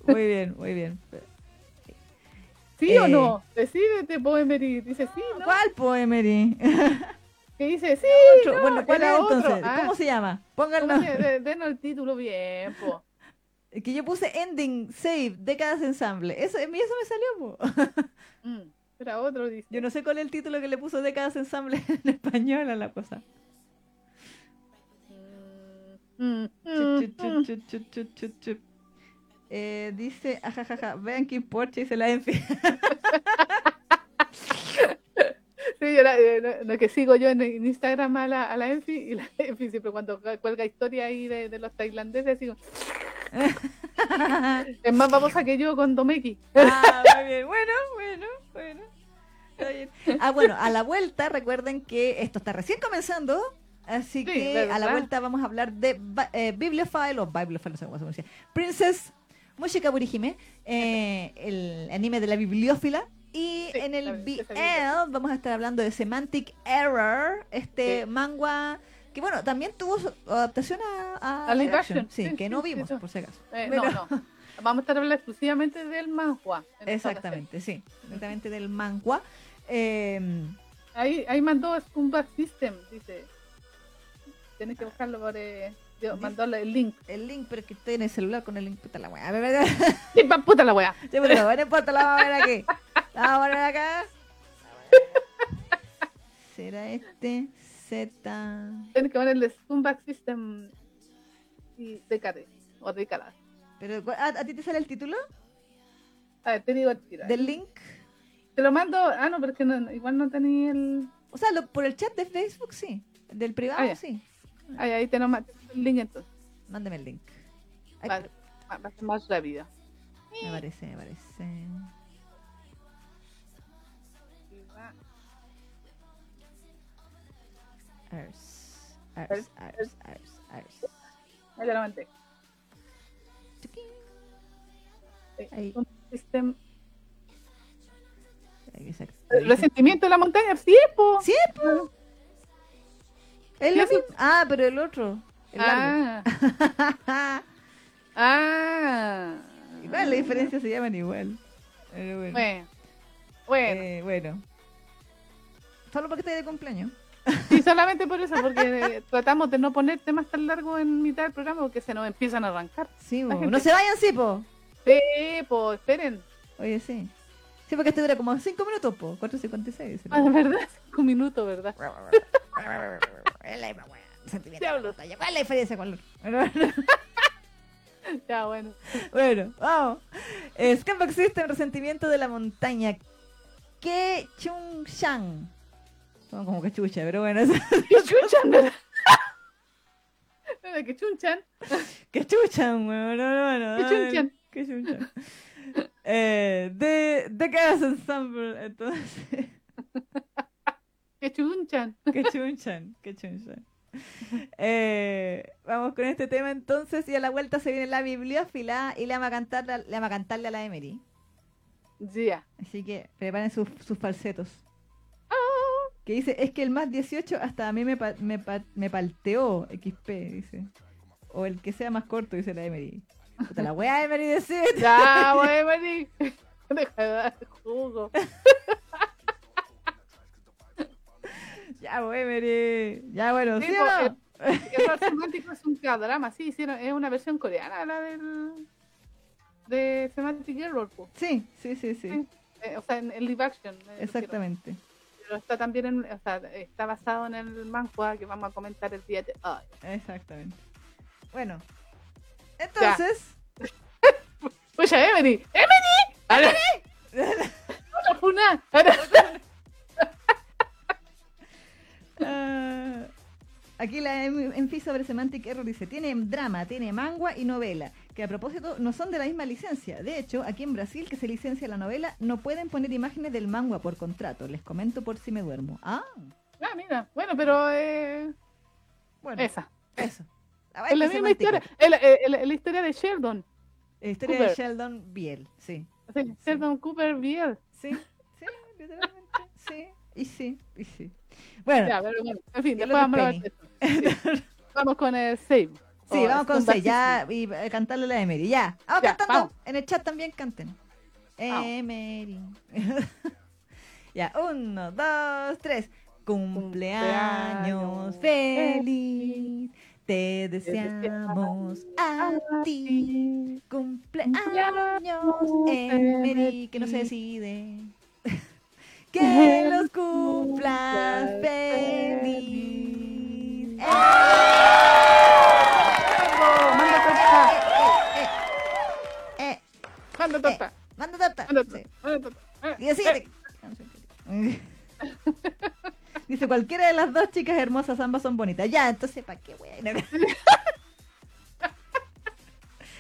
Muy bien, muy bien.
¿Sí o
Eh.
no? Decídete, Poemery. Dice sí, ¿no?
¿Cuál poemery?
Que dice sí. No,
bueno, ¿cuál es entonces?
Ah,
¿Cómo se llama?
¿cómo
Pónganlo.
Denos el título bien, po.
Que yo puse ending, save, décadas ensamble. Eso, eso me salió.
Mm, Era otro, dice.
Yo no sé cuál es el título que le puso décadas ensamble en español a la cosa. Dice, ajajaja, vean que importa se la enfi.
Sí, yo la- eh, lo- lo que sigo yo en, en Instagram a la, a la Enfi y la Enfi siempre cuando cu- cuelga historia ahí de, de los tailandeses digo, es más babosa que yo con Domeki.
Ah, muy bien. Bueno, bueno, bueno. Está bien. Ah, bueno, a la vuelta, recuerden que esto está recién comenzando. Así
Sí,
que a la vuelta vamos a hablar de eh, Bibliophile o Bibliophile, no sé cómo se pronuncia. Princess Mushika Burihime, eh, el anime de la bibliófila.
Sí,
en
la
el BL vamos a estar hablando de Semantic Error, este
Sí.
manga que bueno, también tuvo su adaptación a, a
A live
live action.
action.
Sí,
Sí,
que no vimos, por si acaso.
Eh,
Pero-
No, no. Vamos a estar hablando exclusivamente del manhua.
Exactamente, sí. Exactamente del manga. Eh,
Ahí, ahí mandó Scumbag System, dice. Tienes que buscarlo por... Eh, yo mandó el link.
el link, pero es que estoy en el celular con el link. Puta la weá.
¡Sí, puta la wea!
Sí, pero no importa, la vamos a ver aquí. Vamos a acá. ¿Será este? Z.
Tienes que ponerle Scumbag System y décade. O décadas.
Pero, ¿cu- ¿a, a ti te sale el título
A ver, te digo el tiro.
del link?
Te lo mando. Ah, no, pero es que no- igual no tenía el.
O sea, lo- por el chat de Facebook, sí. Del privado,
Ah,
sí.
Ahí, ahí te lo mando el link entonces.
Mándeme el link. Ay,
Va, va- va a ser más rápido.
Me parece, me parece. Ars, ars, ars, ars, ars.
Te lo. Sí,
Ahí.
un
se
El resentimiento de la montaña, sí, po.
Sí, po. Es lo mismo. Ah, pero el otro. El largo.
Ah, ah.
Igual, la diferencia se llaman igual. Pero bueno.
Bueno, bueno.
Eh, bueno. Solo porque estoy de cumpleaños.
Sí, solamente por eso, porque tratamos de no poner temas tan largos en mitad del programa porque se nos empiezan a arrancar.
Sí, po. No se vayan, sí, po.
Sí, pues esperen.
Oye, sí. Sí, porque este dura como 5 minutos, po. 4.56.
Ah, verdad, cinco minutos, ¿verdad? Diablos.
¿Cuál es la diferencia con el otro?
Ya, bueno.
Bueno, vamos. Eh, Scumbag System, resentimiento de la montaña. Que Chung Shang. Son como que chucha, pero bueno.
¡Qué verdad! Mira, ¡Qué chunchan!
que chuchan, weón. No, no, no.
Que chunchan.
Que chunchan. Eh, de, de Chaos Ensemble, entonces.
¡Qué chunchan!
que chunchan, que chunchan. Eh, vamos con este tema entonces y a la vuelta se viene la bibliófila y le vamos a, cantar, le vamos a cantarle a la Emery.
Ya.
Así que preparen sus, sus falsetos. Que dice, es que el más 18 hasta a mí me, pa- me, pa- me palteó XP, dice. O el que sea más corto, dice la Emery. Puta la wea Emery decide.
Ya, voy, Mari. Deja de dar jugo.
Ya, wey, Emery. Ya, bueno,
Sí,
¿sí no?
El rol semántico es un drama, sí, hicieron, es una versión coreana la del. de Semantic Error.
Sí, sí, sí, sí.
Sí. Eh, o sea, en, en live action. me refiero. Pero está también en, o sea, está basado en el manga que vamos a comentar el día de hoy.
Exactamente. Bueno. Entonces,
Pues ya, Emily. ¡Emily! ¡Otra funa!
Aquí la Enfi sobre Semantic Error dice, tiene drama, tiene manga y novela, que a propósito no son de la misma licencia. De hecho, aquí en Brasil, que se licencia la novela, no pueden poner imágenes del manga por contrato. Les comento por si me duermo. Ah,
Ah, mira. Bueno, pero eh,
bueno.
esa.
Eso.
Es la
que
misma historia. La, historia de Sheldon.
La historia de. Sheldon Biel, sí.
Sí, Sheldon Cooper Biel.
Sí, sí, literalmente. Sí, y sí, y sí. Bueno,
Ya, pero bueno, en fin, después vamos a. Sí. Vamos con el save.
Sí,
O
vamos con 6, ya, y eh, cantarle la Emery, ya. Vamos
Ya,
cantando,
vamos.
en el chat también canten. Emery. ya, uno, dos, tres. Cumpleaños
Cumpleaños
feliz, te deseamos
deseamos
a ti. Cumpleaños, Emery, que no se decide. Que los cumplas feliz.
¡Bravo! ¡Manda torta!
Eh, eh,
¡Manda torta!
manda torta.
¡Manda torta! ¡Manda torta! Eh,
17. Dice, cualquiera de las dos chicas hermosas, ambas son bonitas. Ya, entonces, ¿para qué ir?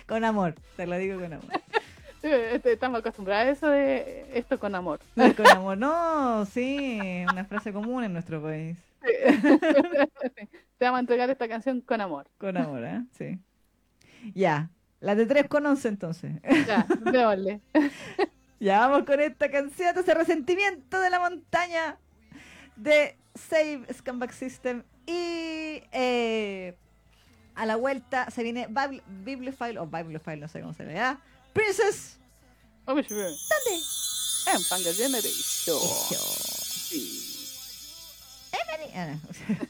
con amor, te lo digo con amor.
eh, este, Estamos acostumbrados a eso de esto con amor.
No, con amor, no, sí, una frase común en nuestro país.
Te vamos a entregar esta canción con amor.
Con amor, ¿eh? Sí. Ya, la de 3 con 11 entonces.
Ya, démosle.
Ya vamos con esta canción, ese resentimiento de la montaña de Save Scumbag System. Y eh, a la vuelta se viene Bibli- Bibliophile o Bibliophile, no sé cómo se le da. Princess.
Ver.
¿Dónde?
En Panga Generation.
Yo.
Sí.
Emily. Ah, no.